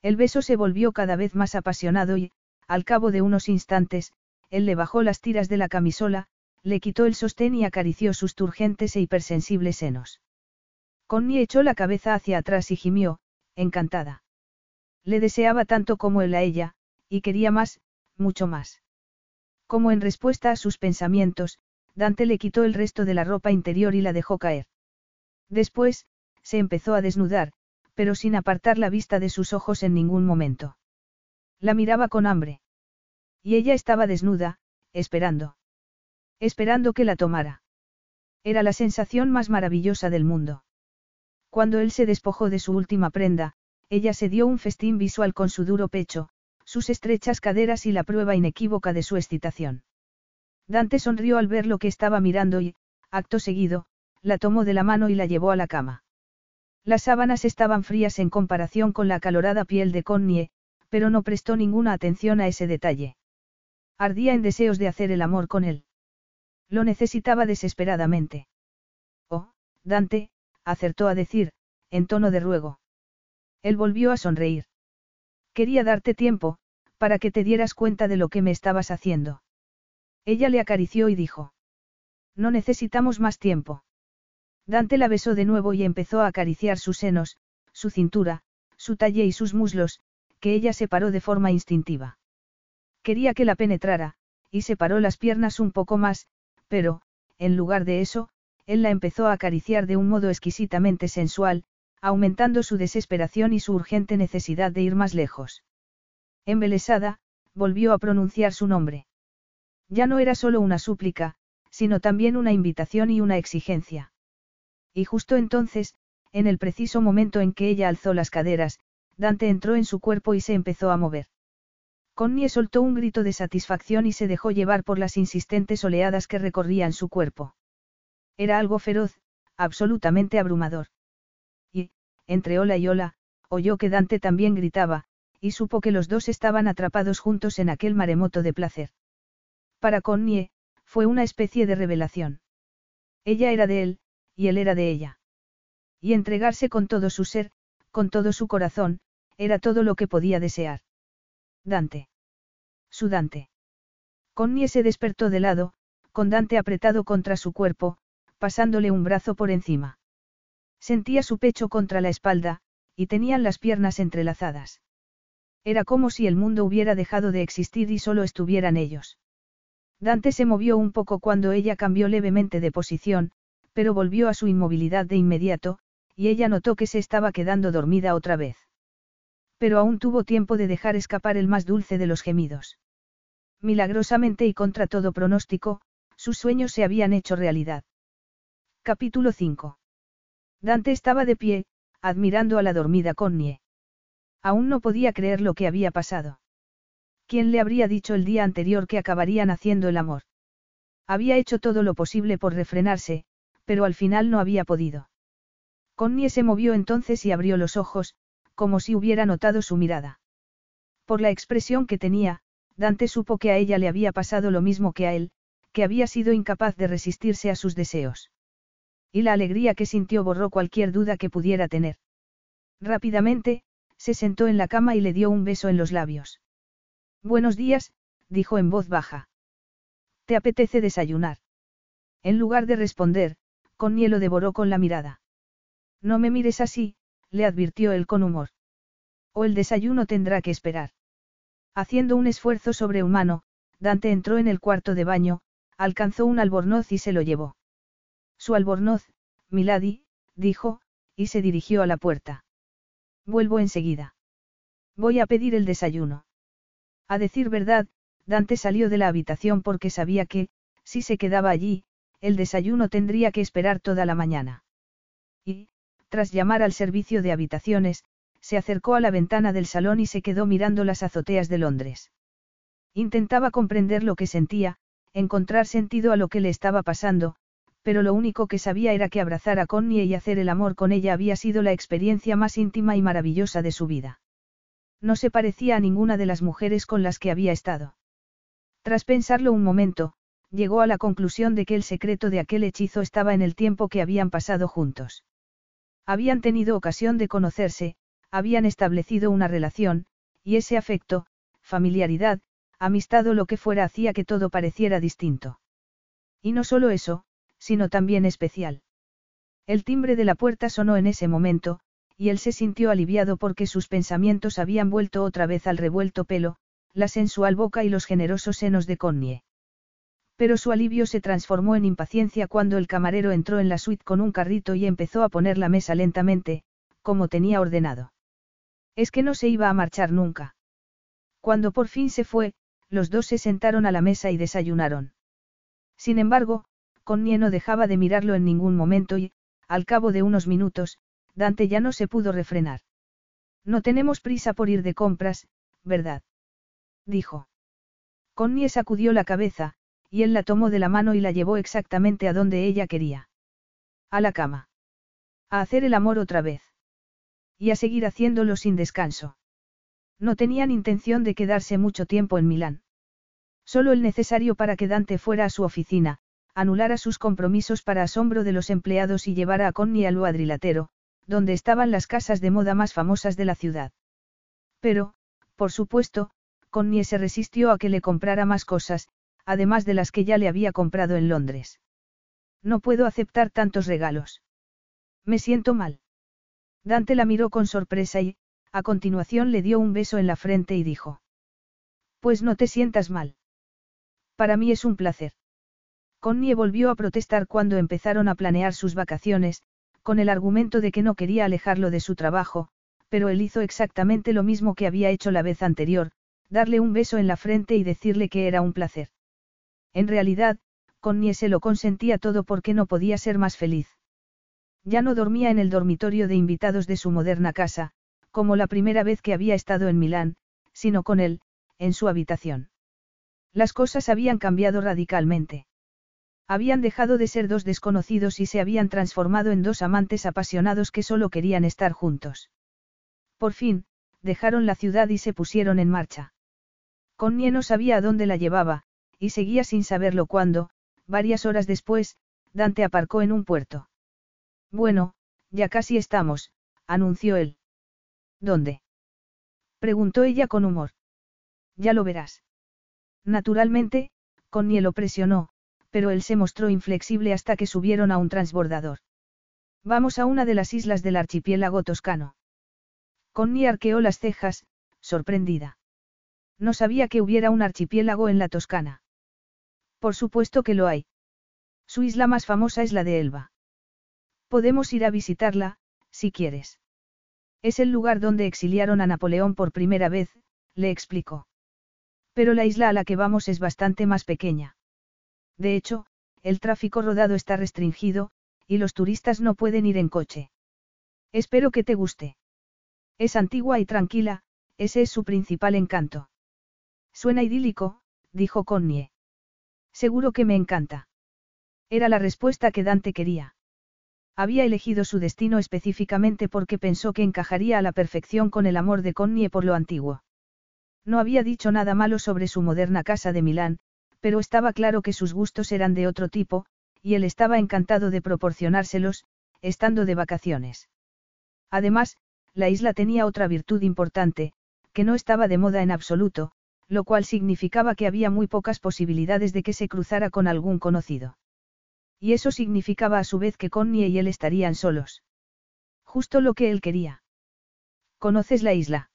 El beso se volvió cada vez más apasionado y, al cabo de unos instantes, él le bajó las tiras de la camisola, le quitó el sostén y acarició sus turgentes e hipersensibles senos. Connie echó la cabeza hacia atrás y gimió, encantada. Le deseaba tanto como él a ella, y quería más, mucho más. Como en respuesta a sus pensamientos, Dante le quitó el resto de la ropa interior y la dejó caer. Después, se empezó a desnudar, pero sin apartar la vista de sus ojos en ningún momento. La miraba con hambre. Y ella estaba desnuda, esperando. Esperando que la tomara. Era la sensación más maravillosa del mundo. Cuando él se despojó de su última prenda, ella se dio un festín visual con su duro pecho, sus estrechas caderas y la prueba inequívoca de su excitación. Dante sonrió al ver lo que estaba mirando y, acto seguido, la tomó de la mano y la llevó a la cama. Las sábanas estaban frías en comparación con la acalorada piel de Connie, pero no prestó ninguna atención a ese detalle. Ardía en deseos de hacer el amor con él. Lo necesitaba desesperadamente. Oh, Dante, acertó a decir, en tono de ruego. Él volvió a sonreír. Quería darte tiempo, para que te dieras cuenta de lo que me estabas haciendo. Ella le acarició y dijo. No necesitamos más tiempo. Dante la besó de nuevo y empezó a acariciar sus senos, su cintura, su talle y sus muslos, que ella separó de forma instintiva. Quería que la penetrara, y separó las piernas un poco más, pero, en lugar de eso, él la empezó a acariciar de un modo exquisitamente sensual, aumentando su desesperación y su urgente necesidad de ir más lejos. Embelesada, volvió a pronunciar su nombre. Ya no era solo una súplica, sino también una invitación y una exigencia. Y justo entonces, en el preciso momento en que ella alzó las caderas, Dante entró en su cuerpo y se empezó a mover. Connie soltó un grito de satisfacción y se dejó llevar por las insistentes oleadas que recorrían su cuerpo. Era algo feroz, absolutamente abrumador. Y, entre ola y ola, oyó que Dante también gritaba, y supo que los dos estaban atrapados juntos en aquel maremoto de placer. Para Connie, fue una especie de revelación. Ella era de él, y él era de ella. Y entregarse con todo su ser, con todo su corazón, era todo lo que podía desear. Dante. Su Dante. Connie se despertó de lado, con Dante apretado contra su cuerpo, pasándole un brazo por encima. Sentía su pecho contra la espalda, y tenían las piernas entrelazadas. Era como si el mundo hubiera dejado de existir y solo estuvieran ellos. Dante se movió un poco cuando ella cambió levemente de posición, pero volvió a su inmovilidad de inmediato, y ella notó que se estaba quedando dormida otra vez. Pero aún tuvo tiempo de dejar escapar el más dulce de los gemidos. Milagrosamente y contra todo pronóstico, sus sueños se habían hecho realidad. Capítulo 5. Dante estaba de pie, admirando a la dormida Connie. Aún no podía creer lo que había pasado. ¿Quién le habría dicho el día anterior que acabarían haciendo el amor? Había hecho todo lo posible por refrenarse, pero al final no había podido. Connie se movió entonces y abrió los ojos, como si hubiera notado su mirada. Por la expresión que tenía, Dante supo que a ella le había pasado lo mismo que a él, que había sido incapaz de resistirse a sus deseos. Y la alegría que sintió borró cualquier duda que pudiera tener. Rápidamente, se sentó en la cama y le dio un beso en los labios. Buenos días, dijo en voz baja. ¿Te apetece desayunar? En lugar de responder, Connie lo devoró con la mirada. No me mires así, le advirtió él con humor. O el desayuno tendrá que esperar. Haciendo un esfuerzo sobrehumano, Dante entró en el cuarto de baño, alcanzó un albornoz y se lo llevó. Su albornoz, Milady, dijo, y se dirigió a la puerta. Vuelvo enseguida. Voy a pedir el desayuno. A decir verdad, Dante salió de la habitación porque sabía que, si se quedaba allí, el desayuno tendría que esperar toda la mañana. Y, tras llamar al servicio de habitaciones, se acercó a la ventana del salón y se quedó mirando las azoteas de Londres. Intentaba comprender lo que sentía, encontrar sentido a lo que le estaba pasando, pero lo único que sabía era que abrazar a Connie y hacer el amor con ella había sido la experiencia más íntima y maravillosa de su vida. No se parecía a ninguna de las mujeres con las que había estado. Tras pensarlo un momento, llegó a la conclusión de que el secreto de aquel hechizo estaba en el tiempo que habían pasado juntos. Habían tenido ocasión de conocerse, habían establecido una relación, y ese afecto, familiaridad, amistad o lo que fuera hacía que todo pareciera distinto. Y no solo eso, sino también especial. El timbre de la puerta sonó en ese momento, y él se sintió aliviado porque sus pensamientos habían vuelto otra vez al revuelto pelo, la sensual boca y los generosos senos de Connie. Pero su alivio se transformó en impaciencia cuando el camarero entró en la suite con un carrito y empezó a poner la mesa lentamente, como tenía ordenado. Es que no se iba a marchar nunca. Cuando por fin se fue, los dos se sentaron a la mesa y desayunaron. Sin embargo, Connie no dejaba de mirarlo en ningún momento y, al cabo de unos minutos, Dante ya no se pudo refrenar. No tenemos prisa por ir de compras, ¿verdad? dijo. Connie sacudió la cabeza, y él la tomó de la mano y la llevó exactamente a donde ella quería. A la cama. A hacer el amor otra vez. Y a seguir haciéndolo sin descanso. No tenían intención de quedarse mucho tiempo en Milán. Solo el necesario para que Dante fuera a su oficina, anulara sus compromisos para asombro de los empleados y llevara a Connie al cuadrilatero, donde estaban las casas de moda más famosas de la ciudad. Pero, por supuesto, Connie se resistió a que le comprara más cosas, además de las que ya le había comprado en Londres. No puedo aceptar tantos regalos. Me siento mal. Dante la miró con sorpresa y, a continuación le dio un beso en la frente y dijo. Pues no te sientas mal. Para mí es un placer. Connie volvió a protestar cuando empezaron a planear sus vacaciones, con el argumento de que no quería alejarlo de su trabajo, pero él hizo exactamente lo mismo que había hecho la vez anterior, darle un beso en la frente y decirle que era un placer. En realidad, Connie se lo consentía todo porque no podía ser más feliz. Ya no dormía en el dormitorio de invitados de su moderna casa, como la primera vez que había estado en Milán, sino con él, en su habitación. Las cosas habían cambiado radicalmente. Habían dejado de ser dos desconocidos y se habían transformado en dos amantes apasionados que solo querían estar juntos. Por fin, dejaron la ciudad y se pusieron en marcha. Connie no sabía a dónde la llevaba, y seguía sin saberlo cuando, varias horas después, Dante aparcó en un puerto. Bueno, ya casi estamos, anunció él. ¿Dónde? preguntó ella con humor. Ya lo verás. Naturalmente, Connie lo presionó, pero él se mostró inflexible hasta que subieron a un transbordador. Vamos a una de las islas del archipiélago toscano. Connie arqueó las cejas, sorprendida. No sabía que hubiera un archipiélago en la Toscana. Por supuesto que lo hay. Su isla más famosa es la de Elba. Podemos ir a visitarla, si quieres. Es el lugar donde exiliaron a Napoleón por primera vez, le explicó. Pero la isla a la que vamos es bastante más pequeña. De hecho, el tráfico rodado está restringido, y los turistas no pueden ir en coche. Espero que te guste. Es antigua y tranquila, ese es su principal encanto. Suena idílico, dijo Connie. Seguro que me encanta. Era la respuesta que Dante quería. Había elegido su destino específicamente porque pensó que encajaría a la perfección con el amor de Connie por lo antiguo. No había dicho nada malo sobre su moderna casa de Milán, pero estaba claro que sus gustos eran de otro tipo, y él estaba encantado de proporcionárselos, estando de vacaciones. Además, la isla tenía otra virtud importante, que no estaba de moda en absoluto, lo cual significaba que había muy pocas posibilidades de que se cruzara con algún conocido. Y eso significaba a su vez que Connie y él estarían solos. Justo lo que él quería. ¿Conoces la isla?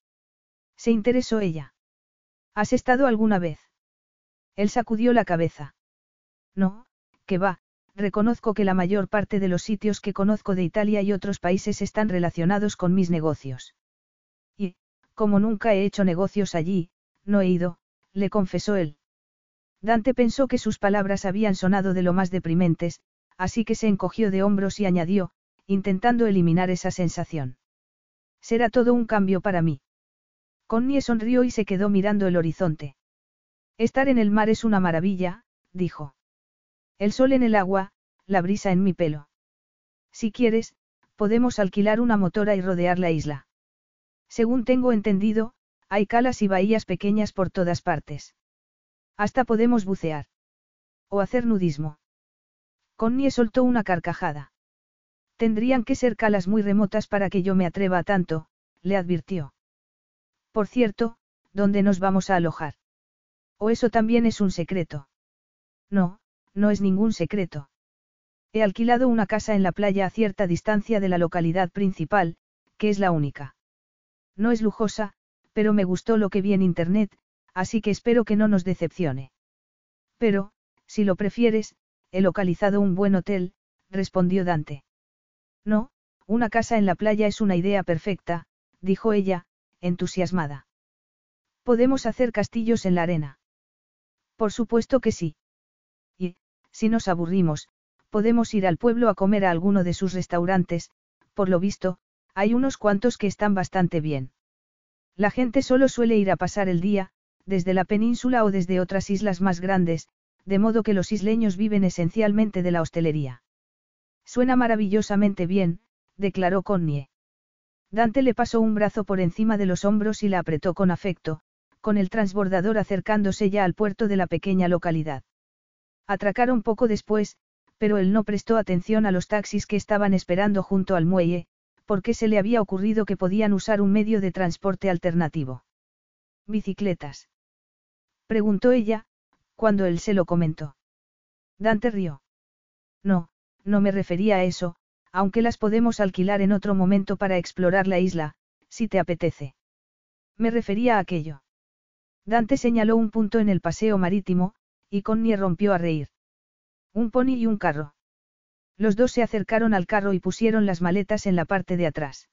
Se interesó ella. ¿Has estado alguna vez? Él sacudió la cabeza. No, que va, reconozco que la mayor parte de los sitios que conozco de Italia y otros países están relacionados con mis negocios. Y, como nunca he hecho negocios allí, no he ido, le confesó él. Dante pensó que sus palabras habían sonado de lo más deprimentes, así que se encogió de hombros y añadió, intentando eliminar esa sensación. Será todo un cambio para mí. Connie sonrió y se quedó mirando el horizonte. Estar en el mar es una maravilla, dijo. El sol en el agua, la brisa en mi pelo. Si quieres, podemos alquilar una motora y rodear la isla. Según tengo entendido, hay calas y bahías pequeñas por todas partes. Hasta podemos bucear. O hacer nudismo. Connie soltó una carcajada. Tendrían que ser calas muy remotas para que yo me atreva a tanto, le advirtió. Por cierto, ¿dónde nos vamos a alojar? ¿O eso también es un secreto? No, no es ningún secreto. He alquilado una casa en la playa a cierta distancia de la localidad principal, que es la única. No es lujosa, pero me gustó lo que vi en Internet, así que espero que no nos decepcione. Pero, si lo prefieres, he localizado un buen hotel, respondió Dante. No, una casa en la playa es una idea perfecta, dijo ella, entusiasmada. Podemos hacer castillos en la arena. Por supuesto que sí. Y, si nos aburrimos, podemos ir al pueblo a comer a alguno de sus restaurantes, por lo visto, hay unos cuantos que están bastante bien. La gente solo suele ir a pasar el día, desde la península o desde otras islas más grandes, de modo que los isleños viven esencialmente de la hostelería. Suena maravillosamente bien, declaró Connie. Dante le pasó un brazo por encima de los hombros y la apretó con afecto, con el transbordador acercándose ya al puerto de la pequeña localidad. Atracaron poco después, pero él no prestó atención a los taxis que estaban esperando junto al muelle, porque se le había ocurrido que podían usar un medio de transporte alternativo. ¿Bicicletas? Preguntó ella, cuando él se lo comentó. Dante rió. No, no me refería a eso, aunque las podemos alquilar en otro momento para explorar la isla, si te apetece. Me refería a aquello. Dante señaló un punto en el paseo marítimo, y Connie rompió a reír. Un pony y un carro. Los dos se acercaron al carro y pusieron las maletas en la parte de atrás.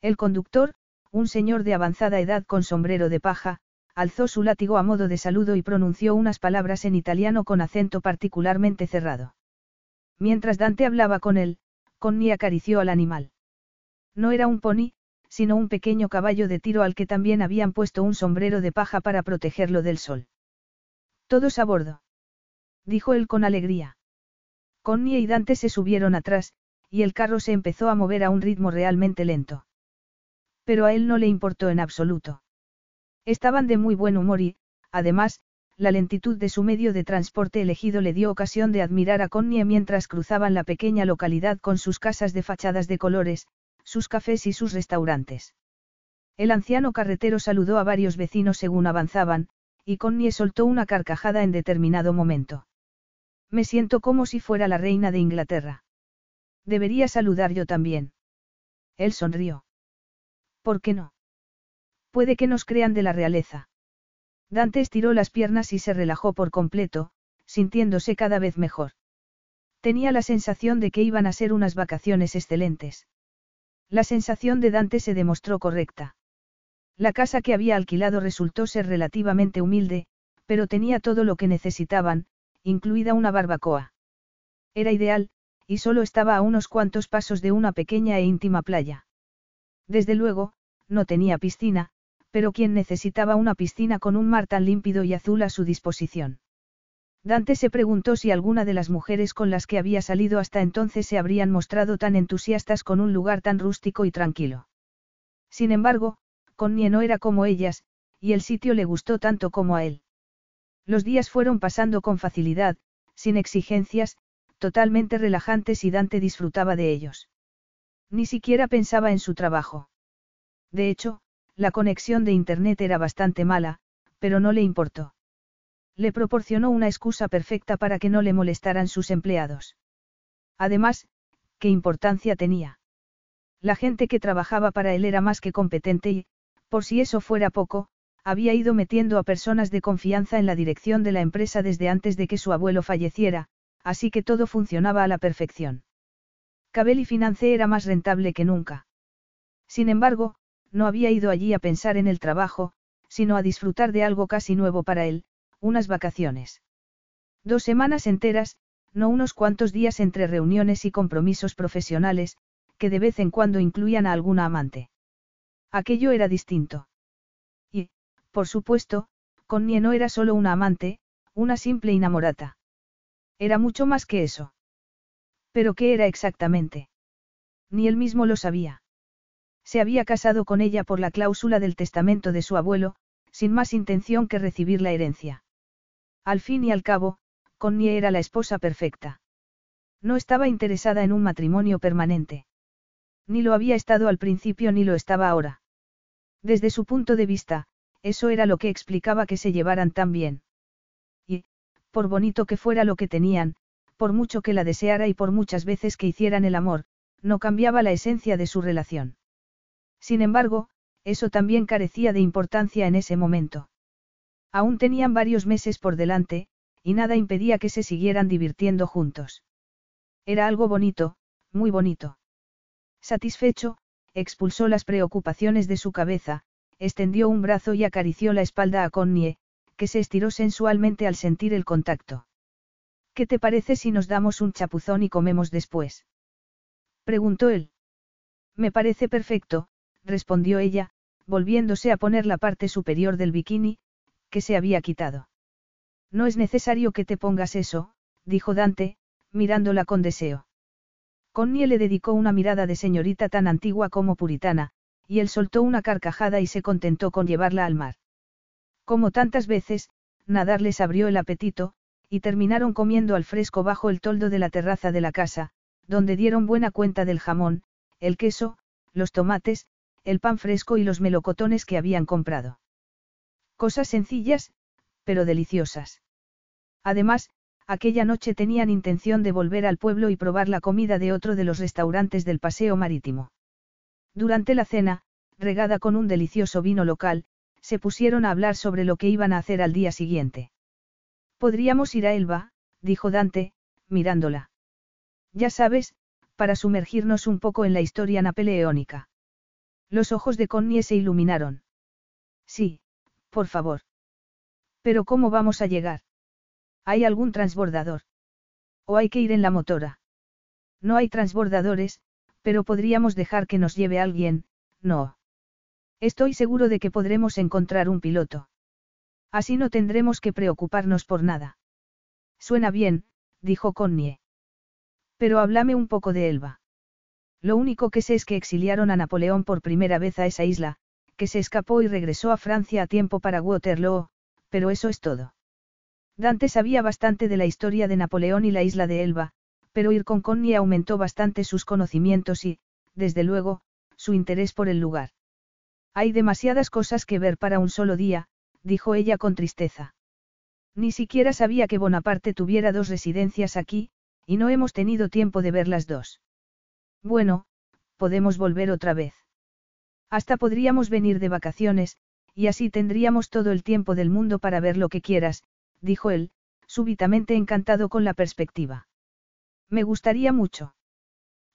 El conductor, un señor de avanzada edad con sombrero de paja, alzó su látigo a modo de saludo y pronunció unas palabras en italiano con acento particularmente cerrado. Mientras Dante hablaba con él, Connie acarició al animal. No era un pony, sino un pequeño caballo de tiro al que también habían puesto un sombrero de paja para protegerlo del sol. Todos a bordo. Dijo él con alegría. Connie y Dante se subieron atrás, y el carro se empezó a mover a un ritmo realmente lento. Pero a él no le importó en absoluto. Estaban de muy buen humor y, además, la lentitud de su medio de transporte elegido le dio ocasión de admirar a Connie mientras cruzaban la pequeña localidad con sus casas de fachadas de colores, sus cafés y sus restaurantes. El anciano carretero saludó a varios vecinos según avanzaban, y Connie soltó una carcajada en determinado momento. Me siento como si fuera la reina de Inglaterra. Debería saludar yo también. Él sonrió. ¿Por qué no? Puede que nos crean de la realeza. Dante estiró las piernas y se relajó por completo, sintiéndose cada vez mejor. Tenía la sensación de que iban a ser unas vacaciones excelentes. La sensación de Dante se demostró correcta. La casa que había alquilado resultó ser relativamente humilde, pero tenía todo lo que necesitaban, incluida una barbacoa. Era ideal, y solo estaba a unos cuantos pasos de una pequeña e íntima playa. Desde luego, no tenía piscina, pero quien necesitaba una piscina con un mar tan límpido y azul a su disposición. Dante se preguntó si alguna de las mujeres con las que había salido hasta entonces se habrían mostrado tan entusiastas con un lugar tan rústico y tranquilo. Sin embargo, Connie no era como ellas, y el sitio le gustó tanto como a él. Los días fueron pasando con facilidad, sin exigencias, totalmente relajantes y Dante disfrutaba de ellos. Ni siquiera pensaba en su trabajo. De hecho, la conexión de Internet era bastante mala, pero no le importó. Le proporcionó una excusa perfecta para que no le molestaran sus empleados. Además, ¿qué importancia tenía? La gente que trabajaba para él era más que competente y, por si eso fuera poco, había ido metiendo a personas de confianza en la dirección de la empresa desde antes de que su abuelo falleciera, así que todo funcionaba a la perfección. Cabelli Finance era más rentable que nunca. Sin embargo, no había ido allí a pensar en el trabajo, sino a disfrutar de algo casi nuevo para él, unas vacaciones. Dos semanas enteras, no unos cuantos días entre reuniones y compromisos profesionales, que de vez en cuando incluían a alguna amante. Aquello era distinto. Por supuesto, Connie no era solo una amante, una simple enamorata. Era mucho más que eso. ¿Pero qué era exactamente? Ni él mismo lo sabía. Se había casado con ella por la cláusula del testamento de su abuelo, sin más intención que recibir la herencia. Al fin y al cabo, Connie era la esposa perfecta. No estaba interesada en un matrimonio permanente. Ni lo había estado al principio ni lo estaba ahora. Desde su punto de vista, eso era lo que explicaba que se llevaran tan bien. Y, por bonito que fuera lo que tenían, por mucho que la deseara y por muchas veces que hicieran el amor, no cambiaba la esencia de su relación. Sin embargo, eso también carecía de importancia en ese momento. Aún tenían varios meses por delante, y nada impedía que se siguieran divirtiendo juntos. Era algo bonito, muy bonito. Satisfecho, expulsó las preocupaciones de su cabeza, extendió un brazo y acarició la espalda a Connie, que se estiró sensualmente al sentir el contacto. ¿Qué te parece si nos damos un chapuzón y comemos después? preguntó él. Me parece perfecto, respondió ella, volviéndose a poner la parte superior del bikini, que se había quitado. No es necesario que te pongas eso, dijo Dante, mirándola con deseo. Connie le dedicó una mirada de señorita tan antigua como puritana, y él soltó una carcajada y se contentó con llevarla al mar. Como tantas veces, nadar les abrió el apetito, y terminaron comiendo al fresco bajo el toldo de la terraza de la casa, donde dieron buena cuenta del jamón, el queso, los tomates, el pan fresco y los melocotones que habían comprado. Cosas sencillas, pero deliciosas. Además, aquella noche tenían intención de volver al pueblo y probar la comida de otro de los restaurantes del paseo marítimo. Durante la cena, regada con un delicioso vino local, se pusieron a hablar sobre lo que iban a hacer al día siguiente. Podríamos ir a Elba, dijo Dante, mirándola. Ya sabes, para sumergirnos un poco en la historia napoleónica. Los ojos de Connie se iluminaron. Sí, por favor. Pero ¿cómo vamos a llegar? ¿Hay algún transbordador? ¿O hay que ir en la motora? No hay transbordadores, pero podríamos dejar que nos lleve alguien, no. Estoy seguro de que podremos encontrar un piloto. Así no tendremos que preocuparnos por nada. Suena bien, dijo Connie. Pero háblame un poco de Elba. Lo único que sé es que exiliaron a Napoleón por primera vez a esa isla, que se escapó y regresó a Francia a tiempo para Waterloo, pero eso es todo. Dante sabía bastante de la historia de Napoleón y la isla de Elba, pero ir con Connie aumentó bastante sus conocimientos y, desde luego, su interés por el lugar. Hay demasiadas cosas que ver para un solo día, dijo ella con tristeza. Ni siquiera sabía que Bonaparte tuviera dos residencias aquí, y no hemos tenido tiempo de ver las dos. Bueno, podemos volver otra vez. Hasta podríamos venir de vacaciones, y así tendríamos todo el tiempo del mundo para ver lo que quieras, dijo él, súbitamente encantado con la perspectiva. Me gustaría mucho.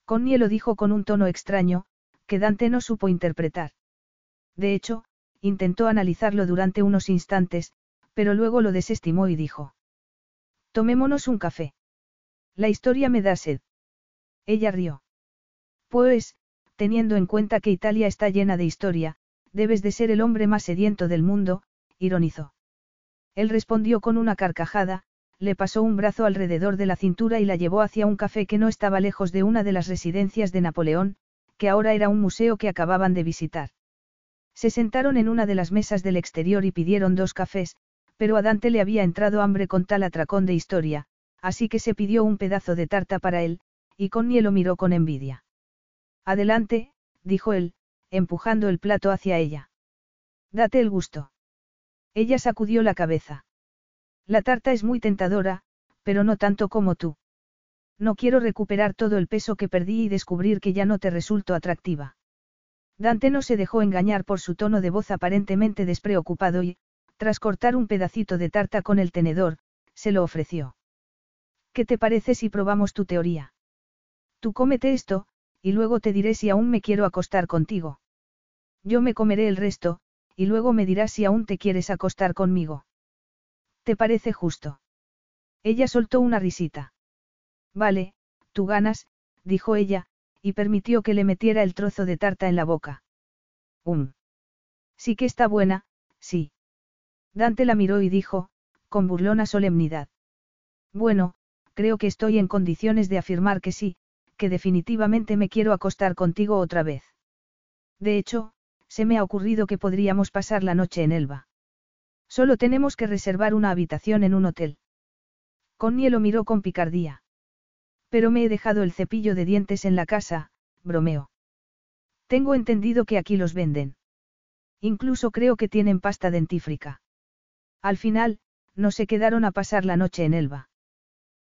Connie lo dijo con un tono extraño, que Dante no supo interpretar. De hecho, intentó analizarlo durante unos instantes, pero luego lo desestimó y dijo. Tomémonos un café. La historia me da sed. Ella rió. Pues, teniendo en cuenta que Italia está llena de historia, debes de ser el hombre más sediento del mundo, ironizó. Él respondió con una carcajada, le pasó un brazo alrededor de la cintura y la llevó hacia un café que no estaba lejos de una de las residencias de Napoleón, que ahora era un museo que acababan de visitar. Se sentaron en una de las mesas del exterior y pidieron dos cafés, pero a Dante le había entrado hambre con tal atracón de historia, así que se pidió un pedazo de tarta para él, y Connie lo miró con envidia. Adelante, dijo él, empujando el plato hacia ella. Date el gusto. Ella sacudió la cabeza. La tarta es muy tentadora, pero no tanto como tú. No quiero recuperar todo el peso que perdí y descubrir que ya no te resulto atractiva. Dante no se dejó engañar por su tono de voz aparentemente despreocupado y, tras cortar un pedacito de tarta con el tenedor, se lo ofreció. ¿Qué te parece si probamos tu teoría? Tú cómete esto, y luego te diré si aún me quiero acostar contigo. Yo me comeré el resto, y luego me dirás si aún te quieres acostar conmigo. ¿Te parece justo? Ella soltó una risita. Vale, tú ganas, dijo ella, y permitió que le metiera el trozo de tarta en la boca. Um. Sí que está buena, sí. Dante la miró y dijo, con burlona solemnidad. Bueno, creo que estoy en condiciones de afirmar que sí, que definitivamente me quiero acostar contigo otra vez. De hecho, se me ha ocurrido que podríamos pasar la noche en Elba. Solo tenemos que reservar una habitación en un hotel. Connie lo miró con picardía. Pero me he dejado el cepillo de dientes en la casa, bromeó. Tengo entendido que aquí los venden. Incluso creo que tienen pasta dentífrica. Al final, no se quedaron a pasar la noche en Elba.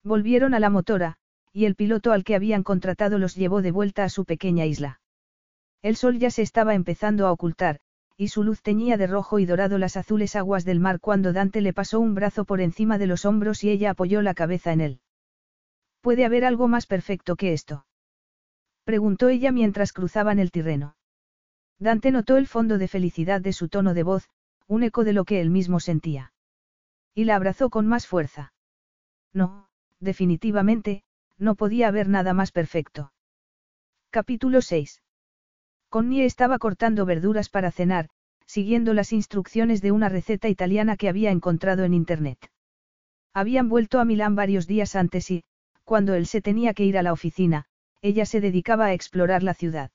Volvieron a la motora, y el piloto al que habían contratado los llevó de vuelta a su pequeña isla. El sol ya se estaba empezando a ocultar, y su luz teñía de rojo y dorado las azules aguas del mar cuando Dante le pasó un brazo por encima de los hombros y ella apoyó la cabeza en él. ¿Puede haber algo más perfecto que esto? Preguntó ella mientras cruzaban el tirreno. Dante notó el fondo de felicidad de su tono de voz, un eco de lo que él mismo sentía. Y la abrazó con más fuerza. No, definitivamente, no podía haber nada más perfecto. Capítulo 6. Connie estaba cortando verduras para cenar, siguiendo las instrucciones de una receta italiana que había encontrado en Internet. Habían vuelto a Milán varios días antes y, cuando él se tenía que ir a la oficina, ella se dedicaba a explorar la ciudad.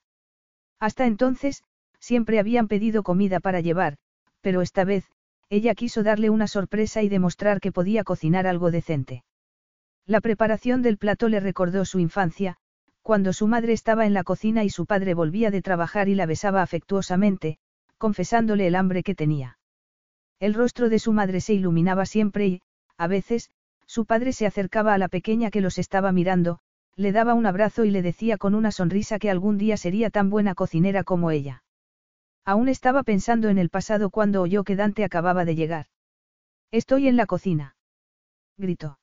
Hasta entonces, siempre habían pedido comida para llevar, pero esta vez, ella quiso darle una sorpresa y demostrar que podía cocinar algo decente. La preparación del plato le recordó su infancia, cuando su madre estaba en la cocina y su padre volvía de trabajar y la besaba afectuosamente, confesándole el hambre que tenía. El rostro de su madre se iluminaba siempre y, a veces, su padre se acercaba a la pequeña que los estaba mirando, le daba un abrazo y le decía con una sonrisa que algún día sería tan buena cocinera como ella. Aún estaba pensando en el pasado cuando oyó que Dante acababa de llegar. Estoy en la cocina. Gritó.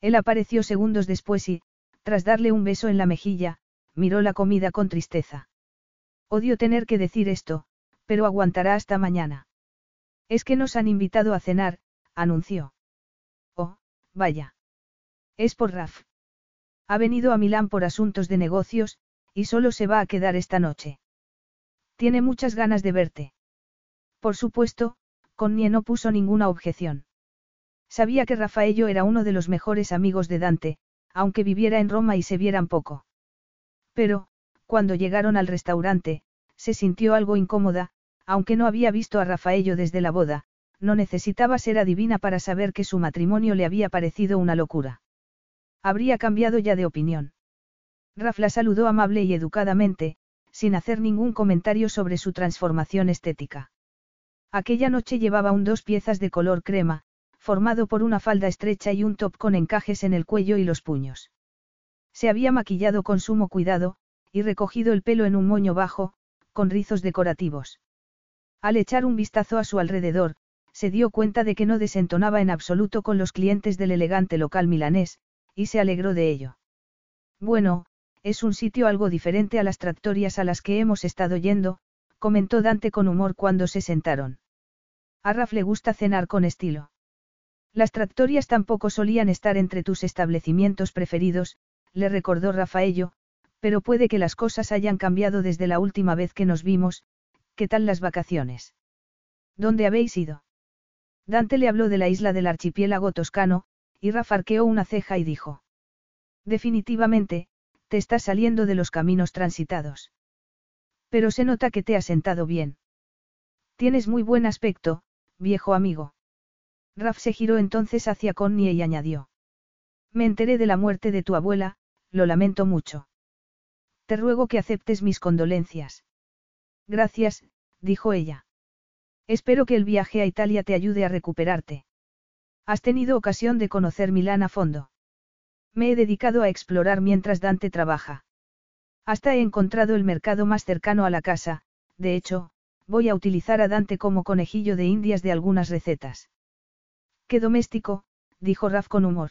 Él apareció segundos después y, tras darle un beso en la mejilla, miró la comida con tristeza. Odio tener que decir esto, pero aguantará hasta mañana. Es que nos han invitado a cenar, anunció. Oh, vaya. Es por Raf. Ha venido a Milán por asuntos de negocios, y solo se va a quedar esta noche. Tiene muchas ganas de verte. Por supuesto, Connie no puso ninguna objeción. Sabía que Rafaello era uno de los mejores amigos de Dante, aunque viviera en Roma y se vieran poco. Pero, cuando llegaron al restaurante, se sintió algo incómoda, aunque no había visto a Rafaello desde la boda, no necesitaba ser adivina para saber que su matrimonio le había parecido una locura. Habría cambiado ya de opinión. Raf la saludó amable y educadamente, sin hacer ningún comentario sobre su transformación estética. Aquella noche llevaba un dos piezas de color crema, formado por una falda estrecha y un top con encajes en el cuello y los puños. Se había maquillado con sumo cuidado, y recogido el pelo en un moño bajo, con rizos decorativos. Al echar un vistazo a su alrededor, se dio cuenta de que no desentonaba en absoluto con los clientes del elegante local milanés, y se alegró de ello. Bueno, es un sitio algo diferente a las tractorias a las que hemos estado yendo, comentó Dante con humor cuando se sentaron. A Raf le gusta cenar con estilo. Las tractorias tampoco solían estar entre tus establecimientos preferidos, le recordó Rafaello, pero puede que las cosas hayan cambiado desde la última vez que nos vimos, ¿qué tal las vacaciones? ¿Dónde habéis ido? Dante le habló de la isla del archipiélago toscano, y rafarqueó una ceja y dijo. Definitivamente, te estás saliendo de los caminos transitados. Pero se nota que te has sentado bien. Tienes muy buen aspecto, viejo amigo. Raf se giró entonces hacia Connie y añadió. Me enteré de la muerte de tu abuela, lo lamento mucho. Te ruego que aceptes mis condolencias. Gracias, dijo ella. Espero que el viaje a Italia te ayude a recuperarte. Has tenido ocasión de conocer Milán a fondo. Me he dedicado a explorar mientras Dante trabaja. Hasta he encontrado el mercado más cercano a la casa, de hecho, voy a utilizar a Dante como conejillo de indias de algunas recetas. Qué doméstico, dijo Raf con humor.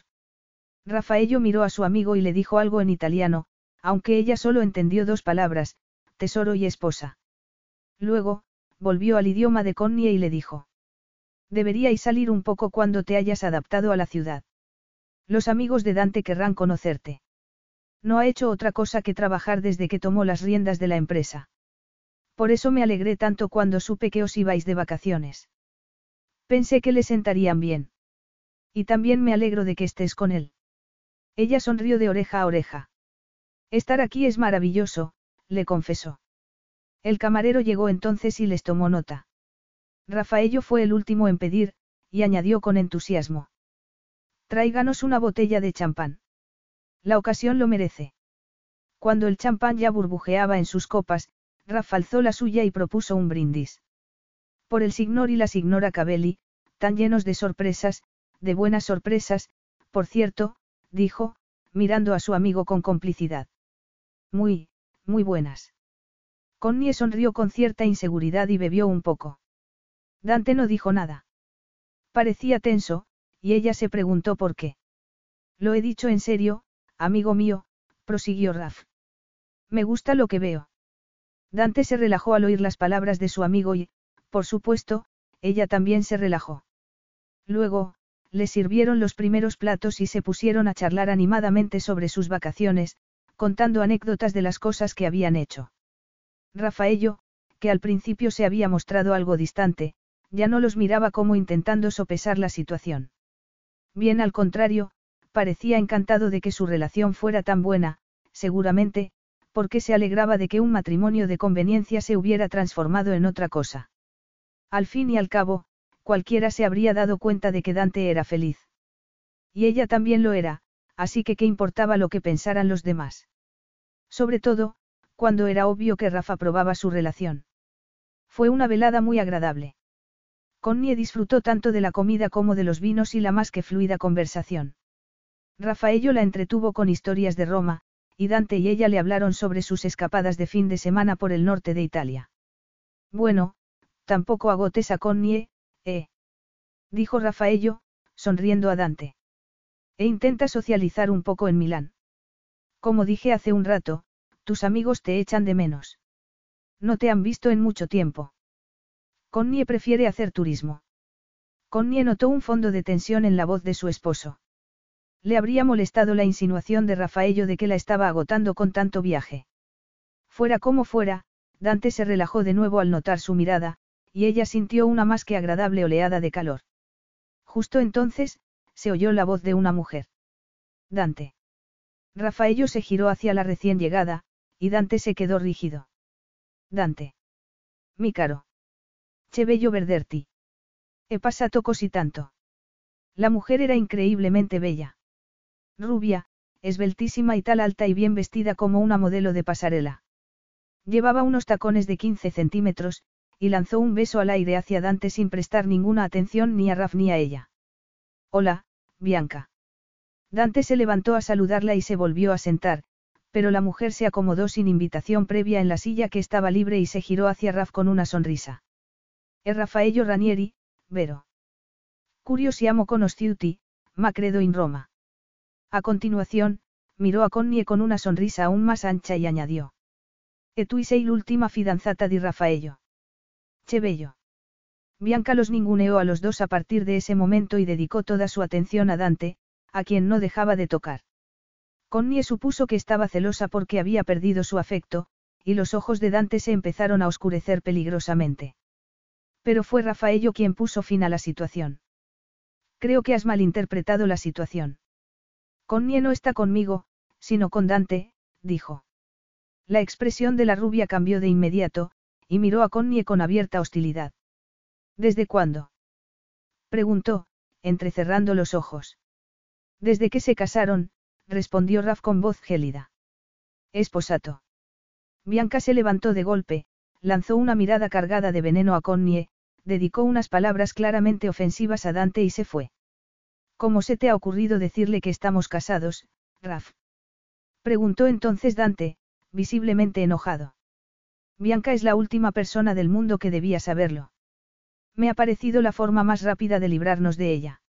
Rafaello miró a su amigo y le dijo algo en italiano, aunque ella solo entendió dos palabras, tesoro y esposa. Luego, volvió al idioma de Connie y le dijo. Deberíais salir un poco cuando te hayas adaptado a la ciudad. Los amigos de Dante querrán conocerte. No ha hecho otra cosa que trabajar desde que tomó las riendas de la empresa. Por eso me alegré tanto cuando supe que os ibais de vacaciones. Pensé que le sentarían bien. Y también me alegro de que estés con él. Ella sonrió de oreja a oreja. Estar aquí es maravilloso, le confesó. El camarero llegó entonces y les tomó nota. Rafaello fue el último en pedir, y añadió con entusiasmo. Tráiganos una botella de champán. La ocasión lo merece. Cuando el champán ya burbujeaba en sus copas, Rafa alzó la suya y propuso un brindis. Por el signor y la signora Cabelli, tan llenos de sorpresas, de buenas sorpresas, por cierto, dijo, mirando a su amigo con complicidad. Muy, muy buenas. Connie sonrió con cierta inseguridad y bebió un poco. Dante no dijo nada. Parecía tenso, y ella se preguntó por qué. Lo he dicho en serio, amigo mío, prosiguió Raf. Me gusta lo que veo. Dante se relajó al oír las palabras de su amigo y, por supuesto, ella también se relajó. Luego, le sirvieron los primeros platos y se pusieron a charlar animadamente sobre sus vacaciones, contando anécdotas de las cosas que habían hecho. Rafaello, que al principio se había mostrado algo distante, ya no los miraba como intentando sopesar la situación. Bien al contrario, parecía encantado de que su relación fuera tan buena, seguramente, porque se alegraba de que un matrimonio de conveniencia se hubiera transformado en otra cosa. Al fin y al cabo, cualquiera se habría dado cuenta de que Dante era feliz. Y ella también lo era, así que qué importaba lo que pensaran los demás. Sobre todo, cuando era obvio que Rafa probaba su relación. Fue una velada muy agradable. Connie disfrutó tanto de la comida como de los vinos y la más que fluida conversación. Rafaello la entretuvo con historias de Roma, y Dante y ella le hablaron sobre sus escapadas de fin de semana por el norte de Italia. Bueno, tampoco agotes a Connie, ¿eh? Dijo Rafaello, sonriendo a Dante. E intenta socializar un poco en Milán. Como dije hace un rato, tus amigos te echan de menos. No te han visto en mucho tiempo. Connie prefiere hacer turismo. Connie notó un fondo de tensión en la voz de su esposo. Le habría molestado la insinuación de Rafaello de que la estaba agotando con tanto viaje. Fuera como fuera, Dante se relajó de nuevo al notar su mirada, y ella sintió una más que agradable oleada de calor. Justo entonces, se oyó la voz de una mujer. Dante. Rafaello se giró hacia la recién llegada, y Dante se quedó rígido. Dante. Mi caro. Che bello verderti. He pasado così tanto. La mujer era increíblemente bella. Rubia, esbeltísima y tal alta y bien vestida como una modelo de pasarela. Llevaba unos tacones de 15 centímetros, y lanzó un beso al aire hacia Dante sin prestar ninguna atención ni a Raf ni a ella. Hola, Bianca. Dante se levantó a saludarla y se volvió a sentar, pero la mujer se acomodó sin invitación previa en la silla que estaba libre y se giró hacia Raf con una sonrisa. Es Raffaello Ranieri, vero. Curiosiamo conosciuti, ma credo in Roma. A continuación, miró a Connie con una sonrisa aún más ancha y añadió. E tu sei l'ultima fidanzata di Raffaello. Che bello. Bianca los ninguneó a los dos a partir de ese momento y dedicó toda su atención a Dante, a quien no dejaba de tocar. Connie supuso que estaba celosa porque había perdido su afecto, y los ojos de Dante se empezaron a oscurecer peligrosamente. Pero fue Rafaello quien puso fin a la situación. Creo que has malinterpretado la situación. Connie no está conmigo, sino con Dante, dijo. La expresión de la rubia cambió de inmediato, y miró a Connie con abierta hostilidad. ¿Desde cuándo? preguntó, entrecerrando los ojos. Desde que se casaron, respondió Raf con voz gélida. Esposato. Bianca se levantó de golpe, lanzó una mirada cargada de veneno a Connie, dedicó unas palabras claramente ofensivas a Dante y se fue. ¿Cómo se te ha ocurrido decirle que estamos casados, Raf? Preguntó entonces Dante, visiblemente enojado. Bianca es la última persona del mundo que debía saberlo. Me ha parecido la forma más rápida de librarnos de ella.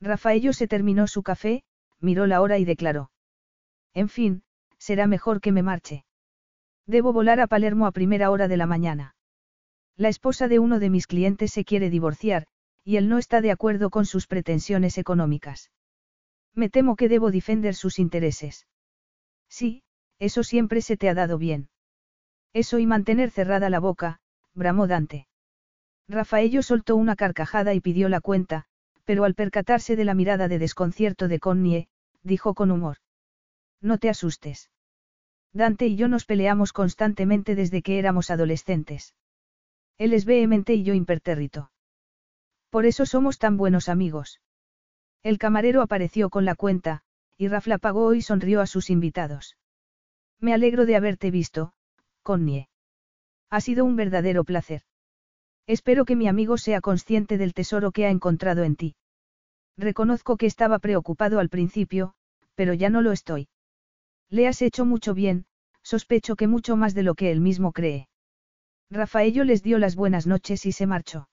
Rafaello se terminó su café, miró la hora y declaró. En fin, será mejor que me marche. Debo volar a Palermo a primera hora de la mañana. La esposa de uno de mis clientes se quiere divorciar, y él no está de acuerdo con sus pretensiones económicas. Me temo que debo defender sus intereses. Sí, eso siempre se te ha dado bien. Eso y mantener cerrada la boca, bramó Dante. Rafaello soltó una carcajada y pidió la cuenta, pero al percatarse de la mirada de desconcierto de Connie, dijo con humor. No te asustes. Dante y yo nos peleamos constantemente desde que éramos adolescentes. Él es vehemente y yo impertérrito. Por eso somos tan buenos amigos. El camarero apareció con la cuenta, y Rafla pagó y sonrió a sus invitados. Me alegro de haberte visto, Connie. Ha sido un verdadero placer. Espero que mi amigo sea consciente del tesoro que ha encontrado en ti. Reconozco que estaba preocupado al principio, pero ya no lo estoy. Le has hecho mucho bien, sospecho que mucho más de lo que él mismo cree. Rafaello les dio las buenas noches y se marchó.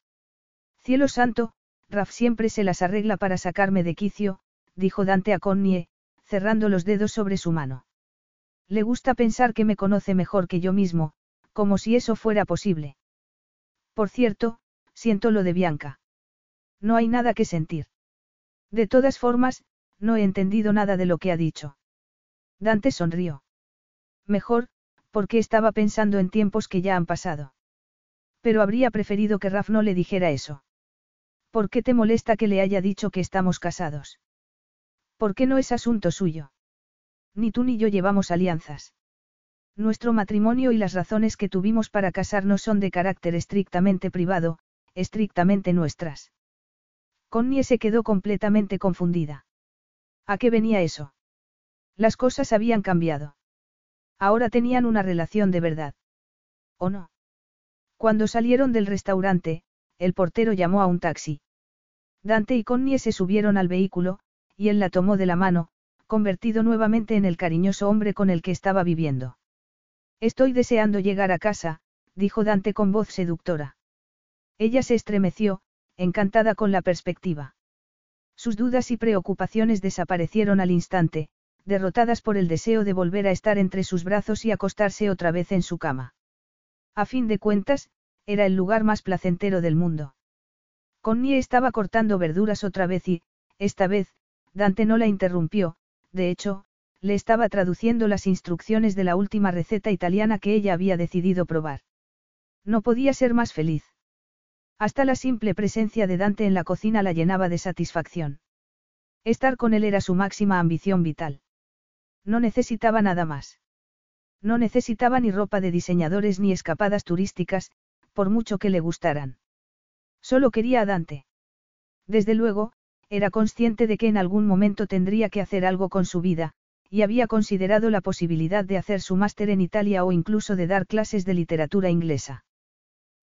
Cielo santo, Raf siempre se las arregla para sacarme de quicio, dijo Dante a Connie, cerrando los dedos sobre su mano. Le gusta pensar que me conoce mejor que yo mismo, como si eso fuera posible. Por cierto, siento lo de Bianca. No hay nada que sentir. De todas formas, no he entendido nada de lo que ha dicho. Dante sonrió. Mejor, porque estaba pensando en tiempos que ya han pasado. Pero habría preferido que Raf no le dijera eso. ¿Por qué te molesta que le haya dicho que estamos casados? ¿Por qué no es asunto suyo? Ni tú ni yo llevamos alianzas. Nuestro matrimonio y las razones que tuvimos para casarnos son de carácter estrictamente privado, estrictamente nuestras. Connie se quedó completamente confundida. ¿A qué venía eso? Las cosas habían cambiado. Ahora tenían una relación de verdad. ¿O no? Cuando salieron del restaurante, el portero llamó a un taxi. Dante y Connie se subieron al vehículo, y él la tomó de la mano, convertido nuevamente en el cariñoso hombre con el que estaba viviendo. Estoy deseando llegar a casa, dijo Dante con voz seductora. Ella se estremeció, encantada con la perspectiva. Sus dudas y preocupaciones desaparecieron al instante, derrotadas por el deseo de volver a estar entre sus brazos y acostarse otra vez en su cama. A fin de cuentas, era el lugar más placentero del mundo. Connie estaba cortando verduras otra vez y, esta vez, Dante no la interrumpió, de hecho, le estaba traduciendo las instrucciones de la última receta italiana que ella había decidido probar. No podía ser más feliz. Hasta la simple presencia de Dante en la cocina la llenaba de satisfacción. Estar con él era su máxima ambición vital. No necesitaba nada más. No necesitaba ni ropa de diseñadores ni escapadas turísticas, por mucho que le gustaran. Solo quería a Dante. Desde luego, era consciente de que en algún momento tendría que hacer algo con su vida, y había considerado la posibilidad de hacer su máster en Italia o incluso de dar clases de literatura inglesa.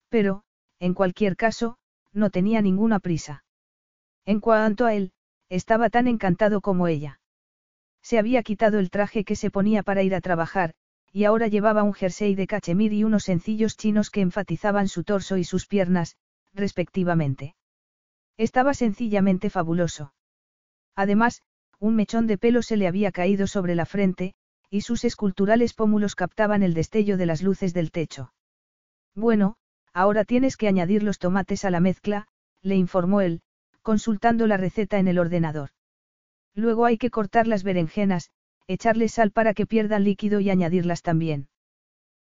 Pero, en cualquier caso, no tenía ninguna prisa. En cuanto a él, estaba tan encantado como ella. Se había quitado el traje que se ponía para ir a trabajar, y ahora llevaba un jersey de cachemir y unos sencillos chinos que enfatizaban su torso y sus piernas, respectivamente. Estaba sencillamente fabuloso. Además, un mechón de pelo se le había caído sobre la frente, y sus esculturales pómulos captaban el destello de las luces del techo. Bueno, ahora tienes que añadir los tomates a la mezcla, le informó él, consultando la receta en el ordenador. Luego hay que cortar las berenjenas, echarle sal para que pierdan líquido y añadirlas también.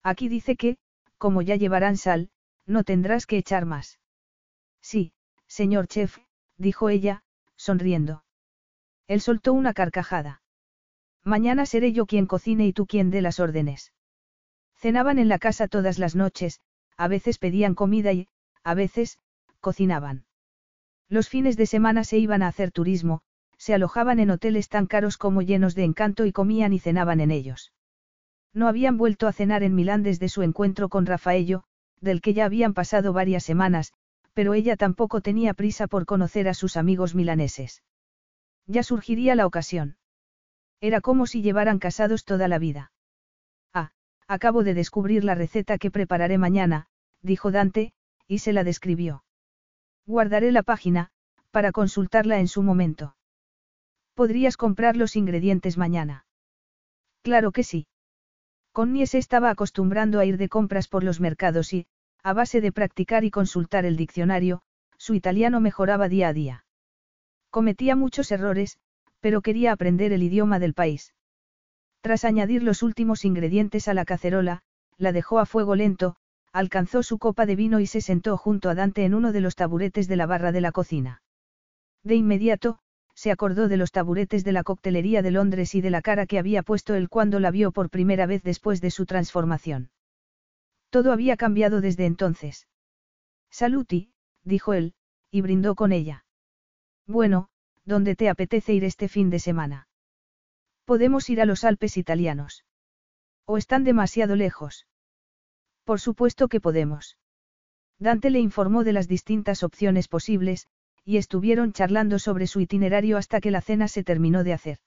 Aquí dice que, como ya llevarán sal, no tendrás que echar más. Sí, Señor chef, dijo ella, sonriendo. Él soltó una carcajada. Mañana seré yo quien cocine y tú quien dé las órdenes. Cenaban en la casa todas las noches, a veces pedían comida y, a veces, cocinaban. Los fines de semana se iban a hacer turismo, se alojaban en hoteles tan caros como llenos de encanto y comían y cenaban en ellos. No habían vuelto a cenar en Milán desde su encuentro con Rafaello, del que ya habían pasado varias semanas, pero ella tampoco tenía prisa por conocer a sus amigos milaneses. Ya surgiría la ocasión. Era como si llevaran casados toda la vida. Ah, acabo de descubrir la receta que prepararé mañana, dijo Dante, y se la describió. Guardaré la página, para consultarla en su momento. ¿Podrías comprar los ingredientes mañana? Claro que sí. Connie se estaba acostumbrando a ir de compras por los mercados y, a base de practicar y consultar el diccionario, su italiano mejoraba día a día. Cometía muchos errores, pero quería aprender el idioma del país. Tras añadir los últimos ingredientes a la cacerola, la dejó a fuego lento, alcanzó su copa de vino y se sentó junto a Dante en uno de los taburetes de la barra de la cocina. De inmediato, se acordó de los taburetes de la coctelería de Londres y de la cara que había puesto él cuando la vio por primera vez después de su transformación. Todo había cambiado desde entonces. Saluti, dijo él, y brindó con ella. Bueno, ¿dónde te apetece ir este fin de semana? Podemos ir a los Alpes italianos. ¿O están demasiado lejos? Por supuesto que podemos. Dante le informó de las distintas opciones posibles, y estuvieron charlando sobre su itinerario hasta que la cena se terminó de hacer.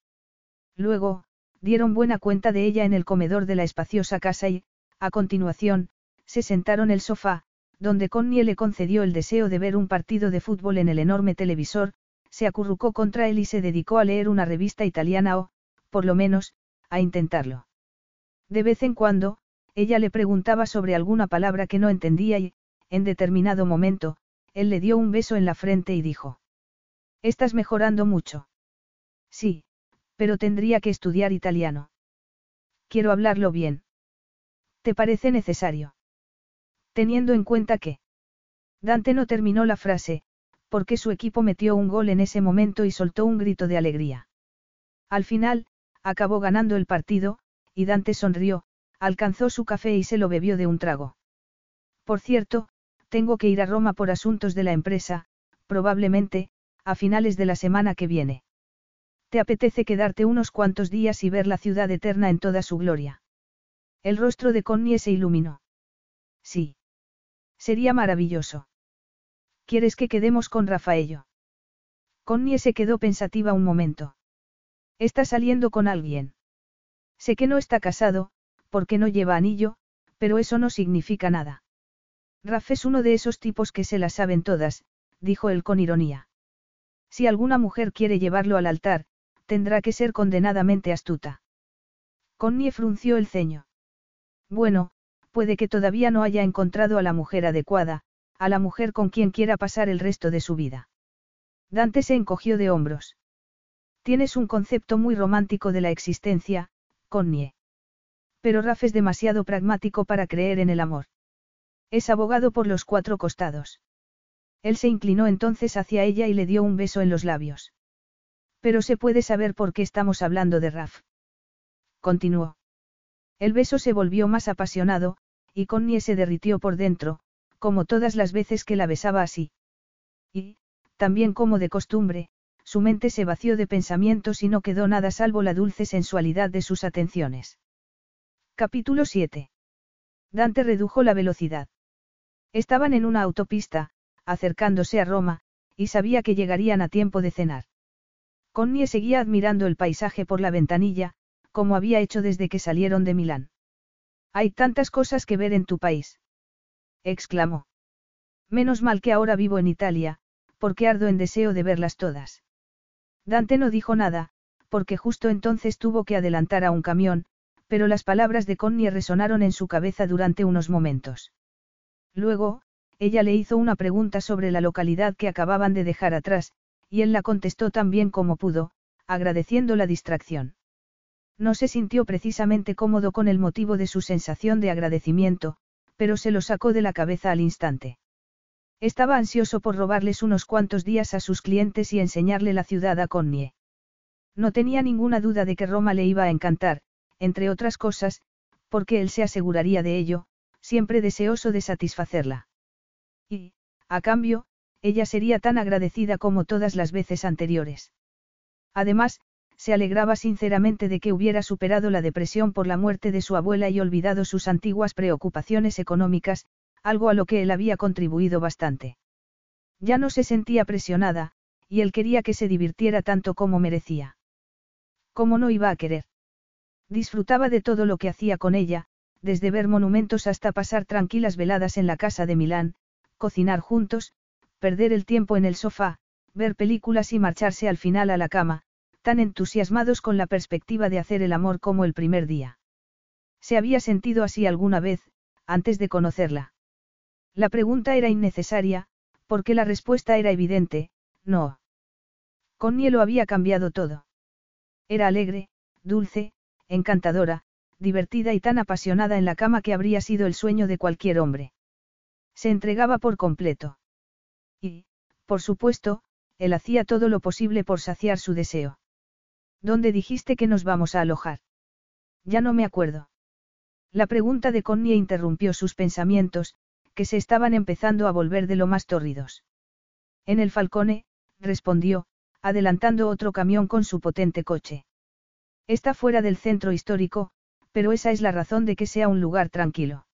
Luego, dieron buena cuenta de ella en el comedor de la espaciosa casa y, a continuación, se sentaron el sofá, donde Connie le concedió el deseo de ver un partido de fútbol en el enorme televisor, se acurrucó contra él y se dedicó a leer una revista italiana o, por lo menos, a intentarlo. De vez en cuando, ella le preguntaba sobre alguna palabra que no entendía y, en determinado momento, él le dio un beso en la frente y dijo. Estás mejorando mucho. Sí, pero tendría que estudiar italiano. Quiero hablarlo bien. ¿Te parece necesario? Teniendo en cuenta que... Dante no terminó la frase, porque su equipo metió un gol en ese momento y soltó un grito de alegría. Al final, acabó ganando el partido, y Dante sonrió, alcanzó su café y se lo bebió de un trago. Por cierto, tengo que ir a Roma por asuntos de la empresa, probablemente, a finales de la semana que viene. ¿Te apetece quedarte unos cuantos días y ver la ciudad eterna en toda su gloria? El rostro de Connie se iluminó. Sí. Sería maravilloso. ¿Quieres que quedemos con Rafaello? Connie se quedó pensativa un momento. Está saliendo con alguien. Sé que no está casado, porque no lleva anillo, pero eso no significa nada. Raf es uno de esos tipos que se las saben todas, dijo él con ironía. Si alguna mujer quiere llevarlo al altar, tendrá que ser condenadamente astuta. Connie frunció el ceño. Bueno, puede que todavía no haya encontrado a la mujer adecuada, a la mujer con quien quiera pasar el resto de su vida. Dante se encogió de hombros. Tienes un concepto muy romántico de la existencia, Connie. Pero Raf es demasiado pragmático para creer en el amor. Es abogado por los cuatro costados. Él se inclinó entonces hacia ella y le dio un beso en los labios. Pero se puede saber por qué estamos hablando de Raf. Continuó. El beso se volvió más apasionado, y Connie se derritió por dentro, como todas las veces que la besaba así. Y, también como de costumbre, su mente se vació de pensamientos y no quedó nada salvo la dulce sensualidad de sus atenciones. Capítulo 7. Dante redujo la velocidad. Estaban en una autopista, acercándose a Roma, y sabía que llegarían a tiempo de cenar. Connie seguía admirando el paisaje por la ventanilla, como había hecho desde que salieron de Milán. Hay tantas cosas que ver en tu país. exclamó. Menos mal que ahora vivo en Italia, porque ardo en deseo de verlas todas. Dante no dijo nada, porque justo entonces tuvo que adelantar a un camión, pero las palabras de Connie resonaron en su cabeza durante unos momentos. Luego, ella le hizo una pregunta sobre la localidad que acababan de dejar atrás, y él la contestó tan bien como pudo, agradeciendo la distracción. No se sintió precisamente cómodo con el motivo de su sensación de agradecimiento, pero se lo sacó de la cabeza al instante. Estaba ansioso por robarles unos cuantos días a sus clientes y enseñarle la ciudad a Connie. No tenía ninguna duda de que Roma le iba a encantar, entre otras cosas, porque él se aseguraría de ello, siempre deseoso de satisfacerla. Y, a cambio, ella sería tan agradecida como todas las veces anteriores. Además, se alegraba sinceramente de que hubiera superado la depresión por la muerte de su abuela y olvidado sus antiguas preocupaciones económicas, algo a lo que él había contribuido bastante. Ya no se sentía presionada, y él quería que se divirtiera tanto como merecía. ¿Cómo no iba a querer? Disfrutaba de todo lo que hacía con ella, desde ver monumentos hasta pasar tranquilas veladas en la casa de Milán, cocinar juntos, perder el tiempo en el sofá, ver películas y marcharse al final a la cama, tan entusiasmados con la perspectiva de hacer el amor como el primer día. ¿Se había sentido así alguna vez, antes de conocerla? La pregunta era innecesaria, porque la respuesta era evidente, no. Connie lo había cambiado todo. Era alegre, dulce, encantadora, divertida y tan apasionada en la cama que habría sido el sueño de cualquier hombre. Se entregaba por completo. Y, por supuesto, él hacía todo lo posible por saciar su deseo. ¿Dónde dijiste que nos vamos a alojar? Ya no me acuerdo. La pregunta de Connie interrumpió sus pensamientos, que se estaban empezando a volver de lo más tórridos. En el Falcone, respondió, adelantando otro camión con su potente coche. Está fuera del centro histórico, pero esa es la razón de que sea un lugar tranquilo.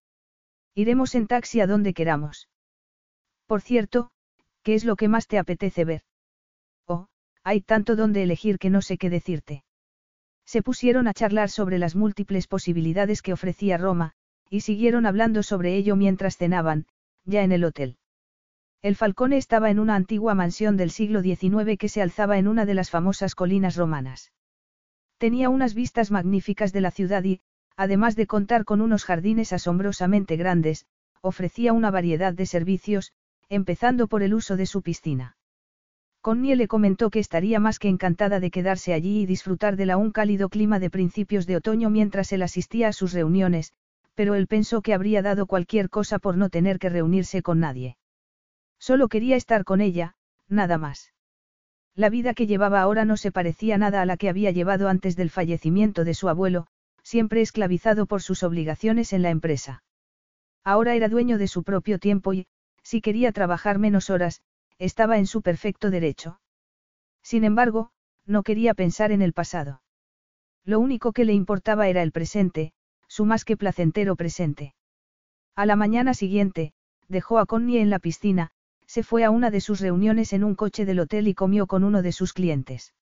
Iremos en taxi a donde queramos. Por cierto, ¿qué es lo que más te apetece ver? Hay tanto donde elegir que no sé qué decirte. Se pusieron a charlar sobre las múltiples posibilidades que ofrecía Roma, y siguieron hablando sobre ello mientras cenaban, ya en el hotel. El Falcone estaba en una antigua mansión del siglo XIX que se alzaba en una de las famosas colinas romanas. Tenía unas vistas magníficas de la ciudad y, además de contar con unos jardines asombrosamente grandes, ofrecía una variedad de servicios, empezando por el uso de su piscina. Connie le comentó que estaría más que encantada de quedarse allí y disfrutar del aún cálido clima de principios de otoño mientras él asistía a sus reuniones, pero él pensó que habría dado cualquier cosa por no tener que reunirse con nadie. Solo quería estar con ella, nada más. La vida que llevaba ahora no se parecía nada a la que había llevado antes del fallecimiento de su abuelo, siempre esclavizado por sus obligaciones en la empresa. Ahora era dueño de su propio tiempo y, si quería trabajar menos horas, estaba en su perfecto derecho. Sin embargo, no quería pensar en el pasado. Lo único que le importaba era el presente, su más que placentero presente. A la mañana siguiente, dejó a Connie en la piscina, se fue a una de sus reuniones en un coche del hotel y comió con uno de sus clientes.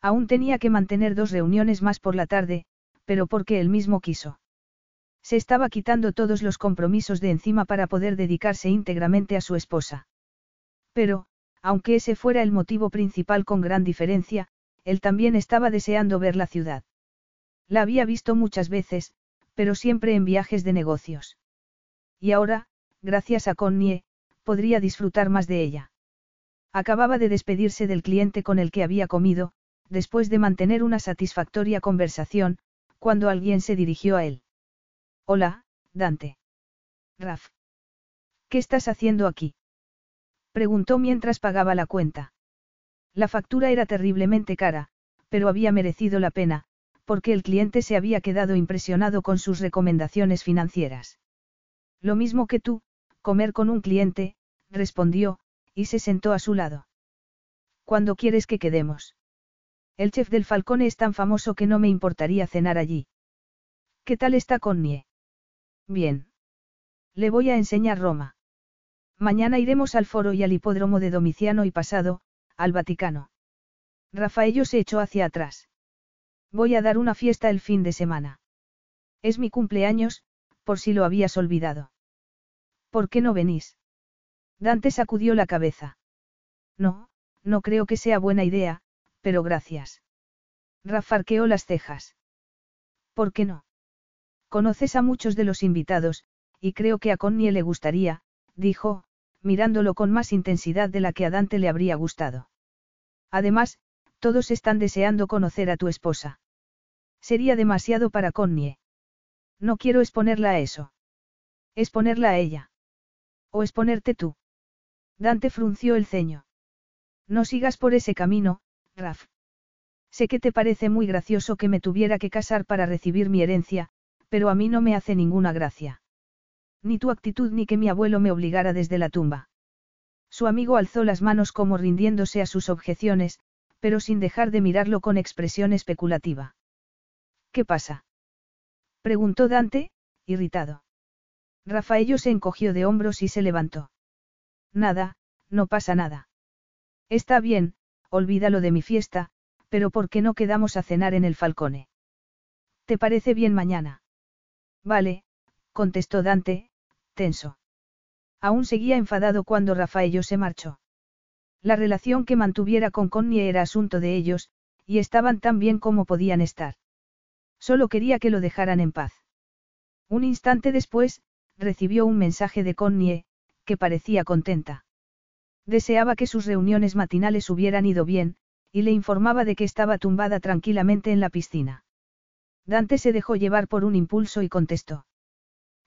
Aún tenía que mantener dos reuniones más por la tarde, pero porque él mismo quiso. Se estaba quitando todos los compromisos de encima para poder dedicarse íntegramente a su esposa. Pero, aunque ese fuera el motivo principal con gran diferencia, él también estaba deseando ver la ciudad. La había visto muchas veces, pero siempre en viajes de negocios. Y ahora, gracias a Connie, podría disfrutar más de ella. Acababa de despedirse del cliente con el que había comido, después de mantener una satisfactoria conversación, cuando alguien se dirigió a él. Hola, Dante. Raf. ¿Qué estás haciendo aquí? Preguntó mientras pagaba la cuenta. La factura era terriblemente cara, pero había merecido la pena, porque el cliente se había quedado impresionado con sus recomendaciones financieras. Lo mismo que tú, comer con un cliente, respondió, y se sentó a su lado. ¿Cuándo quieres que quedemos? El chef del Falcone es tan famoso que no me importaría cenar allí. ¿Qué tal está Connie? Bien. Le voy a enseñar Roma. Mañana iremos al foro y al hipódromo de Domiciano y pasado, al Vaticano. Rafaello se echó hacia atrás. Voy a dar una fiesta el fin de semana. Es mi cumpleaños, por si lo habías olvidado. ¿Por qué no venís? Dante sacudió la cabeza. No, no creo que sea buena idea, pero gracias. Rafarqueó las cejas. ¿Por qué no? Conoces a muchos de los invitados, y creo que a Connie le gustaría, dijo, mirándolo con más intensidad de la que a Dante le habría gustado. Además, todos están deseando conocer a tu esposa. Sería demasiado para Connie. No quiero exponerla a eso. Exponerla a ella. O exponerte tú. Dante frunció el ceño. No sigas por ese camino, Raf. Sé que te parece muy gracioso que me tuviera que casar para recibir mi herencia, pero a mí no me hace ninguna gracia. Ni tu actitud ni que mi abuelo me obligara desde la tumba. Su amigo alzó las manos como rindiéndose a sus objeciones, pero sin dejar de mirarlo con expresión especulativa. ¿Qué pasa? preguntó Dante, irritado. Rafaello se encogió de hombros y se levantó. Nada, no pasa nada. Está bien, olvídalo de mi fiesta, pero ¿por qué no quedamos a cenar en el Falcone? ¿Te parece bien mañana? Vale, contestó Dante, tenso. Aún seguía enfadado cuando Rafaello se marchó. La relación que mantuviera con Connie era asunto de ellos, y estaban tan bien como podían estar. Solo quería que lo dejaran en paz. Un instante después, recibió un mensaje de Connie, que parecía contenta. Deseaba que sus reuniones matinales hubieran ido bien, y le informaba de que estaba tumbada tranquilamente en la piscina. Dante se dejó llevar por un impulso y contestó.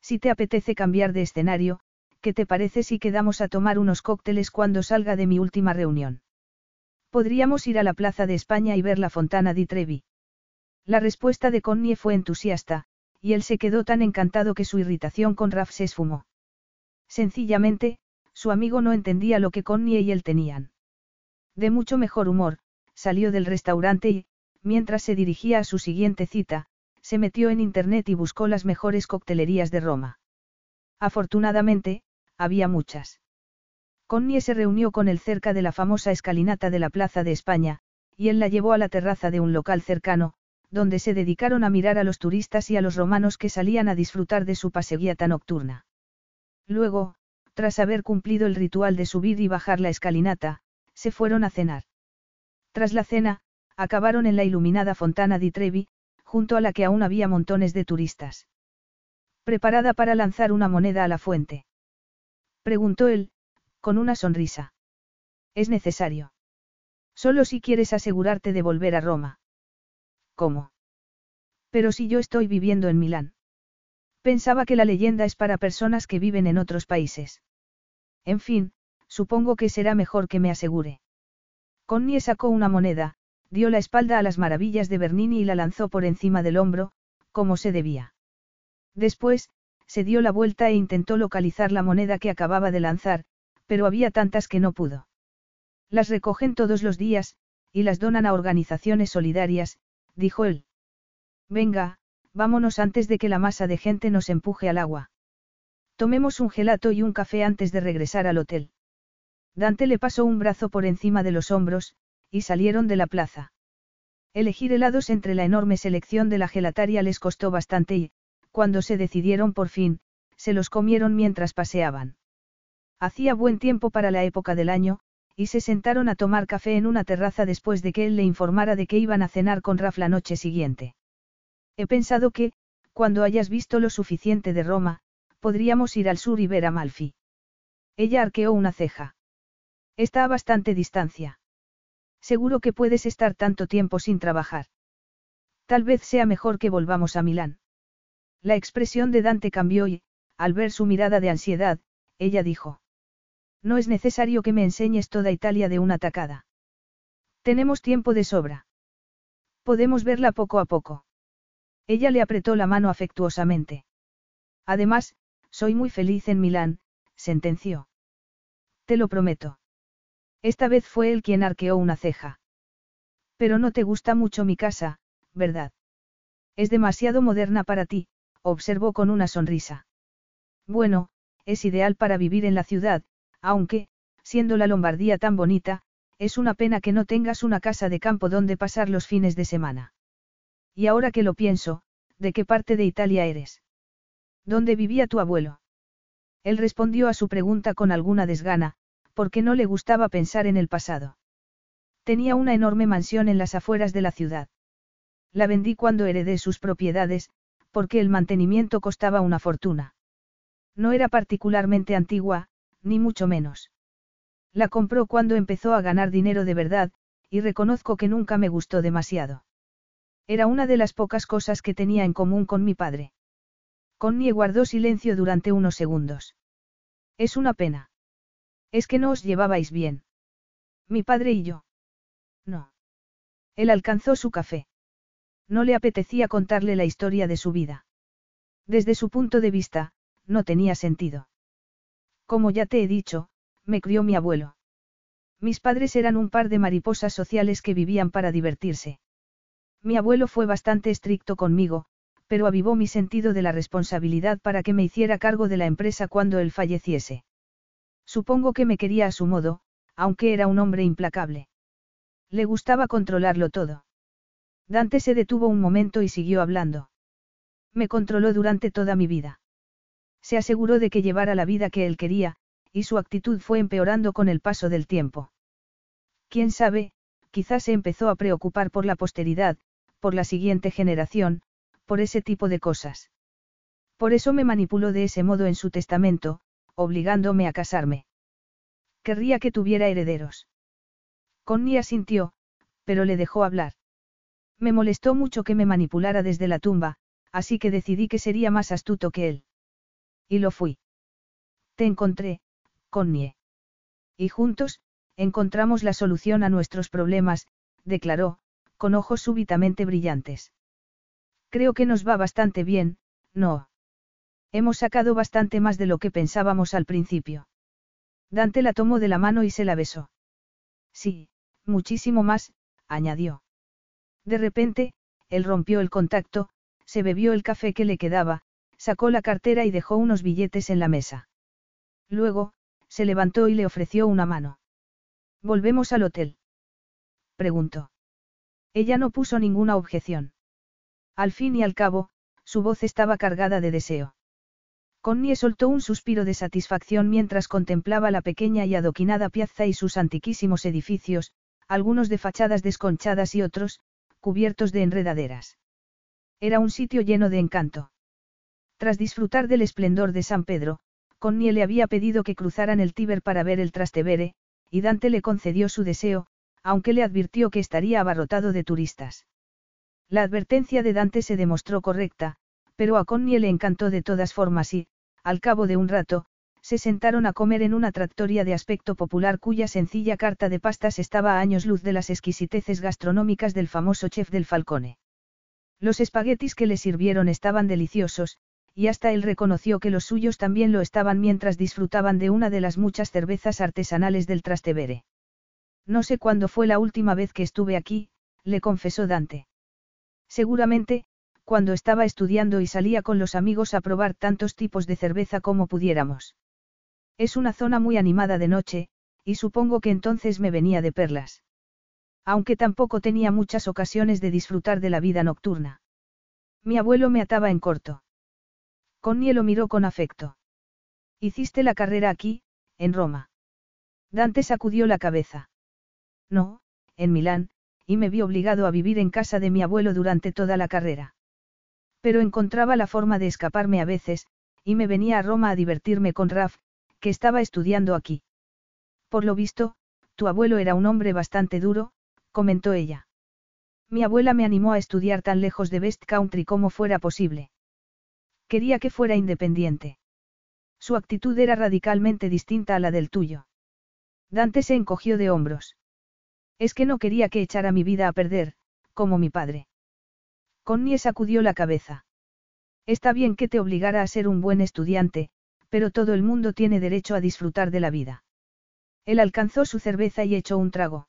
Si te apetece cambiar de escenario, ¿qué te parece si quedamos a tomar unos cócteles cuando salga de mi última reunión? Podríamos ir a la Plaza de España y ver la Fontana di Trevi. La respuesta de Connie fue entusiasta, y él se quedó tan encantado que su irritación con Raf se esfumó. Sencillamente, su amigo no entendía lo que Connie y él tenían. De mucho mejor humor, salió del restaurante y, mientras se dirigía a su siguiente cita, se metió en internet y buscó las mejores coctelerías de Roma. Afortunadamente, había muchas. Connie se reunió con él cerca de la famosa escalinata de la Plaza de España, y él la llevó a la terraza de un local cercano, donde se dedicaron a mirar a los turistas y a los romanos que salían a disfrutar de su paseguiata nocturna. Luego, tras haber cumplido el ritual de subir y bajar la escalinata, se fueron a cenar. Tras la cena, acabaron en la iluminada fontana di Trevi, junto a la que aún había montones de turistas. ¿Preparada para lanzar una moneda a la fuente? Preguntó él, con una sonrisa. Es necesario. Solo si quieres asegurarte de volver a Roma. ¿Cómo? Pero si yo estoy viviendo en Milán. Pensaba que la leyenda es para personas que viven en otros países. En fin, supongo que será mejor que me asegure. Connie sacó una moneda, dio la espalda a las maravillas de Bernini y la lanzó por encima del hombro, como se debía. Después, se dio la vuelta e intentó localizar la moneda que acababa de lanzar, pero había tantas que no pudo. Las recogen todos los días, y las donan a organizaciones solidarias, dijo él. Venga, vámonos antes de que la masa de gente nos empuje al agua. Tomemos un gelato y un café antes de regresar al hotel. Dante le pasó un brazo por encima de los hombros, y salieron de la plaza. Elegir helados entre la enorme selección de la gelataria les costó bastante y, cuando se decidieron por fin, se los comieron mientras paseaban. Hacía buen tiempo para la época del año, y se sentaron a tomar café en una terraza después de que él le informara de que iban a cenar con Raf la noche siguiente. He pensado que, cuando hayas visto lo suficiente de Roma, podríamos ir al sur y ver a Malfi. Ella arqueó una ceja. Está a bastante distancia. Seguro que puedes estar tanto tiempo sin trabajar. Tal vez sea mejor que volvamos a Milán. La expresión de Dante cambió y, al ver su mirada de ansiedad, ella dijo. No es necesario que me enseñes toda Italia de una tacada. Tenemos tiempo de sobra. Podemos verla poco a poco. Ella le apretó la mano afectuosamente. Además, soy muy feliz en Milán, sentenció. Te lo prometo. Esta vez fue él quien arqueó una ceja. Pero no te gusta mucho mi casa, ¿verdad? Es demasiado moderna para ti, observó con una sonrisa. Bueno, es ideal para vivir en la ciudad, aunque, siendo la Lombardía tan bonita, es una pena que no tengas una casa de campo donde pasar los fines de semana. Y ahora que lo pienso, ¿de qué parte de Italia eres? ¿Dónde vivía tu abuelo? Él respondió a su pregunta con alguna desgana, porque no le gustaba pensar en el pasado. Tenía una enorme mansión en las afueras de la ciudad. La vendí cuando heredé sus propiedades, porque el mantenimiento costaba una fortuna. No era particularmente antigua, ni mucho menos. La compró cuando empezó a ganar dinero de verdad, y reconozco que nunca me gustó demasiado. Era una de las pocas cosas que tenía en común con mi padre. Connie guardó silencio durante unos segundos. Es una pena. Es que no os llevabais bien. Mi padre y yo. No. Él alcanzó su café. No le apetecía contarle la historia de su vida. Desde su punto de vista, no tenía sentido. Como ya te he dicho, me crió mi abuelo. Mis padres eran un par de mariposas sociales que vivían para divertirse. Mi abuelo fue bastante estricto conmigo, pero avivó mi sentido de la responsabilidad para que me hiciera cargo de la empresa cuando él falleciese. Supongo que me quería a su modo, aunque era un hombre implacable. Le gustaba controlarlo todo. Dante se detuvo un momento y siguió hablando. Me controló durante toda mi vida. Se aseguró de que llevara la vida que él quería, y su actitud fue empeorando con el paso del tiempo. Quién sabe, quizás se empezó a preocupar por la posteridad, por la siguiente generación, por ese tipo de cosas. Por eso me manipuló de ese modo en su testamento, obligándome a casarme. Querría que tuviera herederos. Connie asintió, pero le dejó hablar. Me molestó mucho que me manipulara desde la tumba, así que decidí que sería más astuto que él. Y lo fui. Te encontré, Connie. Y juntos, encontramos la solución a nuestros problemas, declaró, con ojos súbitamente brillantes. Creo que nos va bastante bien, ¿no? Hemos sacado bastante más de lo que pensábamos al principio. Dante la tomó de la mano y se la besó. Sí, muchísimo más, añadió. De repente, él rompió el contacto, se bebió el café que le quedaba, sacó la cartera y dejó unos billetes en la mesa. Luego, se levantó y le ofreció una mano. ¿Volvemos al hotel? Preguntó. Ella no puso ninguna objeción. Al fin y al cabo, su voz estaba cargada de deseo. Connie soltó un suspiro de satisfacción mientras contemplaba la pequeña y adoquinada piazza y sus antiquísimos edificios, algunos de fachadas desconchadas y otros, cubiertos de enredaderas. Era un sitio lleno de encanto. Tras disfrutar del esplendor de San Pedro, Connie le había pedido que cruzaran el Tíber para ver el Trastevere, y Dante le concedió su deseo, aunque le advirtió que estaría abarrotado de turistas. La advertencia de Dante se demostró correcta, pero a Connie le encantó de todas formas y, al cabo de un rato, se sentaron a comer en una tractoria de aspecto popular cuya sencilla carta de pastas estaba a años luz de las exquisiteces gastronómicas del famoso chef del Falcone. Los espaguetis que le sirvieron estaban deliciosos, y hasta él reconoció que los suyos también lo estaban mientras disfrutaban de una de las muchas cervezas artesanales del Trastevere. No sé cuándo fue la última vez que estuve aquí, le confesó Dante. Seguramente, cuando estaba estudiando y salía con los amigos a probar tantos tipos de cerveza como pudiéramos. Es una zona muy animada de noche, y supongo que entonces me venía de perlas. Aunque tampoco tenía muchas ocasiones de disfrutar de la vida nocturna. Mi abuelo me ataba en corto. Connie lo miró con afecto. Hiciste la carrera aquí, en Roma. Dante sacudió la cabeza. No, en Milán, y me vi obligado a vivir en casa de mi abuelo durante toda la carrera. Pero encontraba la forma de escaparme a veces, y me venía a Roma a divertirme con Raf, que estaba estudiando aquí. Por lo visto, tu abuelo era un hombre bastante duro, comentó ella. Mi abuela me animó a estudiar tan lejos de Best Country como fuera posible. Quería que fuera independiente. Su actitud era radicalmente distinta a la del tuyo. Dante se encogió de hombros. Es que no quería que echara mi vida a perder, como mi padre. Connie sacudió la cabeza. Está bien que te obligara a ser un buen estudiante, pero todo el mundo tiene derecho a disfrutar de la vida. Él alcanzó su cerveza y echó un trago.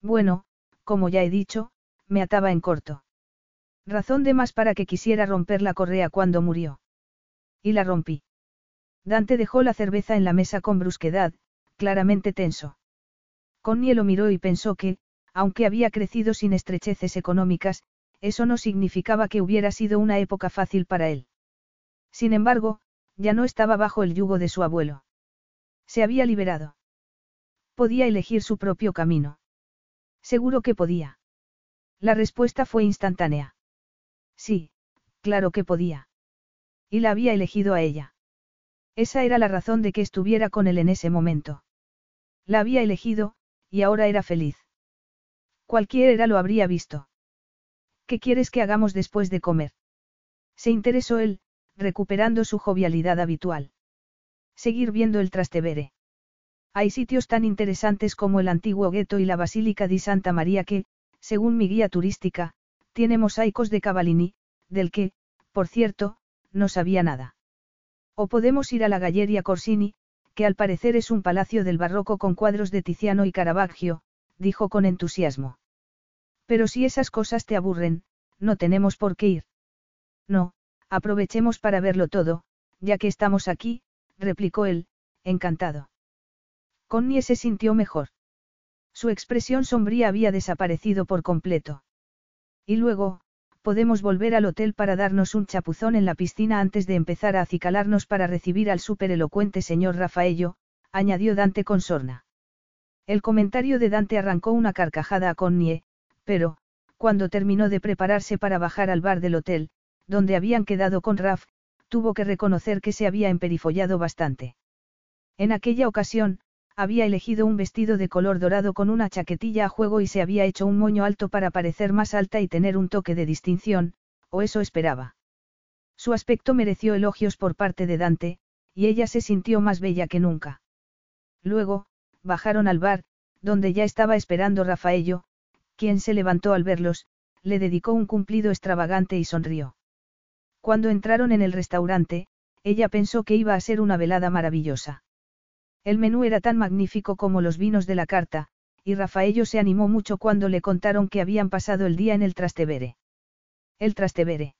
Bueno, como ya he dicho, me ataba en corto. Razón de más para que quisiera romper la correa cuando murió. Y la rompí. Dante dejó la cerveza en la mesa con brusquedad, claramente tenso. Connie lo miró y pensó que, aunque había crecido sin estrecheces económicas, eso no significaba que hubiera sido una época fácil para él. Sin embargo, ya no estaba bajo el yugo de su abuelo. Se había liberado. Podía elegir su propio camino. Seguro que podía. La respuesta fue instantánea. Sí, claro que podía. Y la había elegido a ella. Esa era la razón de que estuviera con él en ese momento. La había elegido, y ahora era feliz. Cualquiera lo habría visto. ¿Qué quieres que hagamos después de comer? Se interesó él, recuperando su jovialidad habitual. Seguir viendo el Trastevere. Hay sitios tan interesantes como el antiguo gueto y la Basílica di Santa María que, según mi guía turística, tiene mosaicos de Cavallini, del que, por cierto, no sabía nada. O podemos ir a la Galleria Corsini, que al parecer es un palacio del barroco con cuadros de Tiziano y Caravaggio, dijo con entusiasmo. Pero si esas cosas te aburren, no tenemos por qué ir. No, aprovechemos para verlo todo, ya que estamos aquí, replicó él, encantado. Connie se sintió mejor. Su expresión sombría había desaparecido por completo. Y luego, podemos volver al hotel para darnos un chapuzón en la piscina antes de empezar a acicalarnos para recibir al superelocuente señor Rafaello, añadió Dante con sorna. El comentario de Dante arrancó una carcajada a Connie, pero, cuando terminó de prepararse para bajar al bar del hotel, donde habían quedado con Raf, tuvo que reconocer que se había emperifollado bastante. En aquella ocasión, había elegido un vestido de color dorado con una chaquetilla a juego y se había hecho un moño alto para parecer más alta y tener un toque de distinción, o eso esperaba. Su aspecto mereció elogios por parte de Dante, y ella se sintió más bella que nunca. Luego, bajaron al bar, donde ya estaba esperando Rafaello, quien se levantó al verlos, le dedicó un cumplido extravagante y sonrió. Cuando entraron en el restaurante, ella pensó que iba a ser una velada maravillosa. El menú era tan magnífico como los vinos de la carta, y Rafaello se animó mucho cuando le contaron que habían pasado el día en el Trastevere. El Trastevere.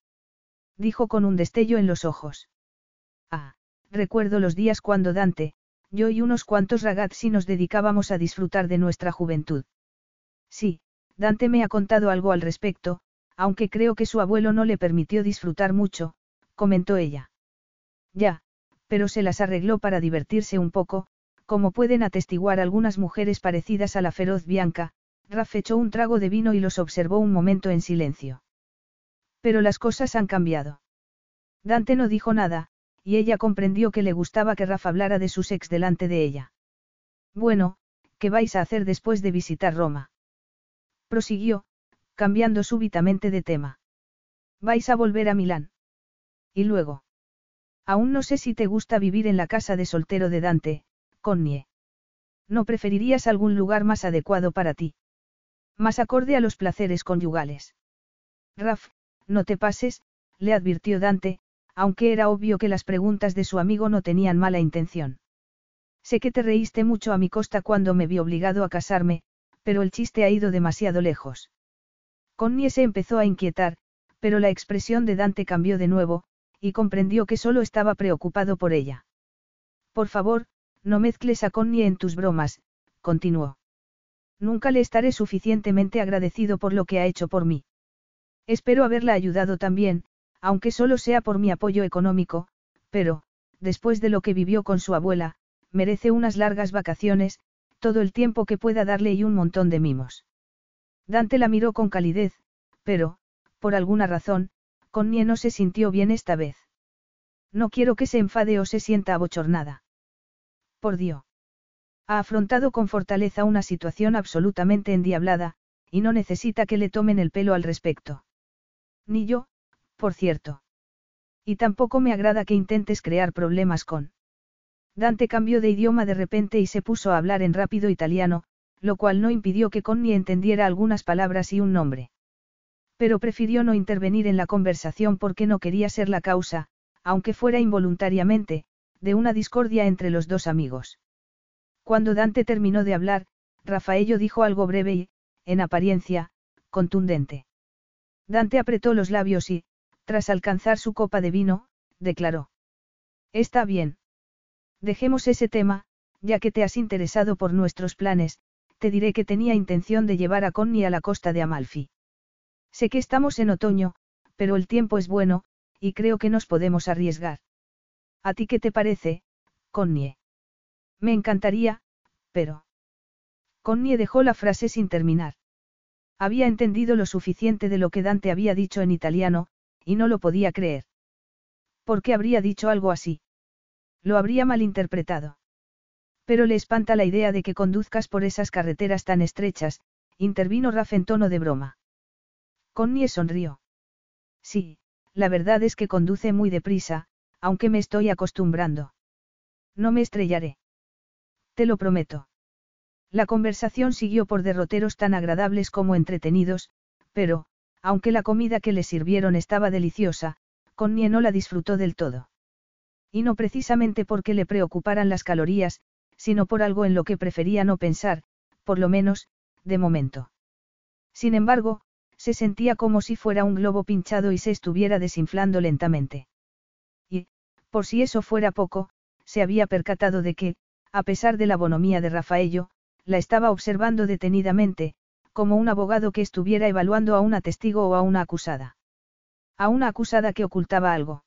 Dijo con un destello en los ojos. Ah, recuerdo los días cuando Dante, yo y unos cuantos ragazzi nos dedicábamos a disfrutar de nuestra juventud. Sí, Dante me ha contado algo al respecto, aunque creo que su abuelo no le permitió disfrutar mucho, comentó ella. Ya, pero se las arregló para divertirse un poco, como pueden atestiguar algunas mujeres parecidas a la feroz Bianca, Raf echó un trago de vino y los observó un momento en silencio. Pero las cosas han cambiado. Dante no dijo nada, y ella comprendió que le gustaba que Raf hablara de su ex delante de ella. Bueno, ¿qué vais a hacer después de visitar Roma? Prosiguió, cambiando súbitamente de tema. Vais a volver a Milán. Y luego. Aún no sé si te gusta vivir en la casa de soltero de Dante, Connie. ¿No preferirías algún lugar más adecuado para ti? Más acorde a los placeres conyugales. Raf, no te pases, le advirtió Dante, aunque era obvio que las preguntas de su amigo no tenían mala intención. Sé que te reíste mucho a mi costa cuando me vi obligado a casarme, pero el chiste ha ido demasiado lejos. Connie se empezó a inquietar, pero la expresión de Dante cambió de nuevo, y comprendió que solo estaba preocupado por ella. Por favor, no mezcles a Connie en tus bromas, continuó. Nunca le estaré suficientemente agradecido por lo que ha hecho por mí. Espero haberla ayudado también, aunque solo sea por mi apoyo económico, pero, después de lo que vivió con su abuela, merece unas largas vacaciones, todo el tiempo que pueda darle y un montón de mimos. Dante la miró con calidez, pero, por alguna razón, Connie no se sintió bien esta vez. No quiero que se enfade o se sienta abochornada. Por Dios. Ha afrontado con fortaleza una situación absolutamente endiablada, y no necesita que le tomen el pelo al respecto. Ni yo, por cierto. Y tampoco me agrada que intentes crear problemas con. Dante cambió de idioma de repente y se puso a hablar en rápido italiano, lo cual no impidió que Connie entendiera algunas palabras y un nombre. Pero prefirió no intervenir en la conversación porque no quería ser la causa, aunque fuera involuntariamente, de una discordia entre los dos amigos. Cuando Dante terminó de hablar, Rafaello dijo algo breve y, en apariencia, contundente. Dante apretó los labios y, tras alcanzar su copa de vino, declaró. Está bien. Dejemos ese tema, ya que te has interesado por nuestros planes, te diré que tenía intención de llevar a Connie a la costa de Amalfi. Sé que estamos en otoño, pero el tiempo es bueno, y creo que nos podemos arriesgar. ¿A ti qué te parece, Connie? Me encantaría, pero... Connie dejó la frase sin terminar. Había entendido lo suficiente de lo que Dante había dicho en italiano, y no lo podía creer. ¿Por qué habría dicho algo así? Lo habría malinterpretado. Pero le espanta la idea de que conduzcas por esas carreteras tan estrechas, intervino Raf en tono de broma. Connie sonrió. Sí, la verdad es que conduce muy deprisa, aunque me estoy acostumbrando. No me estrellaré. Te lo prometo. La conversación siguió por derroteros tan agradables como entretenidos, pero, aunque la comida que le sirvieron estaba deliciosa, Connie no la disfrutó del todo. Y no precisamente porque le preocuparan las calorías, sino por algo en lo que prefería no pensar, por lo menos, de momento. Sin embargo, se sentía como si fuera un globo pinchado y se estuviera desinflando lentamente. Y, por si eso fuera poco, se había percatado de que, a pesar de la bonomía de Rafaello, la estaba observando detenidamente, como un abogado que estuviera evaluando a una testigo o a una acusada. A una acusada que ocultaba algo.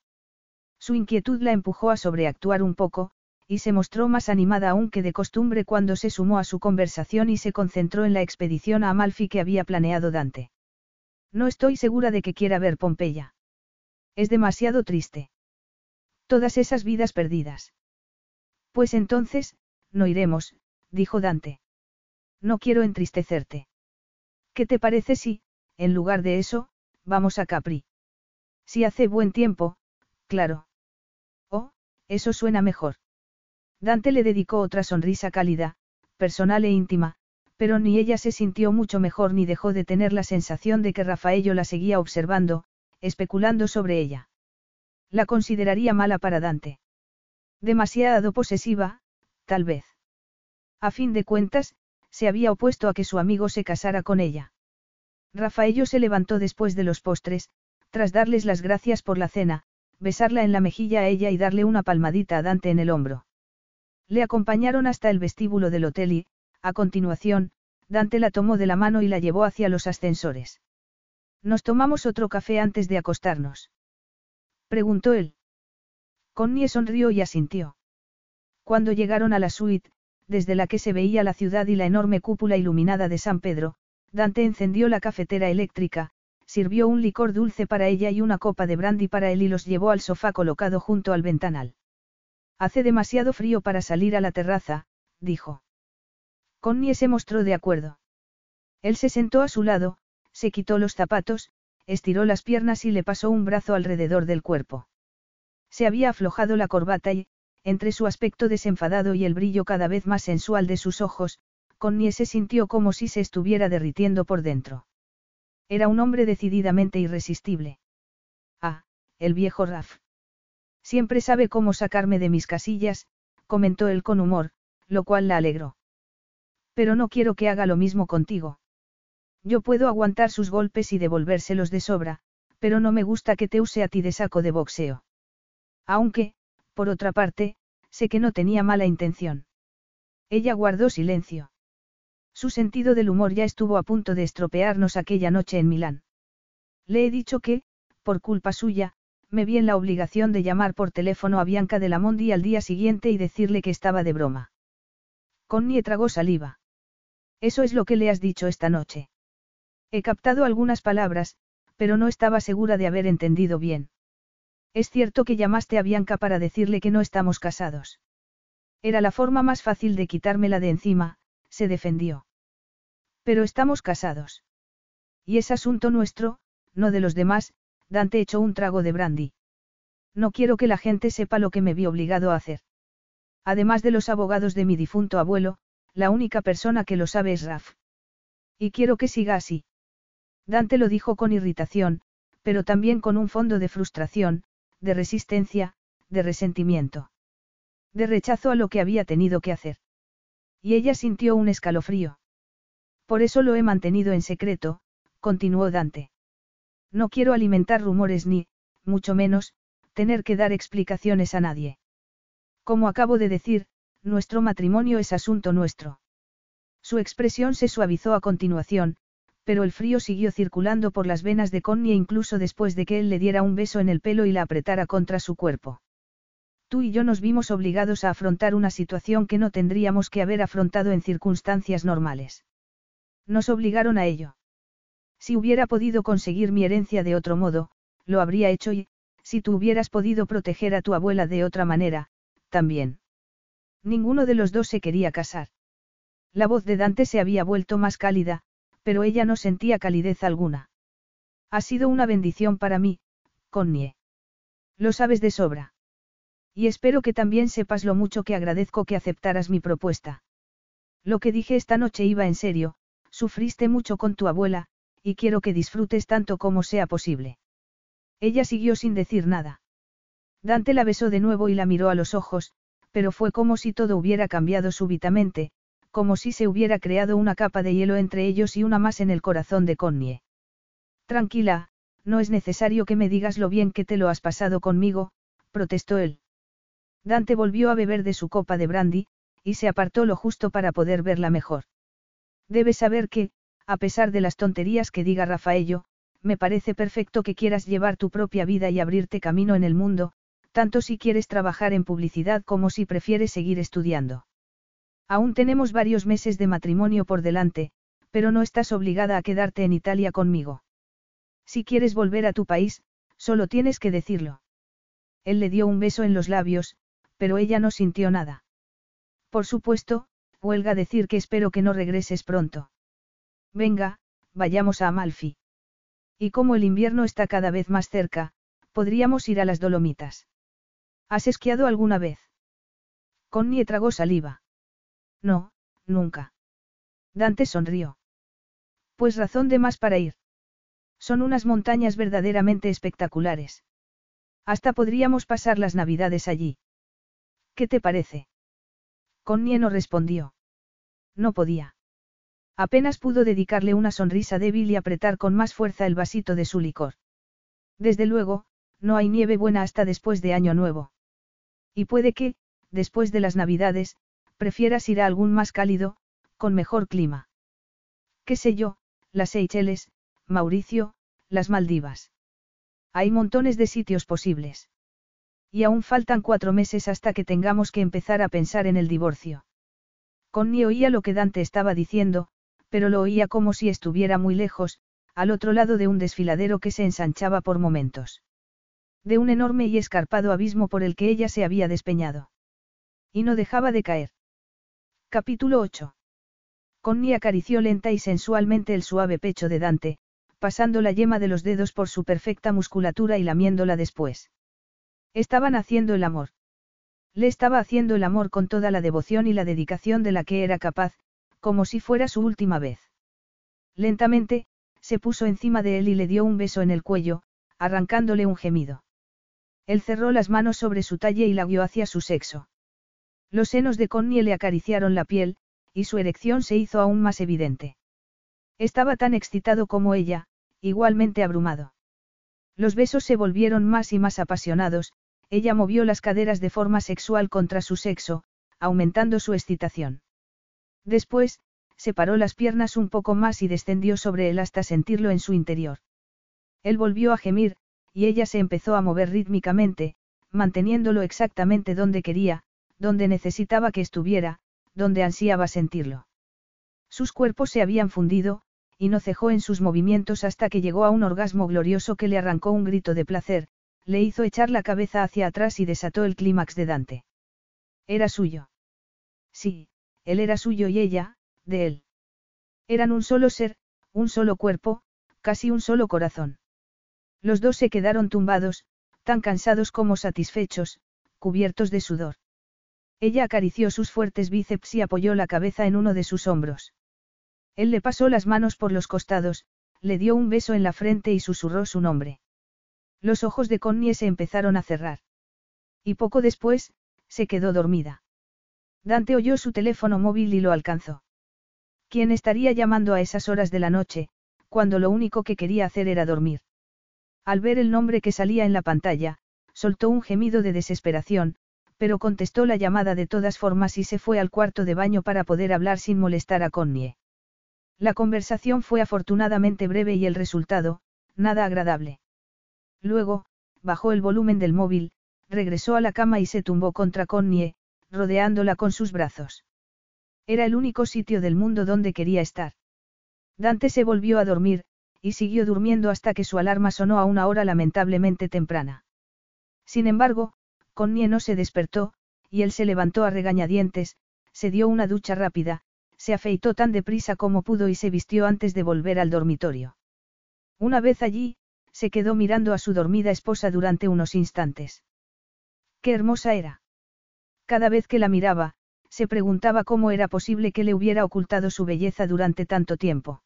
Su inquietud la empujó a sobreactuar un poco, y se mostró más animada aún que de costumbre cuando se sumó a su conversación y se concentró en la expedición a Amalfi que había planeado Dante. No estoy segura de que quiera ver Pompeya. Es demasiado triste. Todas esas vidas perdidas. Pues entonces, no iremos, dijo Dante. No quiero entristecerte. ¿Qué te parece si, en lugar de eso, vamos a Capri? Si hace buen tiempo, claro. Oh, eso suena mejor. Dante le dedicó otra sonrisa cálida, personal e íntima, pero ni ella se sintió mucho mejor ni dejó de tener la sensación de que Rafaello la seguía observando, especulando sobre ella. La consideraría mala para Dante. Demasiado posesiva, tal vez. A fin de cuentas, se había opuesto a que su amigo se casara con ella. Rafaello se levantó después de los postres, tras darles las gracias por la cena, besarla en la mejilla a ella y darle una palmadita a Dante en el hombro. Le acompañaron hasta el vestíbulo del hotel y, a continuación, Dante la tomó de la mano y la llevó hacia los ascensores. ¿Nos tomamos otro café antes de acostarnos? Preguntó él. Connie sonrió y asintió. Cuando llegaron a la suite, desde la que se veía la ciudad y la enorme cúpula iluminada de San Pedro, Dante encendió la cafetera eléctrica, sirvió un licor dulce para ella y una copa de brandy para él y los llevó al sofá colocado junto al ventanal. Hace demasiado frío para salir a la terraza, dijo. Connie se mostró de acuerdo. Él se sentó a su lado, se quitó los zapatos, estiró las piernas y le pasó un brazo alrededor del cuerpo. Se había aflojado la corbata y, entre su aspecto desenfadado y el brillo cada vez más sensual de sus ojos, Connie se sintió como si se estuviera derritiendo por dentro. Era un hombre decididamente irresistible. Ah, el viejo Raf. Siempre sabe cómo sacarme de mis casillas, comentó él con humor, lo cual la alegró. Pero no quiero que haga lo mismo contigo. Yo puedo aguantar sus golpes y devolvérselos de sobra, pero no me gusta que te use a ti de saco de boxeo. Aunque, por otra parte, sé que no tenía mala intención. Ella guardó silencio. Su sentido del humor ya estuvo a punto de estropearnos aquella noche en Milán. Le he dicho que, por culpa suya, me vi en la obligación de llamar por teléfono a Bianca de la Mondi al día siguiente y decirle que estaba de broma. Connie tragó saliva. Eso es lo que le has dicho esta noche. He captado algunas palabras, pero no estaba segura de haber entendido bien. Es cierto que llamaste a Bianca para decirle que no estamos casados. Era la forma más fácil de quitármela de encima, se defendió. Pero estamos casados. Y es asunto nuestro, no de los demás, Dante echó un trago de brandy. No quiero que la gente sepa lo que me vi obligado a hacer. Además de los abogados de mi difunto abuelo, la única persona que lo sabe es Raf. Y quiero que siga así. Dante lo dijo con irritación, pero también con un fondo de frustración, de resistencia, de resentimiento. De rechazo a lo que había tenido que hacer. Y ella sintió un escalofrío. Por eso lo he mantenido en secreto, continuó Dante. No quiero alimentar rumores ni, mucho menos, tener que dar explicaciones a nadie. Como acabo de decir, nuestro matrimonio es asunto nuestro. Su expresión se suavizó a continuación, pero el frío siguió circulando por las venas de Connie incluso después de que él le diera un beso en el pelo y la apretara contra su cuerpo. Tú y yo nos vimos obligados a afrontar una situación que no tendríamos que haber afrontado en circunstancias normales. Nos obligaron a ello. Si hubiera podido conseguir mi herencia de otro modo, lo habría hecho y, si tú hubieras podido proteger a tu abuela de otra manera, también. Ninguno de los dos se quería casar. La voz de Dante se había vuelto más cálida, pero ella no sentía calidez alguna. Ha sido una bendición para mí, Connie. Lo sabes de sobra. Y espero que también sepas lo mucho que agradezco que aceptaras mi propuesta. Lo que dije esta noche iba en serio, sufriste mucho con tu abuela, y quiero que disfrutes tanto como sea posible. Ella siguió sin decir nada. Dante la besó de nuevo y la miró a los ojos, pero fue como si todo hubiera cambiado súbitamente, como si se hubiera creado una capa de hielo entre ellos y una más en el corazón de Connie. Tranquila, no es necesario que me digas lo bien que te lo has pasado conmigo, protestó él. Dante volvió a beber de su copa de brandy, y se apartó lo justo para poder verla mejor. Debes saber que, a pesar de las tonterías que diga Rafaello, me parece perfecto que quieras llevar tu propia vida y abrirte camino en el mundo, tanto si quieres trabajar en publicidad como si prefieres seguir estudiando. Aún tenemos varios meses de matrimonio por delante, pero no estás obligada a quedarte en Italia conmigo. Si quieres volver a tu país, solo tienes que decirlo. Él le dio un beso en los labios, pero ella no sintió nada. Por supuesto, huelga decir que espero que no regreses pronto. Venga, vayamos a Amalfi. Y como el invierno está cada vez más cerca, podríamos ir a las Dolomitas. ¿Has esquiado alguna vez? Connie tragó saliva. No, nunca. Dante sonrió. Pues razón de más para ir. Son unas montañas verdaderamente espectaculares. Hasta podríamos pasar las navidades allí. ¿Qué te parece? Connie no respondió. No podía. Apenas pudo dedicarle una sonrisa débil y apretar con más fuerza el vasito de su licor. Desde luego, no hay nieve buena hasta después de Año Nuevo. Y puede que, después de las Navidades, prefieras ir a algún más cálido, con mejor clima. ¿Qué sé yo? Las Seychelles, Mauricio, las Maldivas. Hay montones de sitios posibles. Y aún faltan cuatro meses hasta que tengamos que empezar a pensar en el divorcio. Connie oía lo que Dante estaba diciendo, pero lo oía como si estuviera muy lejos, al otro lado de un desfiladero que se ensanchaba por momentos. De un enorme y escarpado abismo por el que ella se había despeñado. Y no dejaba de caer. Capítulo 8. Connie acarició lenta y sensualmente el suave pecho de Dante, pasando la yema de los dedos por su perfecta musculatura y lamiéndola después. Estaban haciendo el amor. Le estaba haciendo el amor con toda la devoción y la dedicación de la que era capaz, como si fuera su última vez. Lentamente, se puso encima de él y le dio un beso en el cuello, arrancándole un gemido. Él cerró las manos sobre su talle y la guió hacia su sexo. Los senos de Connie le acariciaron la piel, y su erección se hizo aún más evidente. Estaba tan excitado como ella, igualmente abrumado. Los besos se volvieron más y más apasionados, ella movió las caderas de forma sexual contra su sexo, aumentando su excitación. Después, separó las piernas un poco más y descendió sobre él hasta sentirlo en su interior. Él volvió a gemir, y ella se empezó a mover rítmicamente, manteniéndolo exactamente donde quería, donde necesitaba que estuviera, donde ansiaba sentirlo. Sus cuerpos se habían fundido, y no cejó en sus movimientos hasta que llegó a un orgasmo glorioso que le arrancó un grito de placer, le hizo echar la cabeza hacia atrás y desató el clímax de Dante. Era suyo. Sí, él era suyo y ella, de él. Eran un solo ser, un solo cuerpo, casi un solo corazón. Los dos se quedaron tumbados, tan cansados como satisfechos, cubiertos de sudor. Ella acarició sus fuertes bíceps y apoyó la cabeza en uno de sus hombros. Él le pasó las manos por los costados, le dio un beso en la frente y susurró su nombre. Los ojos de Connie se empezaron a cerrar. Y poco después, se quedó dormida. Dante oyó su teléfono móvil y lo alcanzó. ¿Quién estaría llamando a esas horas de la noche, cuando lo único que quería hacer era dormir? Al ver el nombre que salía en la pantalla, soltó un gemido de desesperación, pero contestó la llamada de todas formas y se fue al cuarto de baño para poder hablar sin molestar a Connie. La conversación fue afortunadamente breve y el resultado, nada agradable. Luego, bajó el volumen del móvil, regresó a la cama y se tumbó contra Connie, rodeándola con sus brazos. Era el único sitio del mundo donde quería estar. Dante se volvió a dormir, y siguió durmiendo hasta que su alarma sonó a una hora lamentablemente temprana. Sin embargo, Connie no se despertó, y él se levantó a regañadientes, se dio una ducha rápida, se afeitó tan deprisa como pudo y se vistió antes de volver al dormitorio. Una vez allí, se quedó mirando a su dormida esposa durante unos instantes. Qué hermosa era. Cada vez que la miraba, se preguntaba cómo era posible que le hubiera ocultado su belleza durante tanto tiempo.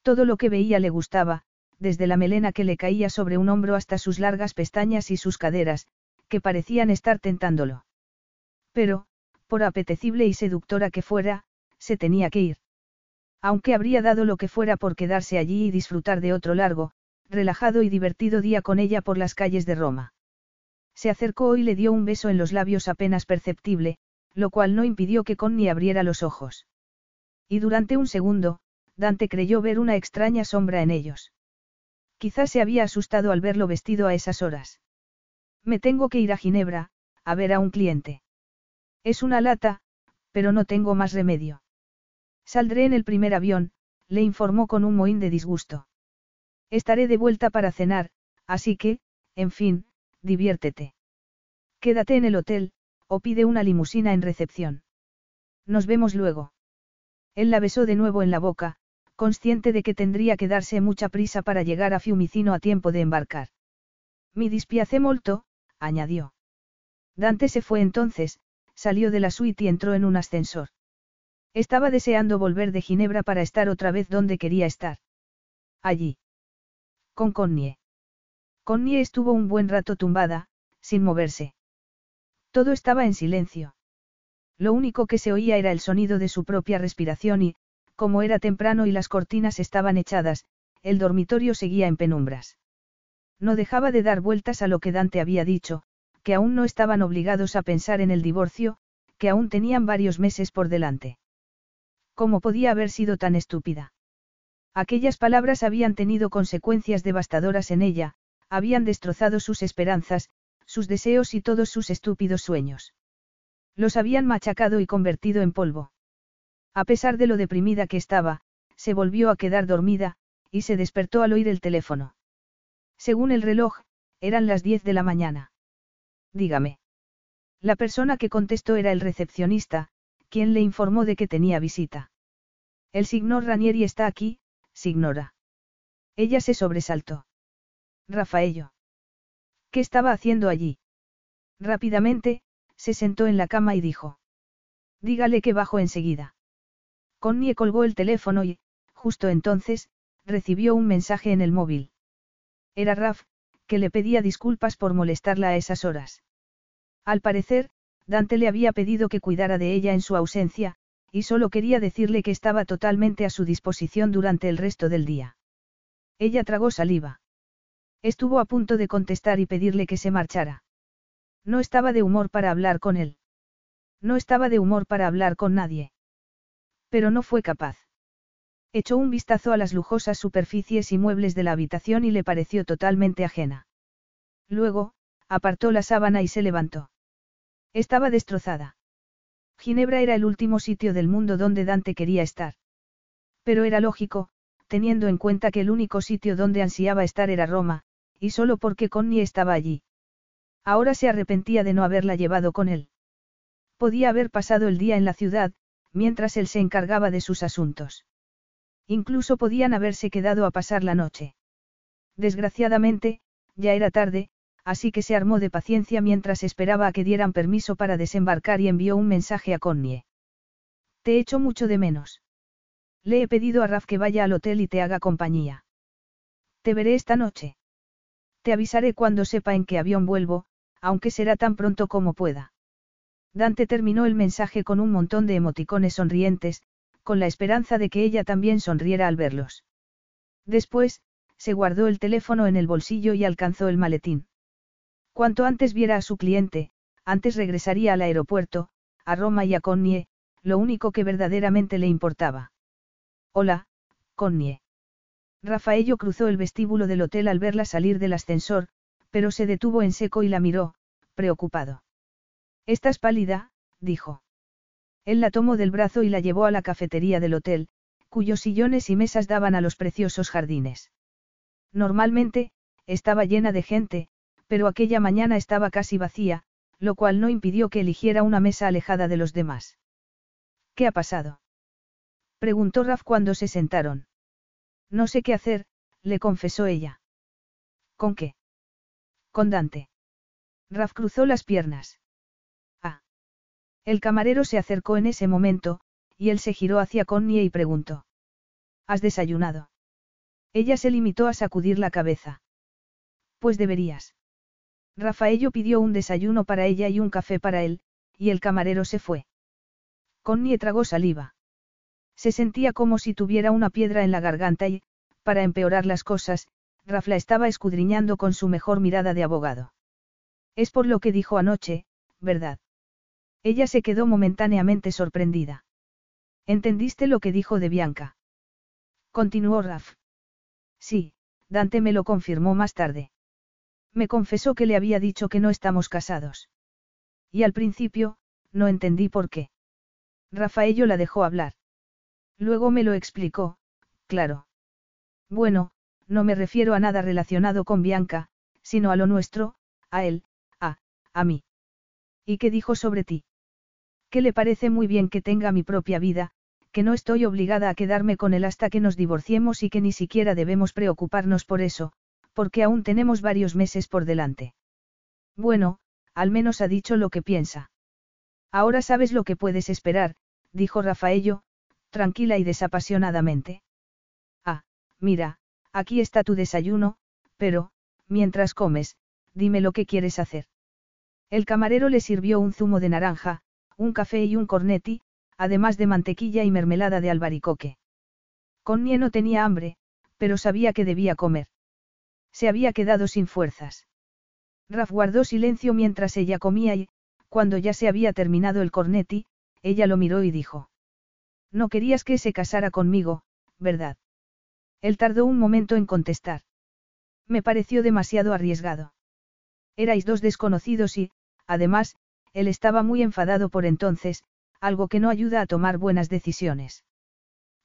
Todo lo que veía le gustaba, desde la melena que le caía sobre un hombro hasta sus largas pestañas y sus caderas, que parecían estar tentándolo. Pero, por apetecible y seductora que fuera, se tenía que ir. Aunque habría dado lo que fuera por quedarse allí y disfrutar de otro largo, relajado y divertido día con ella por las calles de Roma. Se acercó y le dio un beso en los labios apenas perceptible, lo cual no impidió que Connie abriera los ojos. Y durante un segundo, Dante creyó ver una extraña sombra en ellos. Quizás se había asustado al verlo vestido a esas horas. Me tengo que ir a Ginebra, a ver a un cliente. Es una lata, pero no tengo más remedio. Saldré en el primer avión, le informó con un mohín de disgusto. Estaré de vuelta para cenar, así que, en fin, diviértete. Quédate en el hotel, o pide una limusina en recepción. Nos vemos luego. Él la besó de nuevo en la boca, consciente de que tendría que darse mucha prisa para llegar a Fiumicino a tiempo de embarcar. Mi dispiace molto, añadió. Dante se fue entonces, salió de la suite y entró en un ascensor. Estaba deseando volver de Ginebra para estar otra vez donde quería estar. Allí. Con Connie. Connie estuvo un buen rato tumbada, sin moverse. Todo estaba en silencio. Lo único que se oía era el sonido de su propia respiración y, como era temprano y las cortinas estaban echadas, el dormitorio seguía en penumbras. No dejaba de dar vueltas a lo que Dante había dicho, que aún no estaban obligados a pensar en el divorcio, que aún tenían varios meses por delante. ¿Cómo podía haber sido tan estúpida? Aquellas palabras habían tenido consecuencias devastadoras en ella, habían destrozado sus esperanzas, sus deseos y todos sus estúpidos sueños. Los habían machacado y convertido en polvo. A pesar de lo deprimida que estaba, se volvió a quedar dormida, y se despertó al oír el teléfono. Según el reloj, eran las diez de la mañana. Dígame. La persona que contestó era el recepcionista, quien le informó de que tenía visita. El signor Ranieri está aquí, signora. Ella se sobresaltó. Rafaello. ¿Qué estaba haciendo allí? Rápidamente, se sentó en la cama y dijo. Dígale que bajo enseguida. Connie colgó el teléfono y, justo entonces, recibió un mensaje en el móvil. Era Raf, que le pedía disculpas por molestarla a esas horas. Al parecer, Dante le había pedido que cuidara de ella en su ausencia, y solo quería decirle que estaba totalmente a su disposición durante el resto del día. Ella tragó saliva. Estuvo a punto de contestar y pedirle que se marchara. No estaba de humor para hablar con él. No estaba de humor para hablar con nadie. Pero no fue capaz. Echó un vistazo a las lujosas superficies y muebles de la habitación y le pareció totalmente ajena. Luego, apartó la sábana y se levantó. Estaba destrozada. Ginebra era el último sitio del mundo donde Dante quería estar. Pero era lógico, teniendo en cuenta que el único sitio donde ansiaba estar era Roma, y solo porque Connie estaba allí. Ahora se arrepentía de no haberla llevado con él. Podía haber pasado el día en la ciudad, mientras él se encargaba de sus asuntos. Incluso podían haberse quedado a pasar la noche. Desgraciadamente, ya era tarde, así que se armó de paciencia mientras esperaba a que dieran permiso para desembarcar y envió un mensaje a Connie. Te echo mucho de menos. Le he pedido a Raf que vaya al hotel y te haga compañía. Te veré esta noche. Te avisaré cuando sepa en qué avión vuelvo, aunque será tan pronto como pueda. Dante terminó el mensaje con un montón de emoticones sonrientes, con la esperanza de que ella también sonriera al verlos. Después, se guardó el teléfono en el bolsillo y alcanzó el maletín. Cuanto antes viera a su cliente, antes regresaría al aeropuerto, a Roma y a Connie, lo único que verdaderamente le importaba. Hola, Connie. Rafaello cruzó el vestíbulo del hotel al verla salir del ascensor, pero se detuvo en seco y la miró, preocupado. Estás pálida, dijo. Él la tomó del brazo y la llevó a la cafetería del hotel, cuyos sillones y mesas daban a los preciosos jardines. Normalmente, estaba llena de gente, pero aquella mañana estaba casi vacía, lo cual no impidió que eligiera una mesa alejada de los demás. ¿Qué ha pasado? preguntó Raf cuando se sentaron. No sé qué hacer, le confesó ella. ¿Con qué? Con Dante. Raf cruzó las piernas. Ah. El camarero se acercó en ese momento, y él se giró hacia Connie y preguntó. ¿Has desayunado? Ella se limitó a sacudir la cabeza. Pues deberías. Rafaello pidió un desayuno para ella y un café para él, y el camarero se fue. Connie tragó saliva. Se sentía como si tuviera una piedra en la garganta y, para empeorar las cosas, Rafla estaba escudriñando con su mejor mirada de abogado. Es por lo que dijo anoche, ¿verdad? Ella se quedó momentáneamente sorprendida. ¿Entendiste lo que dijo de Bianca? Continuó Raf. Sí, Dante me lo confirmó más tarde. Me confesó que le había dicho que no estamos casados. Y al principio, no entendí por qué. Rafaello la dejó hablar. Luego me lo explicó, claro. Bueno, no me refiero a nada relacionado con Bianca, sino a lo nuestro, a él, a, a mí. ¿Y qué dijo sobre ti? Que le parece muy bien que tenga mi propia vida, que no estoy obligada a quedarme con él hasta que nos divorciemos y que ni siquiera debemos preocuparnos por eso, porque aún tenemos varios meses por delante. Bueno, al menos ha dicho lo que piensa. Ahora sabes lo que puedes esperar, dijo Rafaello, tranquila y desapasionadamente. Ah, mira, aquí está tu desayuno, pero, mientras comes, dime lo que quieres hacer. El camarero le sirvió un zumo de naranja, un café y un cornetti, además de mantequilla y mermelada de albaricoque. Connie no tenía hambre, pero sabía que debía comer. Se había quedado sin fuerzas. Raf guardó silencio mientras ella comía y, cuando ya se había terminado el cornetti, ella lo miró y dijo. No querías que se casara conmigo, ¿verdad? Él tardó un momento en contestar. Me pareció demasiado arriesgado. Erais dos desconocidos y, además, él estaba muy enfadado por entonces, algo que no ayuda a tomar buenas decisiones.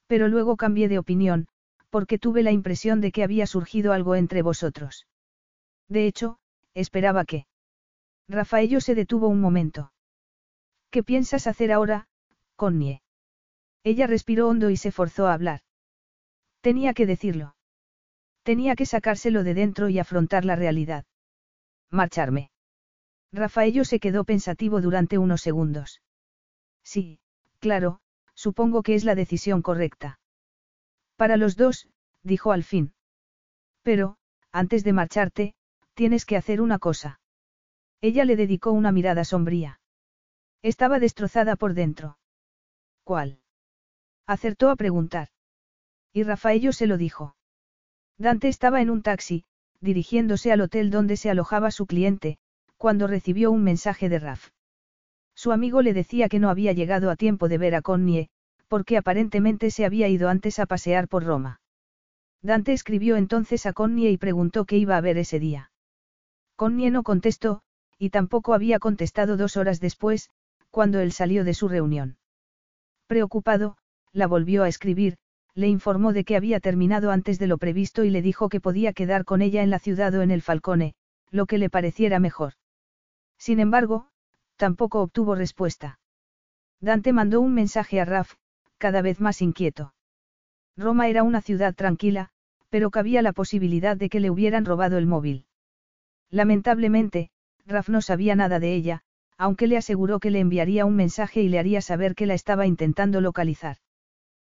Pero luego cambié de opinión, porque tuve la impresión de que había surgido algo entre vosotros. De hecho, esperaba que. Rafaello se detuvo un momento. ¿Qué piensas hacer ahora, Connie? Ella respiró hondo y se forzó a hablar. Tenía que decirlo. Tenía que sacárselo de dentro y afrontar la realidad. Marcharme. Rafaello se quedó pensativo durante unos segundos. Sí, claro, supongo que es la decisión correcta. Para los dos, dijo al fin. Pero, antes de marcharte, tienes que hacer una cosa. Ella le dedicó una mirada sombría. Estaba destrozada por dentro. ¿Cuál? Acertó a preguntar. Y Rafaello se lo dijo. Dante estaba en un taxi, dirigiéndose al hotel donde se alojaba su cliente, cuando recibió un mensaje de Raf. Su amigo le decía que no había llegado a tiempo de ver a Connie, porque aparentemente se había ido antes a pasear por Roma. Dante escribió entonces a Connie y preguntó qué iba a ver ese día. Connie no contestó, y tampoco había contestado dos horas después, cuando él salió de su reunión. Preocupado, la volvió a escribir, le informó de que había terminado antes de lo previsto y le dijo que podía quedar con ella en la ciudad o en el Falcone, lo que le pareciera mejor. Sin embargo, tampoco obtuvo respuesta. Dante mandó un mensaje a Raf, cada vez más inquieto. Roma era una ciudad tranquila, pero cabía la posibilidad de que le hubieran robado el móvil. Lamentablemente, Raf no sabía nada de ella, aunque le aseguró que le enviaría un mensaje y le haría saber que la estaba intentando localizar.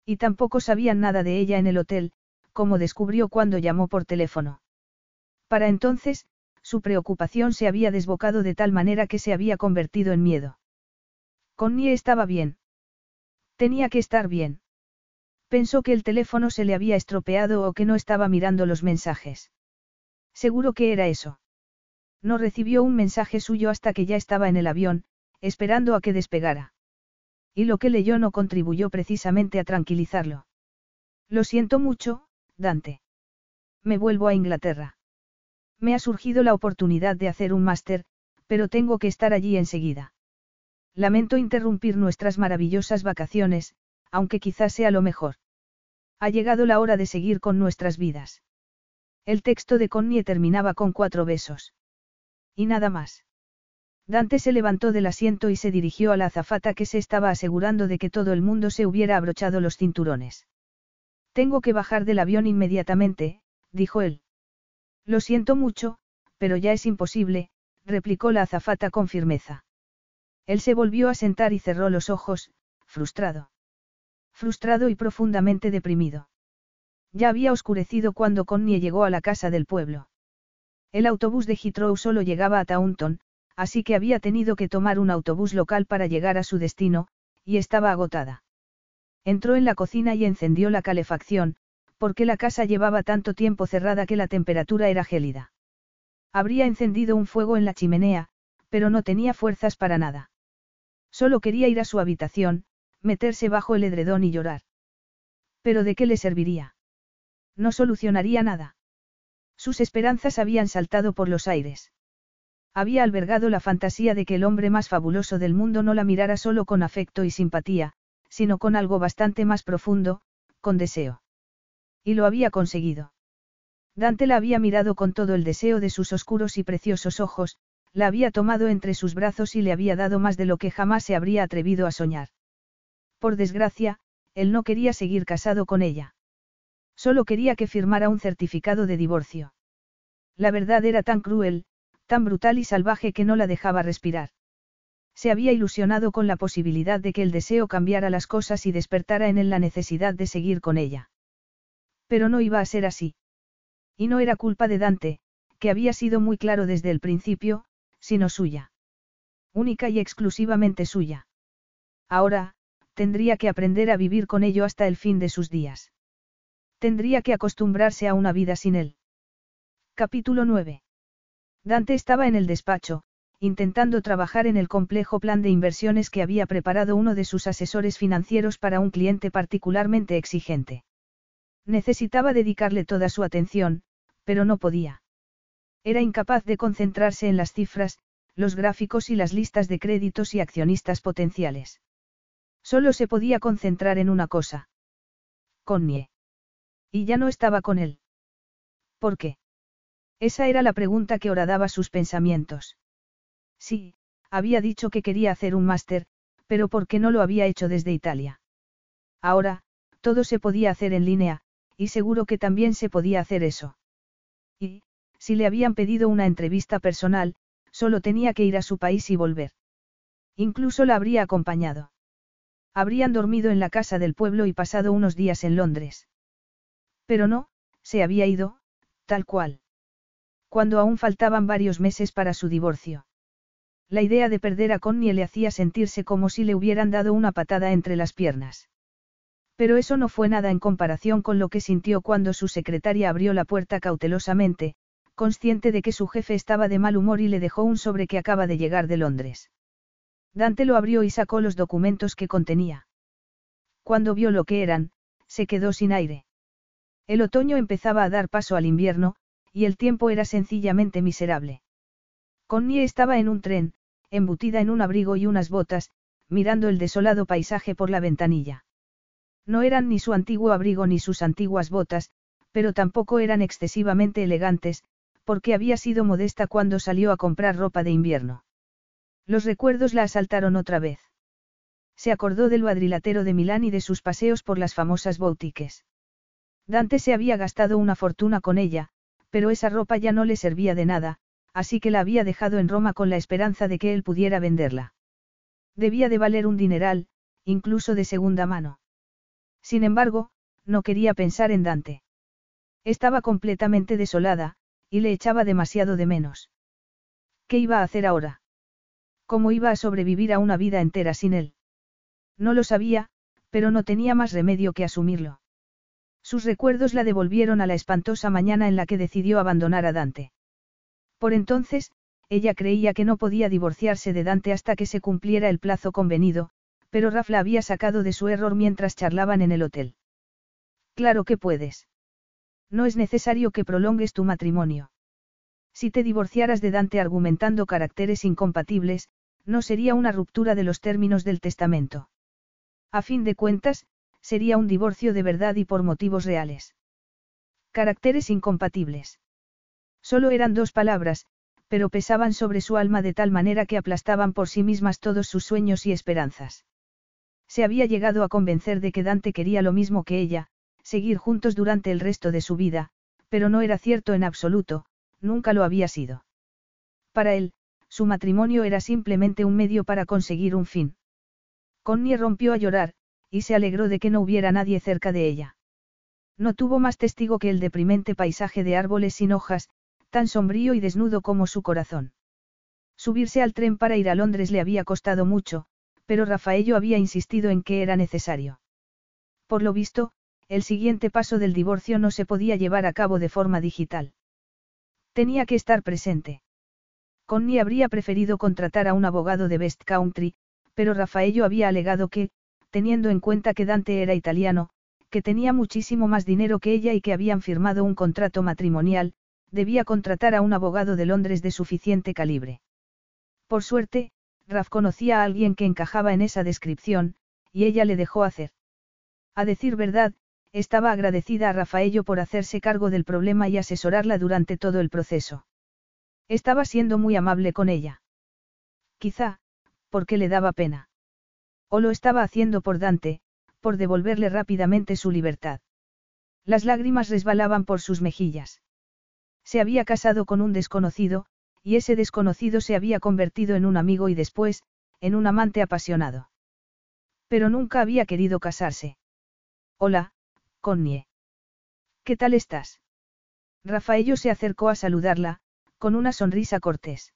Y tampoco sabían nada de ella en el hotel, como descubrió cuando llamó por teléfono. Para entonces, su preocupación se había desbocado de tal manera que se había convertido en miedo. Connie estaba bien. Tenía que estar bien. Pensó que el teléfono se le había estropeado o que no estaba mirando los mensajes. Seguro que era eso. No recibió un mensaje suyo hasta que ya estaba en el avión, esperando a que despegara. Y lo que leyó no contribuyó precisamente a tranquilizarlo. Lo siento mucho, Dante. Me vuelvo a Inglaterra. Me ha surgido la oportunidad de hacer un máster, pero tengo que estar allí enseguida. Lamento interrumpir nuestras maravillosas vacaciones, aunque quizás sea lo mejor. Ha llegado la hora de seguir con nuestras vidas. El texto de Connie terminaba con cuatro besos. Y nada más. Dante se levantó del asiento y se dirigió a la azafata que se estaba asegurando de que todo el mundo se hubiera abrochado los cinturones. Tengo que bajar del avión inmediatamente, dijo él. Lo siento mucho, pero ya es imposible, replicó la azafata con firmeza. Él se volvió a sentar y cerró los ojos, frustrado. Frustrado y profundamente deprimido. Ya había oscurecido cuando Connie llegó a la casa del pueblo. El autobús de Heathrow solo llegaba a Taunton, así que había tenido que tomar un autobús local para llegar a su destino, y estaba agotada. Entró en la cocina y encendió la calefacción, porque la casa llevaba tanto tiempo cerrada que la temperatura era gélida. Habría encendido un fuego en la chimenea, pero no tenía fuerzas para nada. Solo quería ir a su habitación, meterse bajo el edredón y llorar. Pero ¿de qué le serviría? No solucionaría nada. Sus esperanzas habían saltado por los aires. Había albergado la fantasía de que el hombre más fabuloso del mundo no la mirara solo con afecto y simpatía, sino con algo bastante más profundo, con deseo. Y lo había conseguido. Dante la había mirado con todo el deseo de sus oscuros y preciosos ojos, la había tomado entre sus brazos y le había dado más de lo que jamás se habría atrevido a soñar. Por desgracia, él no quería seguir casado con ella. Solo quería que firmara un certificado de divorcio. La verdad era tan cruel, tan brutal y salvaje que no la dejaba respirar. Se había ilusionado con la posibilidad de que el deseo cambiara las cosas y despertara en él la necesidad de seguir con ella. Pero no iba a ser así. Y no era culpa de Dante, que había sido muy claro desde el principio, sino suya. Única y exclusivamente suya. Ahora, tendría que aprender a vivir con ello hasta el fin de sus días. Tendría que acostumbrarse a una vida sin él. Capítulo 9. Dante estaba en el despacho, intentando trabajar en el complejo plan de inversiones que había preparado uno de sus asesores financieros para un cliente particularmente exigente. Necesitaba dedicarle toda su atención, pero no podía. Era incapaz de concentrarse en las cifras, los gráficos y las listas de créditos y accionistas potenciales. Solo se podía concentrar en una cosa. Connie. Y ya no estaba con él. ¿Por qué? Esa era la pregunta que horadaba sus pensamientos. Sí, había dicho que quería hacer un máster, pero ¿por qué no lo había hecho desde Italia? Ahora, todo se podía hacer en línea, y seguro que también se podía hacer eso. Y, si le habían pedido una entrevista personal, solo tenía que ir a su país y volver. Incluso la habría acompañado. Habrían dormido en la casa del pueblo y pasado unos días en Londres. Pero no, se había ido, tal cual. Cuando aún faltaban varios meses para su divorcio. La idea de perder a Connie le hacía sentirse como si le hubieran dado una patada entre las piernas. Pero eso no fue nada en comparación con lo que sintió cuando su secretaria abrió la puerta cautelosamente, consciente de que su jefe estaba de mal humor y le dejó un sobre que acaba de llegar de Londres. Dante lo abrió y sacó los documentos que contenía. Cuando vio lo que eran, se quedó sin aire. El otoño empezaba a dar paso al invierno, y el tiempo era sencillamente miserable. Connie estaba en un tren, embutida en un abrigo y unas botas, mirando el desolado paisaje por la ventanilla. No eran ni su antiguo abrigo ni sus antiguas botas, pero tampoco eran excesivamente elegantes, porque había sido modesta cuando salió a comprar ropa de invierno. Los recuerdos la asaltaron otra vez. Se acordó del cuadrilatero de Milán y de sus paseos por las famosas boutiques. Dante se había gastado una fortuna con ella, pero esa ropa ya no le servía de nada, así que la había dejado en Roma con la esperanza de que él pudiera venderla. Debía de valer un dineral, incluso de segunda mano. Sin embargo, no quería pensar en Dante. Estaba completamente desolada, y le echaba demasiado de menos. ¿Qué iba a hacer ahora? ¿Cómo iba a sobrevivir a una vida entera sin él? No lo sabía, pero no tenía más remedio que asumirlo. Sus recuerdos la devolvieron a la espantosa mañana en la que decidió abandonar a Dante. Por entonces, ella creía que no podía divorciarse de Dante hasta que se cumpliera el plazo convenido, pero Raf la había sacado de su error mientras charlaban en el hotel. Claro que puedes. No es necesario que prolongues tu matrimonio. Si te divorciaras de Dante argumentando caracteres incompatibles, no sería una ruptura de los términos del testamento. A fin de cuentas, sería un divorcio de verdad y por motivos reales. Caracteres incompatibles. Solo eran dos palabras, pero pesaban sobre su alma de tal manera que aplastaban por sí mismas todos sus sueños y esperanzas. Se había llegado a convencer de que Dante quería lo mismo que ella, seguir juntos durante el resto de su vida, pero no era cierto en absoluto, nunca lo había sido. Para él, su matrimonio era simplemente un medio para conseguir un fin. Connie rompió a llorar, y se alegró de que no hubiera nadie cerca de ella. No tuvo más testigo que el deprimente paisaje de árboles sin hojas, tan sombrío y desnudo como su corazón. Subirse al tren para ir a Londres le había costado mucho, pero Rafaello había insistido en que era necesario. Por lo visto, el siguiente paso del divorcio no se podía llevar a cabo de forma digital. Tenía que estar presente. Connie habría preferido contratar a un abogado de Best Country, pero Rafaello había alegado que, teniendo en cuenta que Dante era italiano, que tenía muchísimo más dinero que ella y que habían firmado un contrato matrimonial, debía contratar a un abogado de Londres de suficiente calibre. Por suerte, Raf conocía a alguien que encajaba en esa descripción, y ella le dejó hacer. A decir verdad, estaba agradecida a Rafaello por hacerse cargo del problema y asesorarla durante todo el proceso. Estaba siendo muy amable con ella. Quizá, porque le daba pena. O lo estaba haciendo por Dante, por devolverle rápidamente su libertad. Las lágrimas resbalaban por sus mejillas. Se había casado con un desconocido, y ese desconocido se había convertido en un amigo y después, en un amante apasionado. Pero nunca había querido casarse. Hola, Connie. ¿Qué tal estás? Rafaello se acercó a saludarla, con una sonrisa cortés.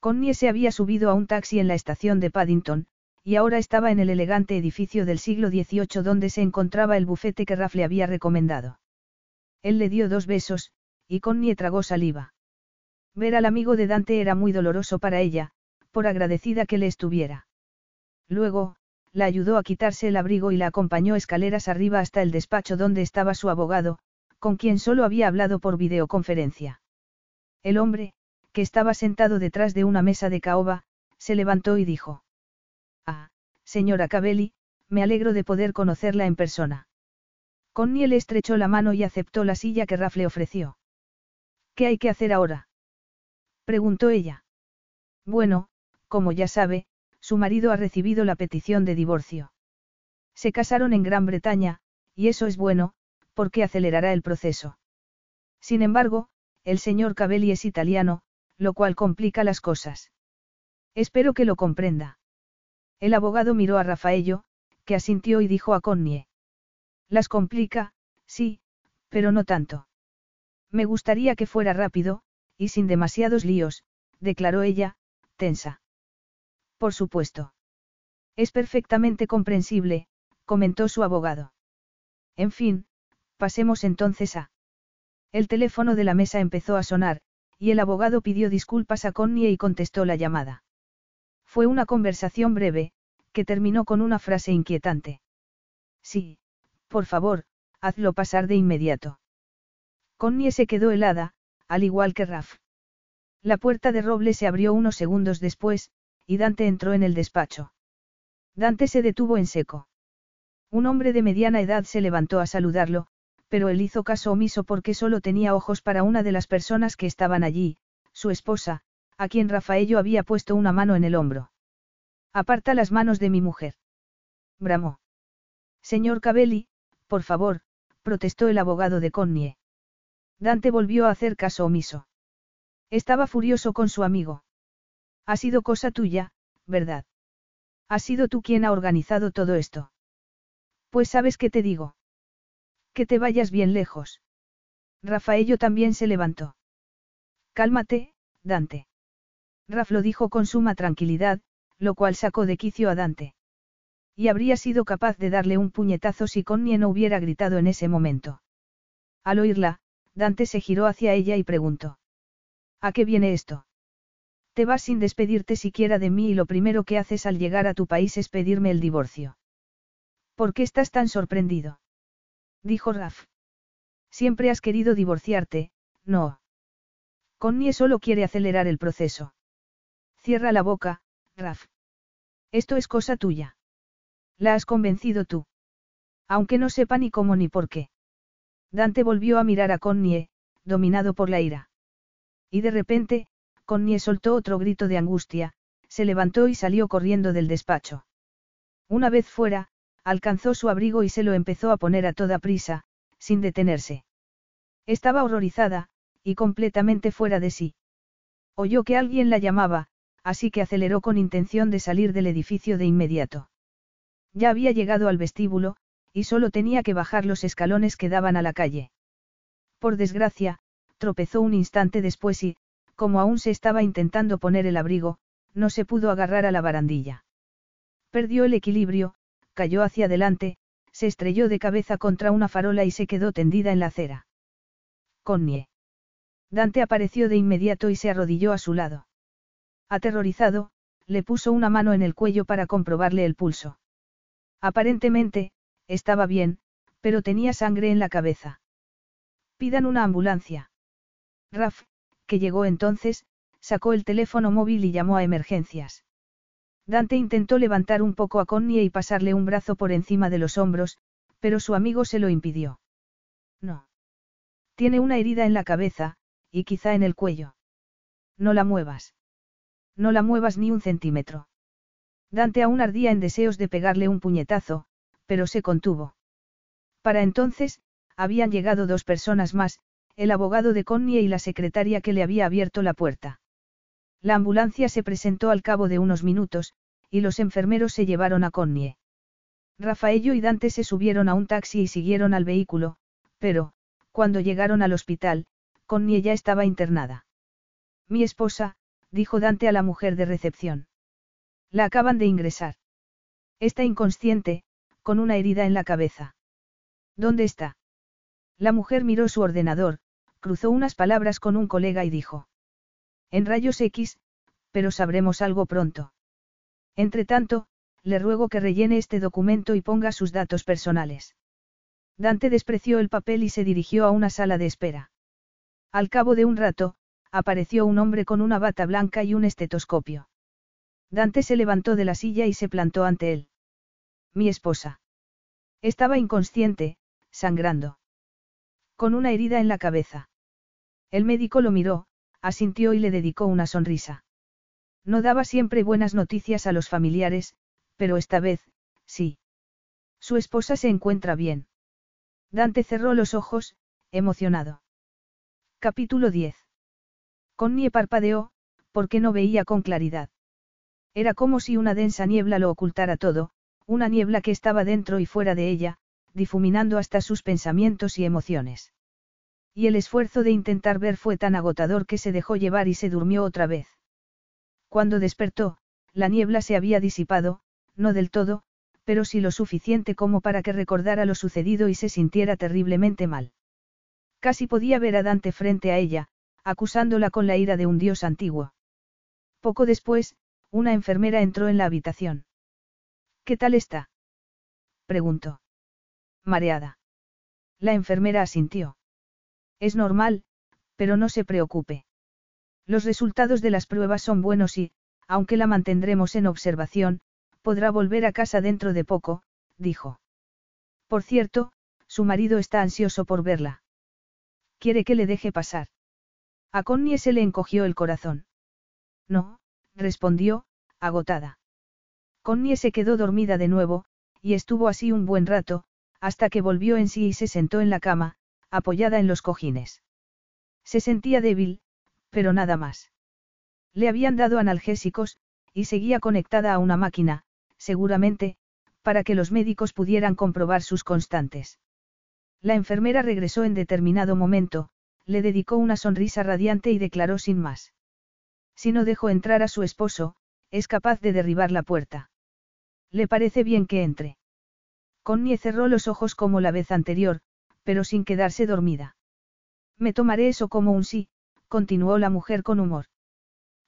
Connie se había subido a un taxi en la estación de Paddington, y ahora estaba en el elegante edificio del siglo XVIII donde se encontraba el bufete que Raf le había recomendado. Él le dio dos besos, y Connie tragó saliva. Ver al amigo de Dante era muy doloroso para ella, por agradecida que le estuviera. Luego, la ayudó a quitarse el abrigo y la acompañó escaleras arriba hasta el despacho donde estaba su abogado, con quien solo había hablado por videoconferencia. El hombre, que estaba sentado detrás de una mesa de caoba, se levantó y dijo. Ah, señora Cabelli, me alegro de poder conocerla en persona. Connie le estrechó la mano y aceptó la silla que Raf le ofreció. ¿Qué hay que hacer ahora? preguntó ella. Bueno, como ya sabe, su marido ha recibido la petición de divorcio. Se casaron en Gran Bretaña, y eso es bueno, porque acelerará el proceso. Sin embargo, el señor Cabelli es italiano, lo cual complica las cosas. Espero que lo comprenda. El abogado miró a Rafaello, que asintió y dijo a Connie. Las complica, sí, pero no tanto. Me gustaría que fuera rápido, y sin demasiados líos, declaró ella, tensa. Por supuesto. Es perfectamente comprensible, comentó su abogado. En fin, pasemos entonces a. El teléfono de la mesa empezó a sonar, y el abogado pidió disculpas a Connie y contestó la llamada. Fue una conversación breve, que terminó con una frase inquietante. Sí, por favor, hazlo pasar de inmediato. Connie se quedó helada, al igual que Raf. La puerta de roble se abrió unos segundos después, y Dante entró en el despacho. Dante se detuvo en seco. Un hombre de mediana edad se levantó a saludarlo, pero él hizo caso omiso porque solo tenía ojos para una de las personas que estaban allí, su esposa, a quien Rafaello había puesto una mano en el hombro. Aparta las manos de mi mujer. Bramó. Señor Cabelli, por favor, protestó el abogado de Connie. Dante volvió a hacer caso omiso. Estaba furioso con su amigo. Ha sido cosa tuya, ¿verdad? Has sido tú quien ha organizado todo esto. Pues sabes qué te digo. Que te vayas bien lejos. Rafaello también se levantó. Cálmate, Dante. Raf lo dijo con suma tranquilidad, lo cual sacó de quicio a Dante. Y habría sido capaz de darle un puñetazo si Connie no hubiera gritado en ese momento. Al oírla, Dante se giró hacia ella y preguntó. ¿A qué viene esto? Te vas sin despedirte siquiera de mí y lo primero que haces al llegar a tu país es pedirme el divorcio. ¿Por qué estás tan sorprendido? Dijo Raf. Siempre has querido divorciarte, no. Connie solo quiere acelerar el proceso. Cierra la boca, Raf. Esto es cosa tuya. La has convencido tú. Aunque no sepa ni cómo ni por qué. Dante volvió a mirar a Connie, dominado por la ira. Y de repente, Connie soltó otro grito de angustia, se levantó y salió corriendo del despacho. Una vez fuera, alcanzó su abrigo y se lo empezó a poner a toda prisa, sin detenerse. Estaba horrorizada, y completamente fuera de sí. Oyó que alguien la llamaba, así que aceleró con intención de salir del edificio de inmediato. Ya había llegado al vestíbulo, y solo tenía que bajar los escalones que daban a la calle. Por desgracia, tropezó un instante después y, como aún se estaba intentando poner el abrigo, no se pudo agarrar a la barandilla. Perdió el equilibrio, cayó hacia adelante, se estrelló de cabeza contra una farola y se quedó tendida en la acera. Connie. Dante apareció de inmediato y se arrodilló a su lado. Aterrorizado, le puso una mano en el cuello para comprobarle el pulso. Aparentemente, estaba bien, pero tenía sangre en la cabeza. Pidan una ambulancia. Raf, que llegó entonces, sacó el teléfono móvil y llamó a emergencias. Dante intentó levantar un poco a Connie y pasarle un brazo por encima de los hombros, pero su amigo se lo impidió. No. Tiene una herida en la cabeza, y quizá en el cuello. No la muevas. No la muevas ni un centímetro. Dante aún ardía en deseos de pegarle un puñetazo, pero se contuvo. Para entonces, habían llegado dos personas más, el abogado de Connie y la secretaria que le había abierto la puerta. La ambulancia se presentó al cabo de unos minutos, y los enfermeros se llevaron a Connie. Rafaello y Dante se subieron a un taxi y siguieron al vehículo, pero, cuando llegaron al hospital, Connie ya estaba internada. Mi esposa, dijo Dante a la mujer de recepción. La acaban de ingresar. Está inconsciente, con una herida en la cabeza. ¿Dónde está? La mujer miró su ordenador, cruzó unas palabras con un colega y dijo. En rayos X, pero sabremos algo pronto. Entretanto, le ruego que rellene este documento y ponga sus datos personales. Dante despreció el papel y se dirigió a una sala de espera. Al cabo de un rato, apareció un hombre con una bata blanca y un estetoscopio. Dante se levantó de la silla y se plantó ante él. Mi esposa. Estaba inconsciente, sangrando. Con una herida en la cabeza. El médico lo miró, asintió y le dedicó una sonrisa. No daba siempre buenas noticias a los familiares, pero esta vez, sí. Su esposa se encuentra bien. Dante cerró los ojos, emocionado. Capítulo 10. Connie parpadeó, porque no veía con claridad. Era como si una densa niebla lo ocultara todo, una niebla que estaba dentro y fuera de ella, difuminando hasta sus pensamientos y emociones. Y el esfuerzo de intentar ver fue tan agotador que se dejó llevar y se durmió otra vez. Cuando despertó, la niebla se había disipado, no del todo, pero sí lo suficiente como para que recordara lo sucedido y se sintiera terriblemente mal. Casi podía ver a Dante frente a ella, acusándola con la ira de un dios antiguo. Poco después, una enfermera entró en la habitación. ¿Qué tal está? preguntó. Mareada. La enfermera asintió. Es normal, pero no se preocupe. Los resultados de las pruebas son buenos y, aunque la mantendremos en observación, podrá volver a casa dentro de poco, dijo. Por cierto, su marido está ansioso por verla. Quiere que le deje pasar. A Connie se le encogió el corazón. No, respondió, agotada. Connie se quedó dormida de nuevo, y estuvo así un buen rato, hasta que volvió en sí y se sentó en la cama, apoyada en los cojines. Se sentía débil, pero nada más. Le habían dado analgésicos, y seguía conectada a una máquina, seguramente, para que los médicos pudieran comprobar sus constantes. La enfermera regresó en determinado momento, le dedicó una sonrisa radiante y declaró sin más. Si no dejo entrar a su esposo, es capaz de derribar la puerta. ¿Le parece bien que entre? Connie cerró los ojos como la vez anterior, pero sin quedarse dormida. Me tomaré eso como un sí, continuó la mujer con humor.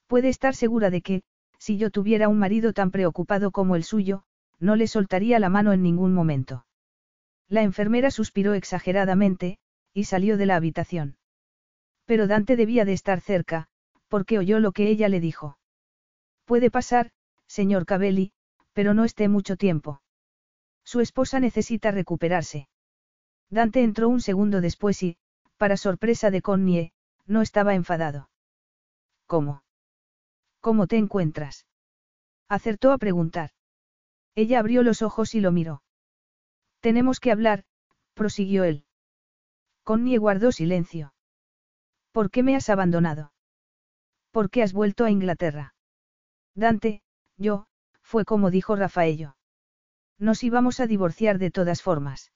Puede estar segura de que, si yo tuviera un marido tan preocupado como el suyo, no le soltaría la mano en ningún momento. La enfermera suspiró exageradamente, y salió de la habitación. Pero Dante debía de estar cerca, porque oyó lo que ella le dijo. Puede pasar, señor Cabelli, pero no esté mucho tiempo. Su esposa necesita recuperarse. Dante entró un segundo después y, para sorpresa de Connie, no estaba enfadado. ¿Cómo? ¿Cómo te encuentras? Acertó a preguntar. Ella abrió los ojos y lo miró. Tenemos que hablar, prosiguió él. Connie guardó silencio. ¿Por qué me has abandonado? ¿Por qué has vuelto a Inglaterra? Dante, yo, fue como dijo Rafaello. Nos íbamos a divorciar de todas formas.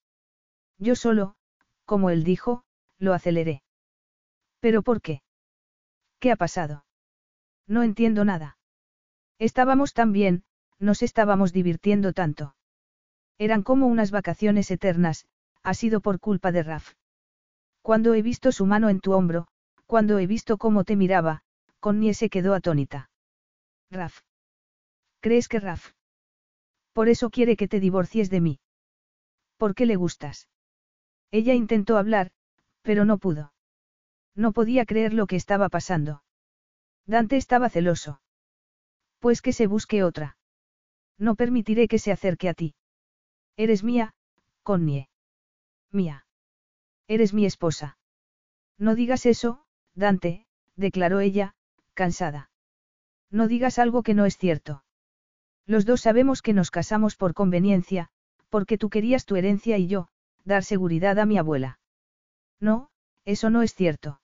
Yo solo, como él dijo, lo aceleré. ¿Pero por qué? ¿Qué ha pasado? No entiendo nada. Estábamos tan bien, nos estábamos divirtiendo tanto. Eran como unas vacaciones eternas, ha sido por culpa de Raf. Cuando he visto su mano en tu hombro, cuando he visto cómo te miraba, Connie se quedó atónita. Raf. ¿Crees que Raf? Por eso quiere que te divorcies de mí. ¿Por qué le gustas? Ella intentó hablar, pero no pudo. No podía creer lo que estaba pasando. Dante estaba celoso. Pues que se busque otra. No permitiré que se acerque a ti. Eres mía, Connie. Mía. Eres mi esposa. No digas eso, Dante, declaró ella, cansada. No digas algo que no es cierto. Los dos sabemos que nos casamos por conveniencia, porque tú querías tu herencia y yo, dar seguridad a mi abuela. No, eso no es cierto.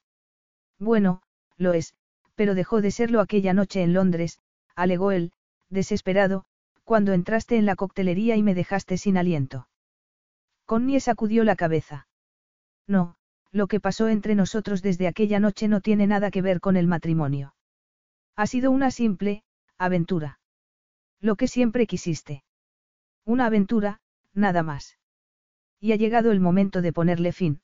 Bueno, lo es, pero dejó de serlo aquella noche en Londres, alegó él, desesperado, cuando entraste en la coctelería y me dejaste sin aliento. Connie sacudió la cabeza. No, lo que pasó entre nosotros desde aquella noche no tiene nada que ver con el matrimonio. Ha sido una simple, aventura. Lo que siempre quisiste. Una aventura, nada más. Y ha llegado el momento de ponerle fin.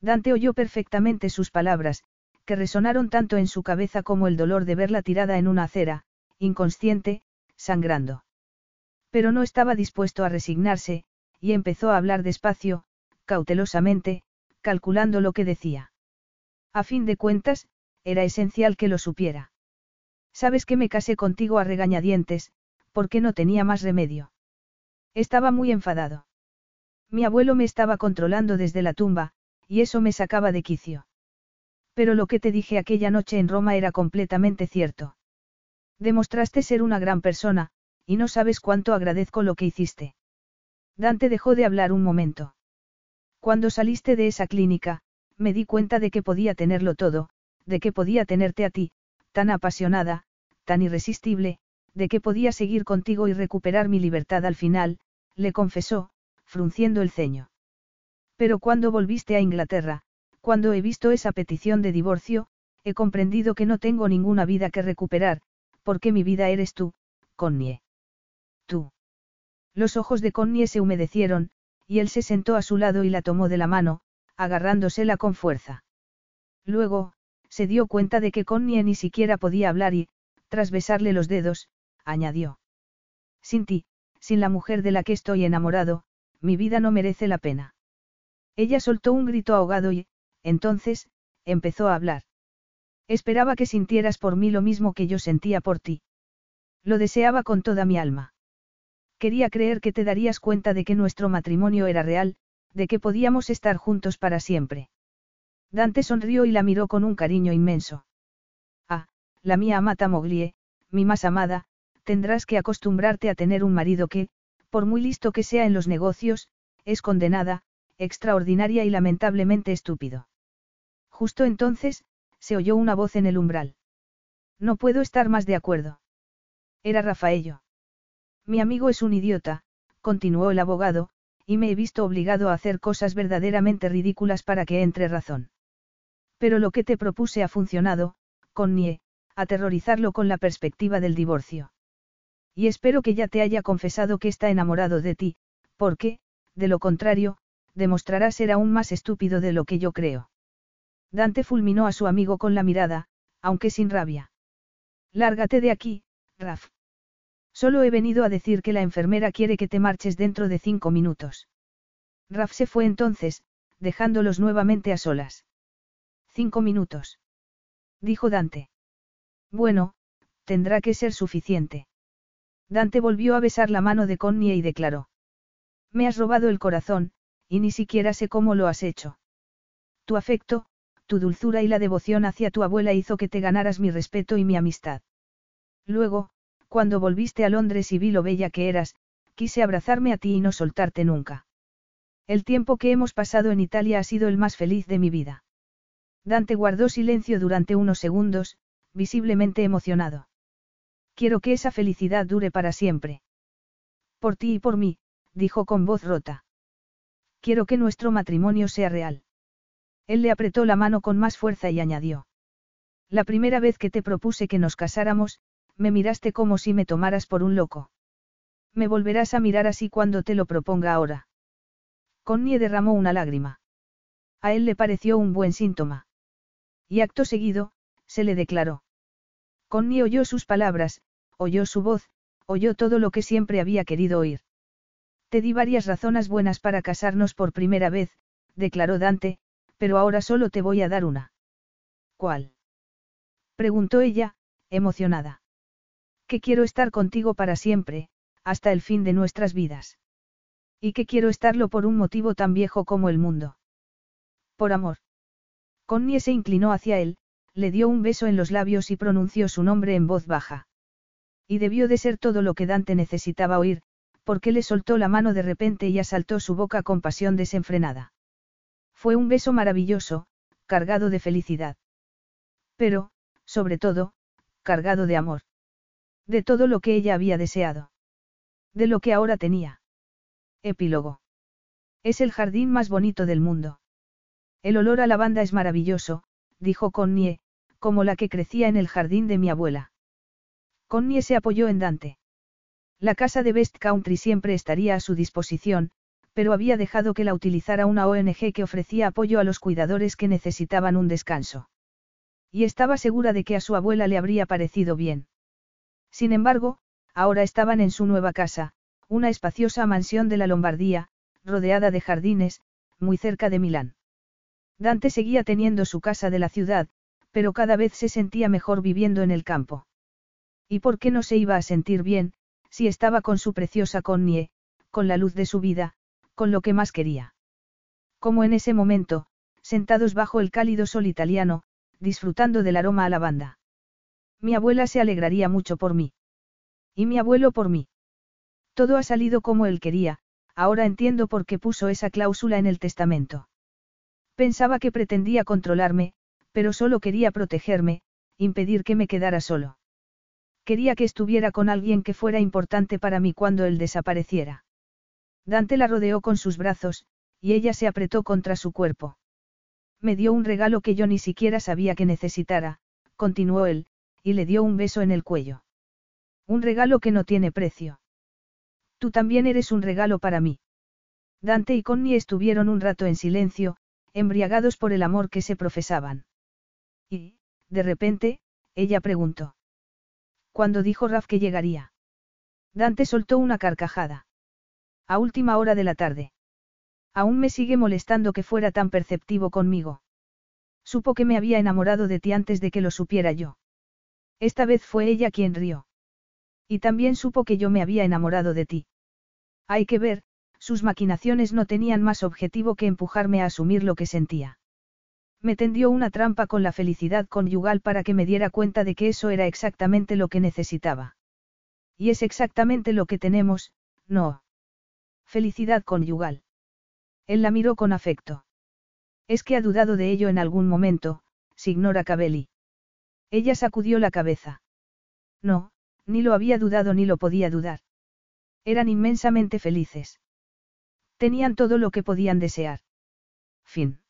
Dante oyó perfectamente sus palabras, que resonaron tanto en su cabeza como el dolor de verla tirada en una acera, inconsciente, sangrando. Pero no estaba dispuesto a resignarse, y empezó a hablar despacio, cautelosamente, calculando lo que decía. A fin de cuentas, era esencial que lo supiera. Sabes que me casé contigo a regañadientes, porque no tenía más remedio. Estaba muy enfadado. Mi abuelo me estaba controlando desde la tumba, y eso me sacaba de quicio. Pero lo que te dije aquella noche en Roma era completamente cierto. Demostraste ser una gran persona, y no sabes cuánto agradezco lo que hiciste. Dante dejó de hablar un momento. Cuando saliste de esa clínica, me di cuenta de que podía tenerlo todo, de que podía tenerte a ti, tan apasionada, tan irresistible, de que podía seguir contigo y recuperar mi libertad al final, le confesó, frunciendo el ceño. Pero cuando volviste a Inglaterra, cuando he visto esa petición de divorcio, he comprendido que no tengo ninguna vida que recuperar, porque mi vida eres tú, Connie. Tú. Los ojos de Connie se humedecieron, y él se sentó a su lado y la tomó de la mano, agarrándosela con fuerza. Luego, se dio cuenta de que Connie ni siquiera podía hablar y, tras besarle los dedos, añadió. Sin ti, sin la mujer de la que estoy enamorado, mi vida no merece la pena. Ella soltó un grito ahogado y, entonces, empezó a hablar. Esperaba que sintieras por mí lo mismo que yo sentía por ti. Lo deseaba con toda mi alma. Quería creer que te darías cuenta de que nuestro matrimonio era real, de que podíamos estar juntos para siempre. Dante sonrió y la miró con un cariño inmenso. Ah, la mía amata Moglie, mi más amada, tendrás que acostumbrarte a tener un marido que, por muy listo que sea en los negocios, es condenada, extraordinaria y lamentablemente estúpido. Justo entonces, se oyó una voz en el umbral. No puedo estar más de acuerdo. Era Rafaello. Mi amigo es un idiota, continuó el abogado, y me he visto obligado a hacer cosas verdaderamente ridículas para que entre razón. Pero lo que te propuse ha funcionado, Connie, aterrorizarlo con la perspectiva del divorcio. Y espero que ya te haya confesado que está enamorado de ti, porque, de lo contrario, demostrará ser aún más estúpido de lo que yo creo. Dante fulminó a su amigo con la mirada, aunque sin rabia. Lárgate de aquí, Raf. Solo he venido a decir que la enfermera quiere que te marches dentro de cinco minutos. Raf se fue entonces, dejándolos nuevamente a solas. Cinco minutos. Dijo Dante. Bueno, tendrá que ser suficiente. Dante volvió a besar la mano de Connie y declaró. Me has robado el corazón, y ni siquiera sé cómo lo has hecho. Tu afecto, tu dulzura y la devoción hacia tu abuela hizo que te ganaras mi respeto y mi amistad. Luego, cuando volviste a Londres y vi lo bella que eras, quise abrazarme a ti y no soltarte nunca. El tiempo que hemos pasado en Italia ha sido el más feliz de mi vida. Dante guardó silencio durante unos segundos, visiblemente emocionado. Quiero que esa felicidad dure para siempre. Por ti y por mí, dijo con voz rota. Quiero que nuestro matrimonio sea real. Él le apretó la mano con más fuerza y añadió. La primera vez que te propuse que nos casáramos, me miraste como si me tomaras por un loco. Me volverás a mirar así cuando te lo proponga ahora. Connie derramó una lágrima. A él le pareció un buen síntoma. Y acto seguido, se le declaró. Connie oyó sus palabras, oyó su voz, oyó todo lo que siempre había querido oír. Te di varias razones buenas para casarnos por primera vez, declaró Dante, pero ahora solo te voy a dar una. ¿Cuál? preguntó ella, emocionada que quiero estar contigo para siempre, hasta el fin de nuestras vidas. Y que quiero estarlo por un motivo tan viejo como el mundo. Por amor. Connie se inclinó hacia él, le dio un beso en los labios y pronunció su nombre en voz baja. Y debió de ser todo lo que Dante necesitaba oír, porque le soltó la mano de repente y asaltó su boca con pasión desenfrenada. Fue un beso maravilloso, cargado de felicidad. Pero, sobre todo, cargado de amor. De todo lo que ella había deseado. De lo que ahora tenía. Epílogo. Es el jardín más bonito del mundo. El olor a lavanda es maravilloso, dijo Connie, como la que crecía en el jardín de mi abuela. Connie se apoyó en Dante. La casa de Best Country siempre estaría a su disposición, pero había dejado que la utilizara una ONG que ofrecía apoyo a los cuidadores que necesitaban un descanso. Y estaba segura de que a su abuela le habría parecido bien. Sin embargo, ahora estaban en su nueva casa, una espaciosa mansión de la Lombardía, rodeada de jardines, muy cerca de Milán. Dante seguía teniendo su casa de la ciudad, pero cada vez se sentía mejor viviendo en el campo. ¿Y por qué no se iba a sentir bien, si estaba con su preciosa Connie, con la luz de su vida, con lo que más quería? Como en ese momento, sentados bajo el cálido sol italiano, disfrutando del aroma a lavanda. Mi abuela se alegraría mucho por mí. Y mi abuelo por mí. Todo ha salido como él quería, ahora entiendo por qué puso esa cláusula en el testamento. Pensaba que pretendía controlarme, pero solo quería protegerme, impedir que me quedara solo. Quería que estuviera con alguien que fuera importante para mí cuando él desapareciera. Dante la rodeó con sus brazos, y ella se apretó contra su cuerpo. Me dio un regalo que yo ni siquiera sabía que necesitara, continuó él, y le dio un beso en el cuello. Un regalo que no tiene precio. Tú también eres un regalo para mí. Dante y Connie estuvieron un rato en silencio, embriagados por el amor que se profesaban. Y, de repente, ella preguntó. ¿Cuándo dijo Raf que llegaría? Dante soltó una carcajada. A última hora de la tarde. Aún me sigue molestando que fuera tan perceptivo conmigo. Supo que me había enamorado de ti antes de que lo supiera yo. Esta vez fue ella quien rió. Y también supo que yo me había enamorado de ti. Hay que ver, sus maquinaciones no tenían más objetivo que empujarme a asumir lo que sentía. Me tendió una trampa con la felicidad conyugal para que me diera cuenta de que eso era exactamente lo que necesitaba. Y es exactamente lo que tenemos, no. Felicidad conyugal. Él la miró con afecto. Es que ha dudado de ello en algún momento, signora Cabelli. Ella sacudió la cabeza. No, ni lo había dudado ni lo podía dudar. Eran inmensamente felices. Tenían todo lo que podían desear. Fin.